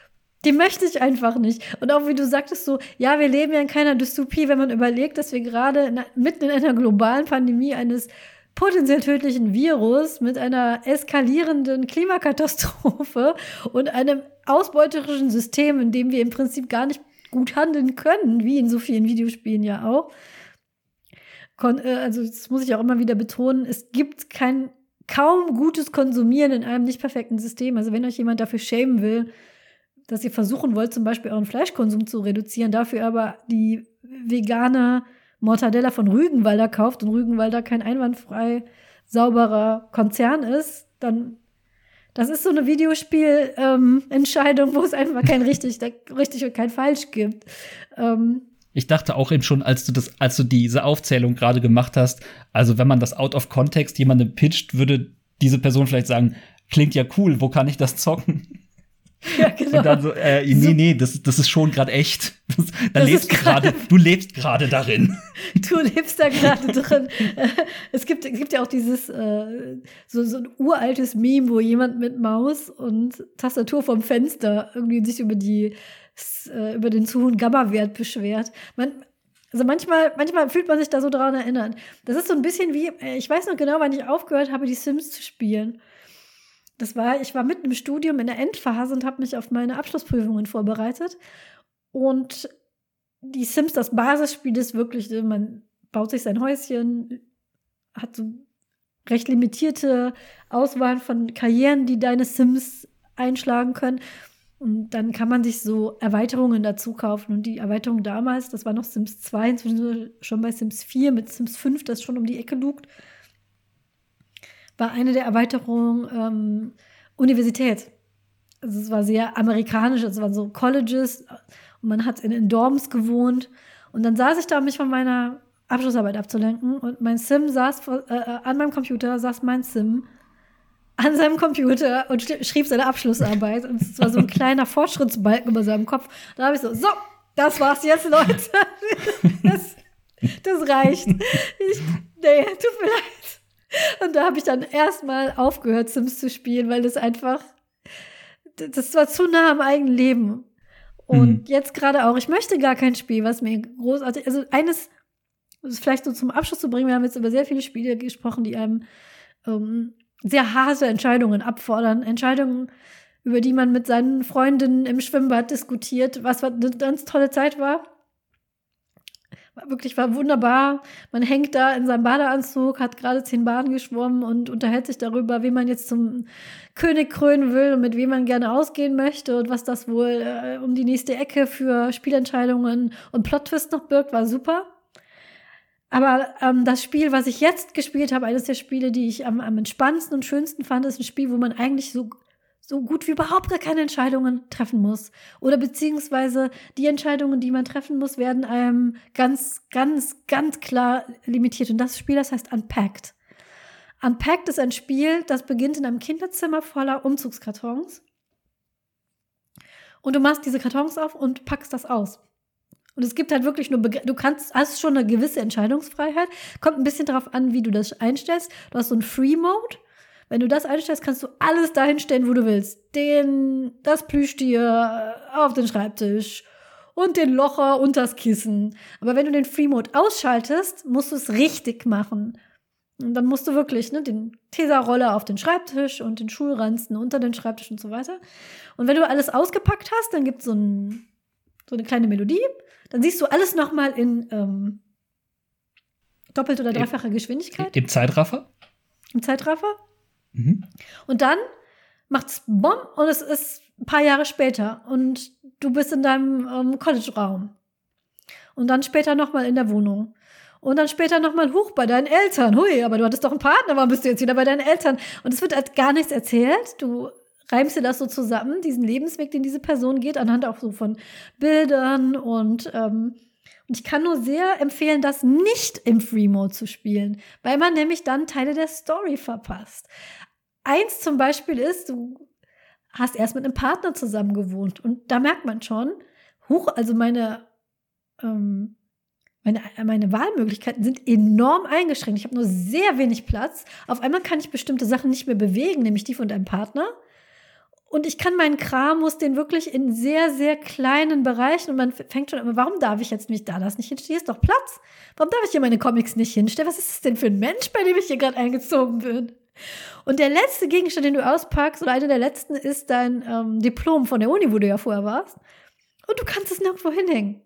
die möchte ich einfach nicht. Und auch wie du sagtest, so, ja, wir leben ja in keiner Dystopie, wenn man überlegt, dass wir gerade mitten in einer globalen Pandemie eines potenziell tödlichen Virus mit einer eskalierenden Klimakatastrophe und einem ausbeuterischen System, in dem wir im Prinzip gar nicht gut handeln können, wie in so vielen Videospielen ja auch. Kon äh, also das muss ich auch immer wieder betonen, es gibt kein kaum gutes Konsumieren in einem nicht perfekten System. Also wenn euch jemand dafür schämen will, dass ihr versuchen wollt, zum Beispiel euren Fleischkonsum zu reduzieren, dafür aber die vegane Mortadella von Rügenwalder kauft und Rügenwalder kein einwandfrei sauberer Konzern ist, dann das ist so eine Videospielentscheidung, ähm, wo es einfach kein richtig, richtig und kein falsch gibt. Ähm, ich dachte auch eben schon, als du das, als du diese Aufzählung gerade gemacht hast, also wenn man das out of context jemandem pitcht, würde diese Person vielleicht sagen, klingt ja cool, wo kann ich das zocken? Ja, genau. Und dann so, äh, nee, nee, das, das ist schon gerade echt. Das, da das lebst gerade, du lebst gerade darin. Du lebst da gerade drin. Es gibt, es gibt ja auch dieses äh, so, so ein uraltes Meme, wo jemand mit Maus und Tastatur vom Fenster irgendwie sich über die äh, über den zu hohen Gamma-Wert beschwert. Man, also manchmal, manchmal fühlt man sich da so dran erinnert. Das ist so ein bisschen wie, äh, ich weiß noch genau, wann ich aufgehört habe, die Sims zu spielen. Das war, ich war mitten im Studium in der Endphase und habe mich auf meine Abschlussprüfungen vorbereitet. Und die Sims, das Basisspiel ist wirklich, man baut sich sein Häuschen, hat so recht limitierte Auswahl von Karrieren, die deine Sims einschlagen können. Und dann kann man sich so Erweiterungen dazu kaufen. Und die Erweiterung damals, das war noch Sims 2, inzwischen schon bei Sims 4, mit Sims 5, das schon um die Ecke lugt, war eine der Erweiterungen ähm, Universität. Also es war sehr amerikanisch, es waren so Colleges und man hat in, in Dorms gewohnt. Und dann saß ich da, um mich von meiner Abschlussarbeit abzulenken. Und mein Sim saß äh, äh an meinem Computer, saß mein Sim an seinem Computer und schrieb seine Abschlussarbeit. Und es war so ein kleiner Fortschrittsbalken über seinem Kopf. Da habe ich so, so, das war's jetzt, Leute. Das, das reicht. Ich, nee, tut mir leid. Und da habe ich dann erstmal aufgehört, Sims zu spielen, weil das einfach, das war zu nah am eigenen Leben. Und mhm. jetzt gerade auch, ich möchte gar kein Spiel, was mir großartig, also eines, das vielleicht so zum Abschluss zu bringen, wir haben jetzt über sehr viele Spiele gesprochen, die einem ähm, sehr harte Entscheidungen abfordern. Entscheidungen, über die man mit seinen Freundinnen im Schwimmbad diskutiert, was eine ganz tolle Zeit war. Wirklich war wunderbar. Man hängt da in seinem Badeanzug, hat gerade zehn Baden geschwommen und unterhält sich darüber, wie man jetzt zum König krönen will und mit wem man gerne ausgehen möchte und was das wohl äh, um die nächste Ecke für Spielentscheidungen und Plot-Twist noch birgt, war super. Aber ähm, das Spiel, was ich jetzt gespielt habe, eines der Spiele, die ich am, am entspannendsten und schönsten fand, ist ein Spiel, wo man eigentlich so so gut wie überhaupt gar keine Entscheidungen treffen muss. Oder beziehungsweise die Entscheidungen, die man treffen muss, werden einem ganz, ganz, ganz klar limitiert. Und das Spiel, das heißt Unpacked. Unpacked ist ein Spiel, das beginnt in einem Kinderzimmer voller Umzugskartons. Und du machst diese Kartons auf und packst das aus. Und es gibt halt wirklich nur, Begr du kannst, hast schon eine gewisse Entscheidungsfreiheit. Kommt ein bisschen darauf an, wie du das einstellst. Du hast so einen Free-Mode. Wenn du das einstellst, kannst du alles dahin stellen, wo du willst. Den, das Plüschtier auf den Schreibtisch und den Locher und das Kissen. Aber wenn du den Free-Mode ausschaltest, musst du es richtig machen. Und dann musst du wirklich ne, den Tesa-Roller auf den Schreibtisch und den Schulranzen unter den Schreibtisch und so weiter. Und wenn du alles ausgepackt hast, dann gibt es so, ein, so eine kleine Melodie dann siehst du alles nochmal in ähm, doppelt oder dreifacher Geschwindigkeit. Im Zeitraffer? Im Zeitraffer. Mhm. Und dann macht's Bomb und es ist ein paar Jahre später und du bist in deinem ähm, College-Raum. Und dann später nochmal in der Wohnung. Und dann später nochmal hoch bei deinen Eltern. Hui, aber du hattest doch einen Partner, warum bist du jetzt wieder bei deinen Eltern? Und es wird halt gar nichts erzählt. Du reimst dir das so zusammen, diesen Lebensweg, den diese Person geht, anhand auch so von Bildern und ähm, und ich kann nur sehr empfehlen, das nicht im Free Mode zu spielen, weil man nämlich dann Teile der Story verpasst. Eins zum Beispiel ist, du hast erst mit einem Partner zusammen gewohnt und da merkt man schon, hoch, also meine ähm, meine, meine Wahlmöglichkeiten sind enorm eingeschränkt. Ich habe nur sehr wenig Platz. Auf einmal kann ich bestimmte Sachen nicht mehr bewegen, nämlich die von deinem Partner. Und ich kann meinen Kram, muss den wirklich in sehr, sehr kleinen Bereichen und man fängt schon an, warum darf ich jetzt nicht da das nicht hinstellen? Hier ist doch Platz. Warum darf ich hier meine Comics nicht hinstellen? Was ist das denn für ein Mensch, bei dem ich hier gerade eingezogen bin? Und der letzte Gegenstand, den du auspackst, oder einer der letzten, ist dein ähm, Diplom von der Uni, wo du ja vorher warst. Und du kannst es nirgendwo hinhängen.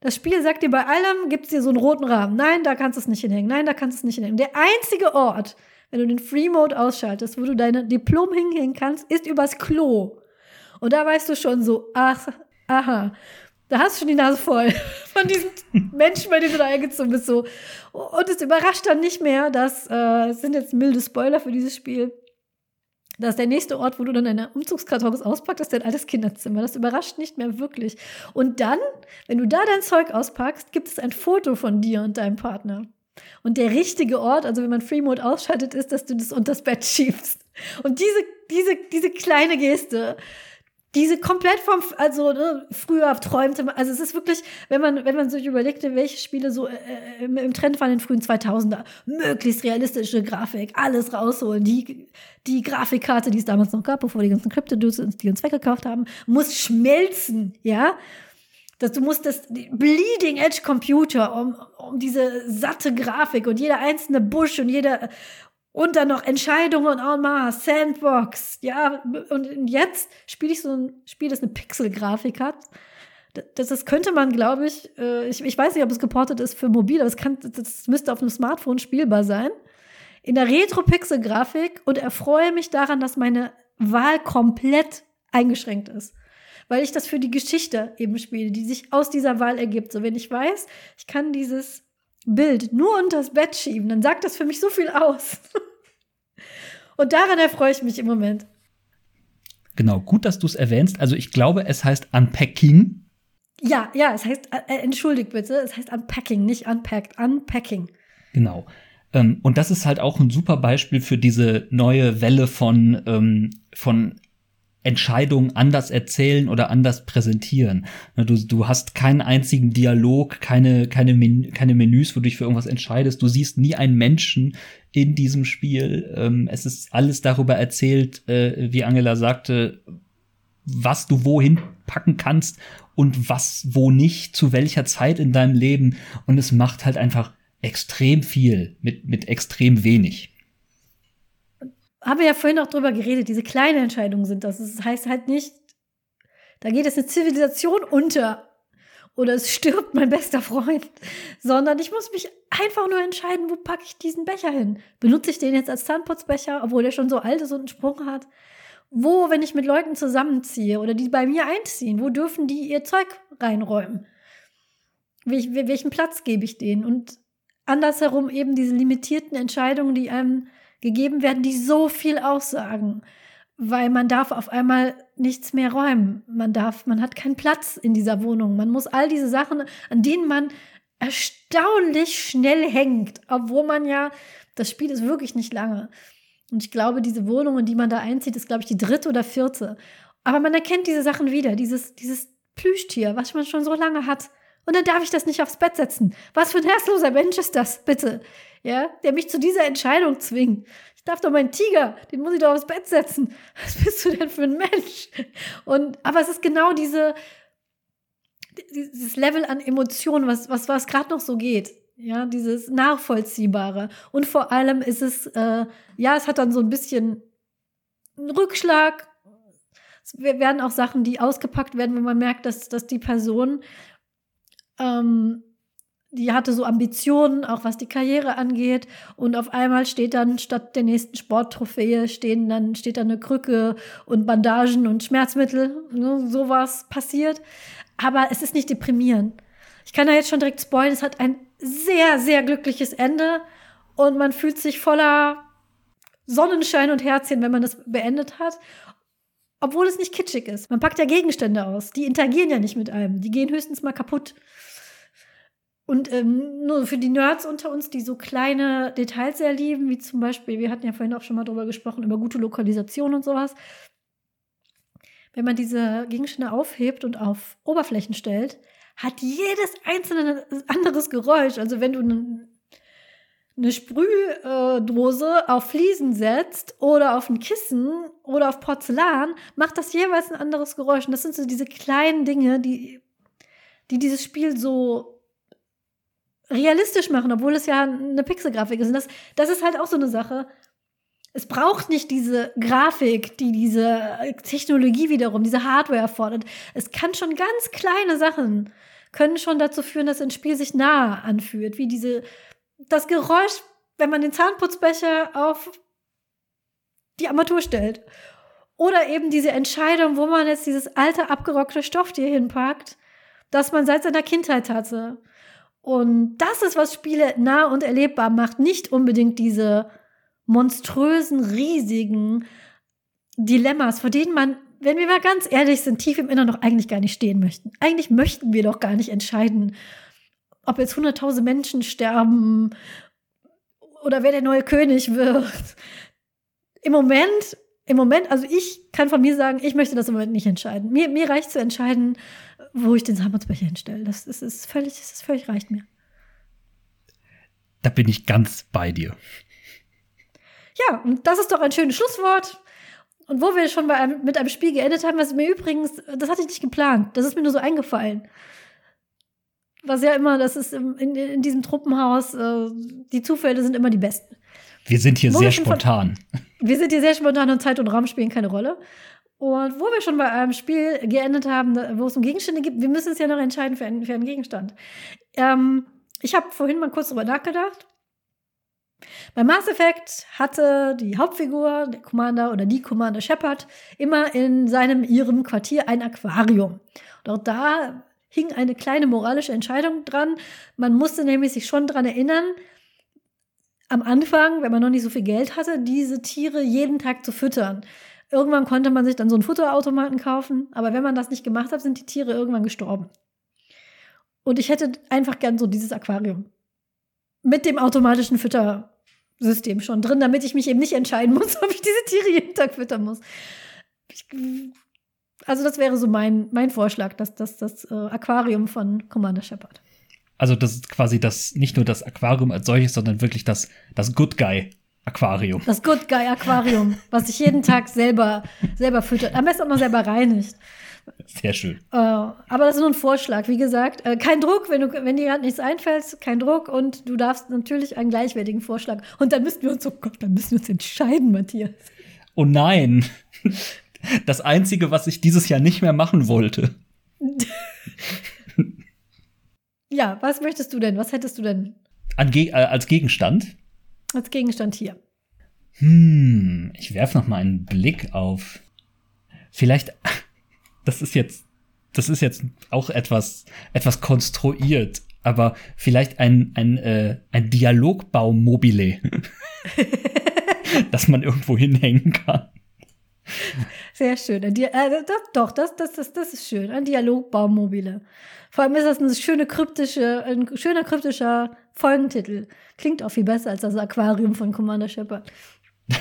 Das Spiel sagt dir bei allem, gibt es dir so einen roten Rahmen. Nein, da kannst du es nicht hinhängen. Nein, da kannst du es nicht hinhängen. Der einzige Ort, wenn du den Free Mode ausschaltest, wo du deine Diplom hinhängen kannst, ist übers Klo. Und da weißt du schon so, ach, aha. Da hast du schon die Nase voll von diesen Menschen, bei denen du da eingezogen bist. So. Und es überrascht dann nicht mehr, dass, äh, es sind jetzt milde Spoiler für dieses Spiel, dass der nächste Ort, wo du dann deine Umzugskartons auspackst, ist dein altes Kinderzimmer. Das überrascht nicht mehr wirklich. Und dann, wenn du da dein Zeug auspackst, gibt es ein Foto von dir und deinem Partner. Und der richtige Ort, also wenn man Free Mode ausschaltet, ist, dass du das unter das Bett schiebst. Und diese, diese, diese kleine Geste, diese komplett vom, also ne, früher träumte man, also es ist wirklich, wenn man, wenn man sich überlegte, welche Spiele so äh, äh im, im, Trend waren in den frühen 2000er, möglichst realistische Grafik, alles rausholen, die, die Grafikkarte, die es damals noch gab, bevor die ganzen Krypto-Dudes die uns weggekauft haben, muss schmelzen, ja, dass du musst das Bleeding Edge Computer um, um diese satte Grafik und jeder einzelne Busch und jeder und dann noch Entscheidungen en masse, Sandbox, ja, und jetzt spiele ich so ein Spiel, das eine Pixel-Grafik hat. Das, das könnte man, glaube ich, äh, ich, ich weiß nicht, ob es geportet ist für mobil, aber es kann, das müsste auf einem Smartphone spielbar sein. In der Retro-Pixel-Grafik und erfreue mich daran, dass meine Wahl komplett eingeschränkt ist. Weil ich das für die Geschichte eben spiele, die sich aus dieser Wahl ergibt. So, wenn ich weiß, ich kann dieses Bild nur unter das Bett schieben, dann sagt das für mich so viel aus. Und daran erfreue ich mich im Moment. Genau, gut, dass du es erwähnst. Also ich glaube, es heißt Unpacking. Ja, ja, es heißt, äh, äh, entschuldigt bitte, es heißt Unpacking, nicht Unpacked, Unpacking. Genau. Ähm, und das ist halt auch ein super Beispiel für diese neue Welle von, ähm, von Entscheidungen anders erzählen oder anders präsentieren. Ne, du, du hast keinen einzigen Dialog, keine, keine, Men keine Menüs, wo du dich für irgendwas entscheidest. Du siehst nie einen Menschen in diesem Spiel. Ähm, es ist alles darüber erzählt, äh, wie Angela sagte, was du wohin packen kannst und was wo nicht, zu welcher Zeit in deinem Leben. Und es macht halt einfach extrem viel mit, mit extrem wenig haben wir ja vorhin auch drüber geredet, diese kleinen Entscheidungen sind das. Das heißt halt nicht, da geht es eine Zivilisation unter oder es stirbt mein bester Freund, sondern ich muss mich einfach nur entscheiden, wo packe ich diesen Becher hin? Benutze ich den jetzt als Zahnputzbecher, obwohl der schon so alt ist und einen Sprung hat? Wo, wenn ich mit Leuten zusammenziehe oder die bei mir einziehen, wo dürfen die ihr Zeug reinräumen? Welch, welchen Platz gebe ich denen? Und andersherum eben diese limitierten Entscheidungen, die einem gegeben werden, die so viel aussagen, weil man darf auf einmal nichts mehr räumen. Man darf, man hat keinen Platz in dieser Wohnung. Man muss all diese Sachen, an denen man erstaunlich schnell hängt, obwohl man ja, das Spiel ist wirklich nicht lange. Und ich glaube, diese Wohnung, in die man da einzieht, ist, glaube ich, die dritte oder vierte. Aber man erkennt diese Sachen wieder, dieses, dieses Plüschtier, was man schon so lange hat. Und dann darf ich das nicht aufs Bett setzen. Was für ein herzloser Mensch ist das, bitte? Ja, der mich zu dieser Entscheidung zwingt. Ich darf doch meinen Tiger, den muss ich doch aufs Bett setzen. Was bist du denn für ein Mensch? Und, aber es ist genau diese, dieses Level an Emotionen, was, was, was gerade noch so geht. Ja, dieses Nachvollziehbare. Und vor allem ist es, äh, ja, es hat dann so ein bisschen einen Rückschlag. Es werden auch Sachen, die ausgepackt werden, wenn man merkt, dass, dass die Person ähm, die hatte so Ambitionen, auch was die Karriere angeht. Und auf einmal steht dann statt der nächsten Sporttrophäe stehen dann, steht da eine Krücke und Bandagen und Schmerzmittel. Ne, sowas passiert. Aber es ist nicht deprimierend. Ich kann da jetzt schon direkt spoilern. Es hat ein sehr, sehr glückliches Ende. Und man fühlt sich voller Sonnenschein und Herzchen, wenn man das beendet hat. Obwohl es nicht kitschig ist. Man packt ja Gegenstände aus. Die interagieren ja nicht mit einem. Die gehen höchstens mal kaputt. Und ähm, nur für die Nerds unter uns, die so kleine Details sehr lieben, wie zum Beispiel, wir hatten ja vorhin auch schon mal drüber gesprochen, über gute Lokalisation und sowas. Wenn man diese Gegenstände aufhebt und auf Oberflächen stellt, hat jedes einzelne anderes Geräusch. Also wenn du eine Sprühdose auf Fliesen setzt oder auf ein Kissen oder auf Porzellan, macht das jeweils ein anderes Geräusch. Und das sind so diese kleinen Dinge, die, die dieses Spiel so realistisch machen, obwohl es ja eine Pixelgrafik ist. Und das, das ist halt auch so eine Sache. Es braucht nicht diese Grafik, die diese Technologie wiederum, diese Hardware erfordert. Es kann schon ganz kleine Sachen können schon dazu führen, dass ein Spiel sich nahe anfühlt, wie diese das Geräusch, wenn man den Zahnputzbecher auf die Armatur stellt. Oder eben diese Entscheidung, wo man jetzt dieses alte, abgerockte Stofftier hinpackt, das man seit seiner Kindheit hatte. Und das ist, was Spiele nah und erlebbar macht. Nicht unbedingt diese monströsen, riesigen Dilemmas, vor denen man, wenn wir mal ganz ehrlich sind, tief im Inneren noch eigentlich gar nicht stehen möchten. Eigentlich möchten wir doch gar nicht entscheiden, ob jetzt 100.000 Menschen sterben oder wer der neue König wird. Im Moment, im Moment, also ich kann von mir sagen, ich möchte das im Moment nicht entscheiden. Mir, mir reicht zu entscheiden, wo ich den Sammelbecher hinstelle. Das, das ist völlig, das ist völlig reicht mir. Da bin ich ganz bei dir. Ja, und das ist doch ein schönes Schlusswort. Und wo wir schon einem, mit einem Spiel geendet haben, was mir übrigens, das hatte ich nicht geplant, das ist mir nur so eingefallen was ja immer, das ist in, in diesem Truppenhaus, äh, die Zufälle sind immer die besten. Wir sind hier Wo sehr spontan. wir sind hier sehr spontan und Zeit und Raum spielen keine Rolle. Und wo wir schon bei einem Spiel geendet haben, wo es um Gegenstände gibt, wir müssen es ja noch entscheiden für einen, für einen Gegenstand. Ähm, ich habe vorhin mal kurz drüber nachgedacht. Bei Mass Effect hatte die Hauptfigur, der Commander oder die Commander Shepard, immer in seinem, ihrem Quartier ein Aquarium. Und auch da hing eine kleine moralische Entscheidung dran. Man musste nämlich sich schon daran erinnern, am Anfang, wenn man noch nicht so viel Geld hatte, diese Tiere jeden Tag zu füttern. Irgendwann konnte man sich dann so einen Futterautomaten kaufen, aber wenn man das nicht gemacht hat, sind die Tiere irgendwann gestorben. Und ich hätte einfach gern so dieses Aquarium. Mit dem automatischen Füttersystem schon drin, damit ich mich eben nicht entscheiden muss, ob ich diese Tiere jeden Tag füttern muss. Ich also das wäre so mein, mein Vorschlag, dass das, das äh, Aquarium von Commander Shepard. Also das ist quasi das, nicht nur das Aquarium als solches, sondern wirklich das, das Good Guy Aquarium. Das Good Guy Aquarium, was sich jeden Tag selber, selber füttert. Am besten auch noch selber reinigt. Sehr schön. Äh, aber das ist nur ein Vorschlag. Wie gesagt, äh, kein Druck, wenn, du, wenn dir gerade nichts einfällt, kein Druck. Und du darfst natürlich einen gleichwertigen Vorschlag. Und dann müssen wir uns, oh Gott, dann müssen wir uns entscheiden, Matthias. Oh nein. Das Einzige, was ich dieses Jahr nicht mehr machen wollte. ja, was möchtest du denn? Was hättest du denn? Ge äh, als Gegenstand? Als Gegenstand hier. Hm, ich werfe noch mal einen Blick auf. Vielleicht, das ist jetzt, das ist jetzt auch etwas, etwas konstruiert, aber vielleicht ein, ein, äh, ein Dialogbaum mobile, das man irgendwo hinhängen kann. Sehr schön. Äh, das, doch, das, das, das, das ist schön. Ein Dialogbaumobile. Vor allem ist das eine schöne kryptische, ein schöner kryptischer Folgentitel. Klingt auch viel besser als das Aquarium von Commander Shepard.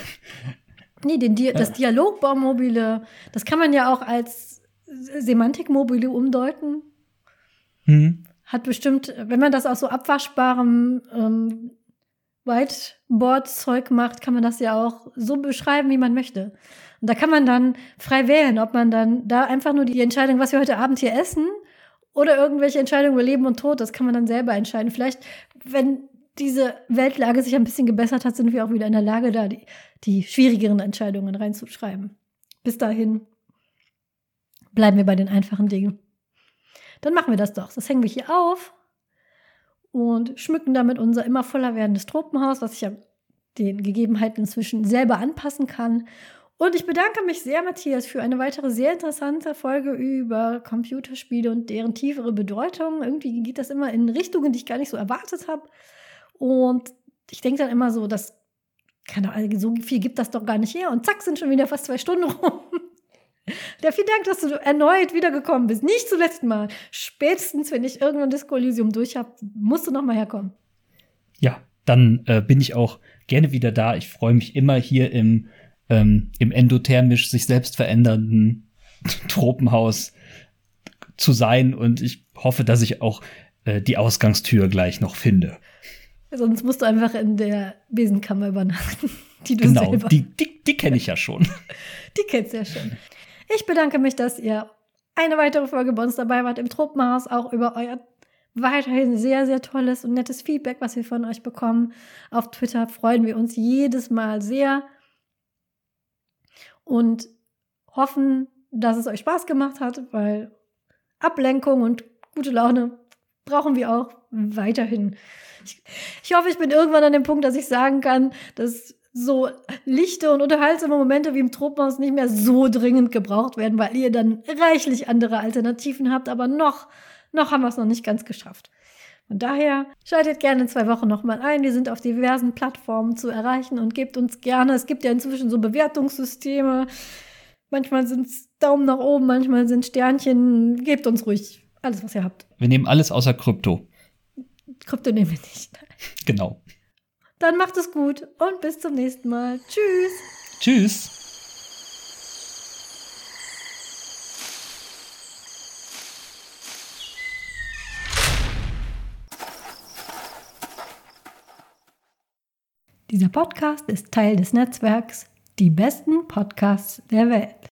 nee, den Di das Dialogbaumobile, das kann man ja auch als Semantikmobile umdeuten. Mhm. Hat bestimmt, wenn man das aus so abwaschbarem ähm, Whiteboard-Zeug macht, kann man das ja auch so beschreiben, wie man möchte. Und da kann man dann frei wählen, ob man dann da einfach nur die Entscheidung, was wir heute Abend hier essen, oder irgendwelche Entscheidungen über Leben und Tod, das kann man dann selber entscheiden. Vielleicht, wenn diese Weltlage sich ein bisschen gebessert hat, sind wir auch wieder in der Lage, da die, die schwierigeren Entscheidungen reinzuschreiben. Bis dahin bleiben wir bei den einfachen Dingen. Dann machen wir das doch. Das hängen wir hier auf und schmücken damit unser immer voller werdendes Tropenhaus, was ich ja den Gegebenheiten inzwischen selber anpassen kann. Und ich bedanke mich sehr, Matthias, für eine weitere sehr interessante Folge über Computerspiele und deren tiefere Bedeutung. Irgendwie geht das immer in Richtungen, die ich gar nicht so erwartet habe. Und ich denke dann immer so, dass, keine Ahnung, so viel gibt das doch gar nicht her. Und zack, sind schon wieder fast zwei Stunden rum. Ja, vielen Dank, dass du erneut wiedergekommen bist. Nicht zum letzten Mal. Spätestens, wenn ich irgendwann Disco Elysium durch habe, musst du noch mal herkommen. Ja, dann äh, bin ich auch gerne wieder da. Ich freue mich immer hier im ähm, im endothermisch sich selbst verändernden Tropenhaus zu sein und ich hoffe, dass ich auch äh, die Ausgangstür gleich noch finde. Sonst musst du einfach in der Besenkammer übernachten. Die du genau, selber. die, die, die kenne ich ja schon. Die kennst du ja schon. Ich bedanke mich, dass ihr eine weitere Folge bei uns dabei wart im Tropenhaus, auch über euer weiterhin sehr, sehr tolles und nettes Feedback, was wir von euch bekommen. Auf Twitter freuen wir uns jedes Mal sehr und hoffen, dass es euch Spaß gemacht hat, weil Ablenkung und gute Laune brauchen wir auch weiterhin. Ich, ich hoffe, ich bin irgendwann an dem Punkt, dass ich sagen kann, dass so lichte und unterhaltsame Momente wie im Tropenhaus nicht mehr so dringend gebraucht werden, weil ihr dann reichlich andere Alternativen habt, aber noch, noch haben wir es noch nicht ganz geschafft. Von daher schaltet gerne in zwei Wochen nochmal ein. Wir sind auf diversen Plattformen zu erreichen und gebt uns gerne. Es gibt ja inzwischen so Bewertungssysteme. Manchmal sind es Daumen nach oben, manchmal sind Sternchen. Gebt uns ruhig alles, was ihr habt. Wir nehmen alles außer Krypto. Krypto nehmen wir nicht. Genau. Dann macht es gut und bis zum nächsten Mal. Tschüss. Tschüss. Dieser Podcast ist Teil des Netzwerks Die besten Podcasts der Welt.